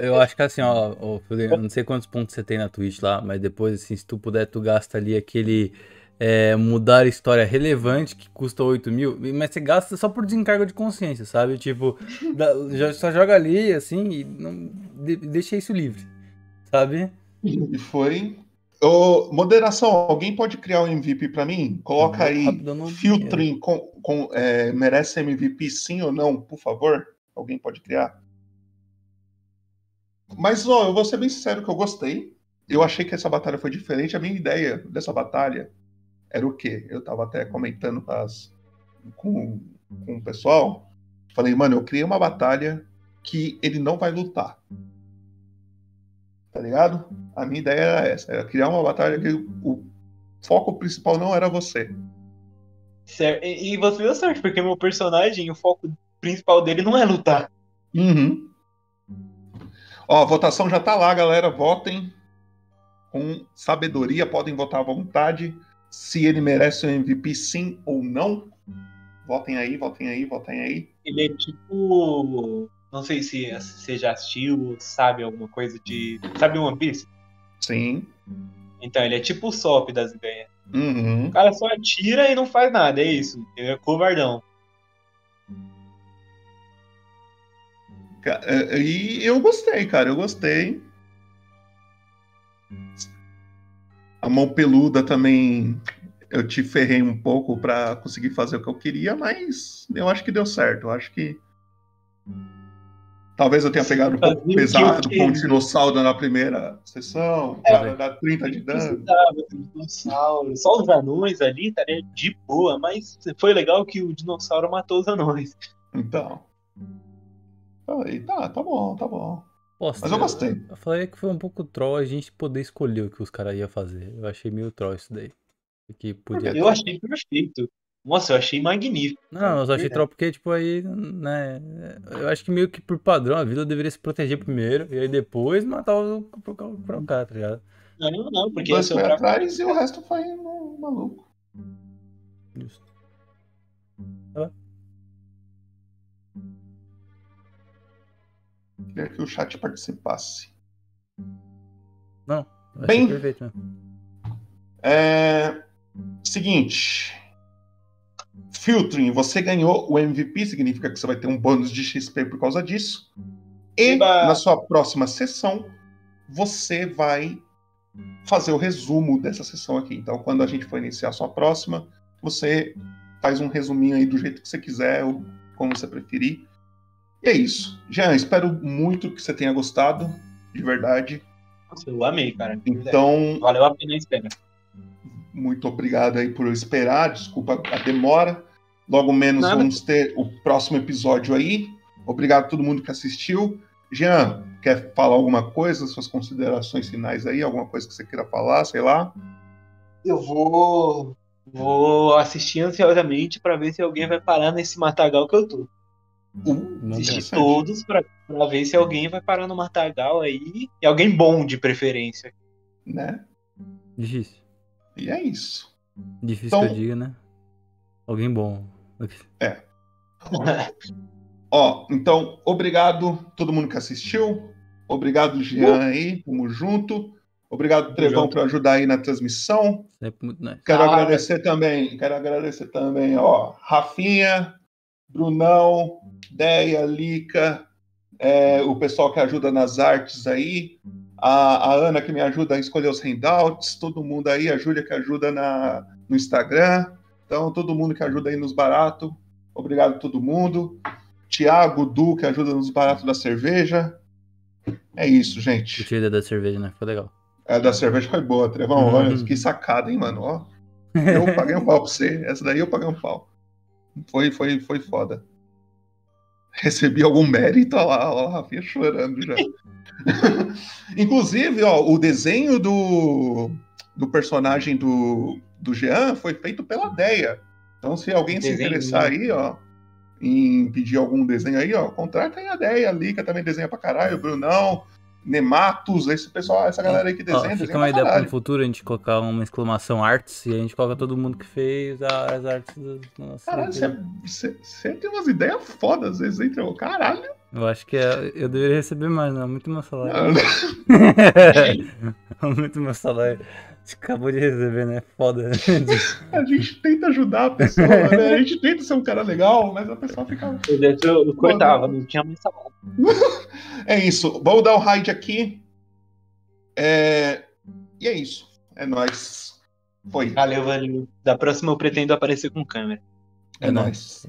Eu acho que assim, ó, ó Felipe, eu não sei quantos pontos você tem na Twitch lá, mas depois, assim, se tu puder, tu gasta ali aquele é, mudar história relevante que custa 8 mil, mas você gasta só por desencargo de consciência, sabe? Tipo, já- só joga ali, assim, e não, de- deixa isso livre, sabe? E foi. Ô, moderação, alguém pode criar um MVP pra mim? Coloca aí, filtering com, com, é, merece MVP sim ou não, por favor? Alguém pode criar? Mas, ó, eu vou ser bem sincero que eu gostei. Eu achei que essa batalha foi diferente. A minha ideia dessa batalha era o quê? Eu tava até comentando com, as- com, com o pessoal. Falei, mano, eu criei uma batalha que ele não vai lutar. Tá ligado? A minha ideia era essa, era criar uma batalha que o foco principal não era você. Certo. E e você deu sorte, porque meu personagem, o foco principal dele não é lutar. Uhum. Ó, a votação já tá lá, galera. Votem com sabedoria, podem votar à vontade. Se ele merece o MVP, sim ou não. Votem aí, votem aí, votem aí. Ele é tipo. Não sei se você já assistiu, sabe alguma coisa de. Sabe One Piece? Sim. Então, ele é tipo o Sop das ideias. Uhum. O cara só atira e não faz nada, é isso. Ele é covardão. É, E eu gostei, cara, eu gostei. A mão peluda também eu te ferrei um pouco pra conseguir fazer o que eu queria, mas eu acho que deu certo. Eu asso que talvez eu tenha pegado um pouco que pesado com o dinossauro na primeira sessão, o cara dá 30 de dano. Dinossauro. Só os anões ali estaria de boa, mas foi legal que o dinossauro matou os anões. Então. Falei, tá, tá bom, tá bom. Posso Mas eu gostei. Eu falei que foi um pouco troll a gente poder escolher o que os caras iam fazer. Eu achei meio troll isso daí. Que podia Eu achei perfeito. Nossa, eu achei magnífico. Não, eu só achei troll porque, tipo, aí, né? Eu acho que meio que por padrão a vila deveria se proteger primeiro e aí depois matar o pro, pro, pro cara, tá ligado? Não, não, não, porque Dois é foi o atrás e o resto foi no maluco. Justo. Tá bom. Queria que o chat participasse. Não, Bem- perfeito mesmo. É... Seguinte. Filtering, você ganhou o MVP, significa que você vai ter um bônus de XP por causa disso. E Eba! na sua próxima sessão, você vai fazer o resumo dessa sessão aqui. Então, quando a gente for iniciar a sua próxima, você faz um resuminho aí do jeito que você quiser, ou como você preferir. E é isso. Jean, espero muito que você tenha gostado, de verdade. Eu amei, cara. Então, Valeu a pena a espera. muito obrigado aí por esperar. Desculpa a demora. Logo menos Nada. vamos ter o próximo episódio aí. Obrigado a todo mundo que assistiu. Jean, quer falar alguma coisa? Suas considerações finais aí? Alguma coisa que você queira falar? Sei lá. Eu vou. Vou assistir ansiosamente pra ver se alguém vai parar nesse matagal que eu tô. Assistir interessante. todos pra, pra ver se alguém vai parar no matagal aí. E alguém bom de preferência. Né? Difícil. E é isso. Difícil Então- que eu diga, né? Alguém bom. É. Ó, então, obrigado todo mundo que assistiu. Obrigado, Jean, aí. Tamo junto. Obrigado, Trevão, por ajudar aí na transmissão. Sempre muito nice. Quero Ah, agradecer também, quero agradecer também, ó, Rafinha, Brunão, Deia, Lica, é, o pessoal que ajuda nas artes aí, a, a Ana que me ajuda a escolher os handouts, todo mundo aí, a Júlia que ajuda na, no Instagram, então todo mundo que ajuda aí nos baratos, obrigado a todo mundo. Tiago, Du, que ajuda nos baratos da cerveja. É isso, gente. Curti a ideia da cerveja, né? Foi legal. A da cerveja foi boa, Trevão. Uhum. Olha, que sacada, hein, mano? Ó, eu paguei um pau pra você. Essa daí eu paguei um pau. Foi, foi, foi foda. Recebi algum mérito, olha lá, olha lá, Rafinha chorando já. Inclusive, ó, o desenho do, do personagem do, do Jean foi feito pela Deia. Então, se alguém se Desenho. interessar aí, ó, em pedir algum desenho aí, ó, contrata aí a Deia, a Lica também desenha pra caralho, o Brunão, Nematos, esse pessoal, essa galera aí que Ó, desenha, fica desenha uma ideia para caralho. o futuro a gente colocar uma exclamação arts e a gente coloca todo mundo que fez as artes do nosso. Caralho, você, tem umas ideias fodas às vezes, Trevor? Caralho. Eu acho que é- eu deveria receber mais, não. Muito meu salário. Muito meu salário. Você acabou de receber, né? Foda. A gente tenta ajudar a pessoa, né? A gente tenta ser um cara legal, mas a pessoa fica. Eu, eu, eu cortava, não tinha mais salário. É isso. Vou dar o raid aqui. É... E é isso. É nóis. Foi. Valeu, valeu. Da próxima eu pretendo aparecer com câmera. É nóis.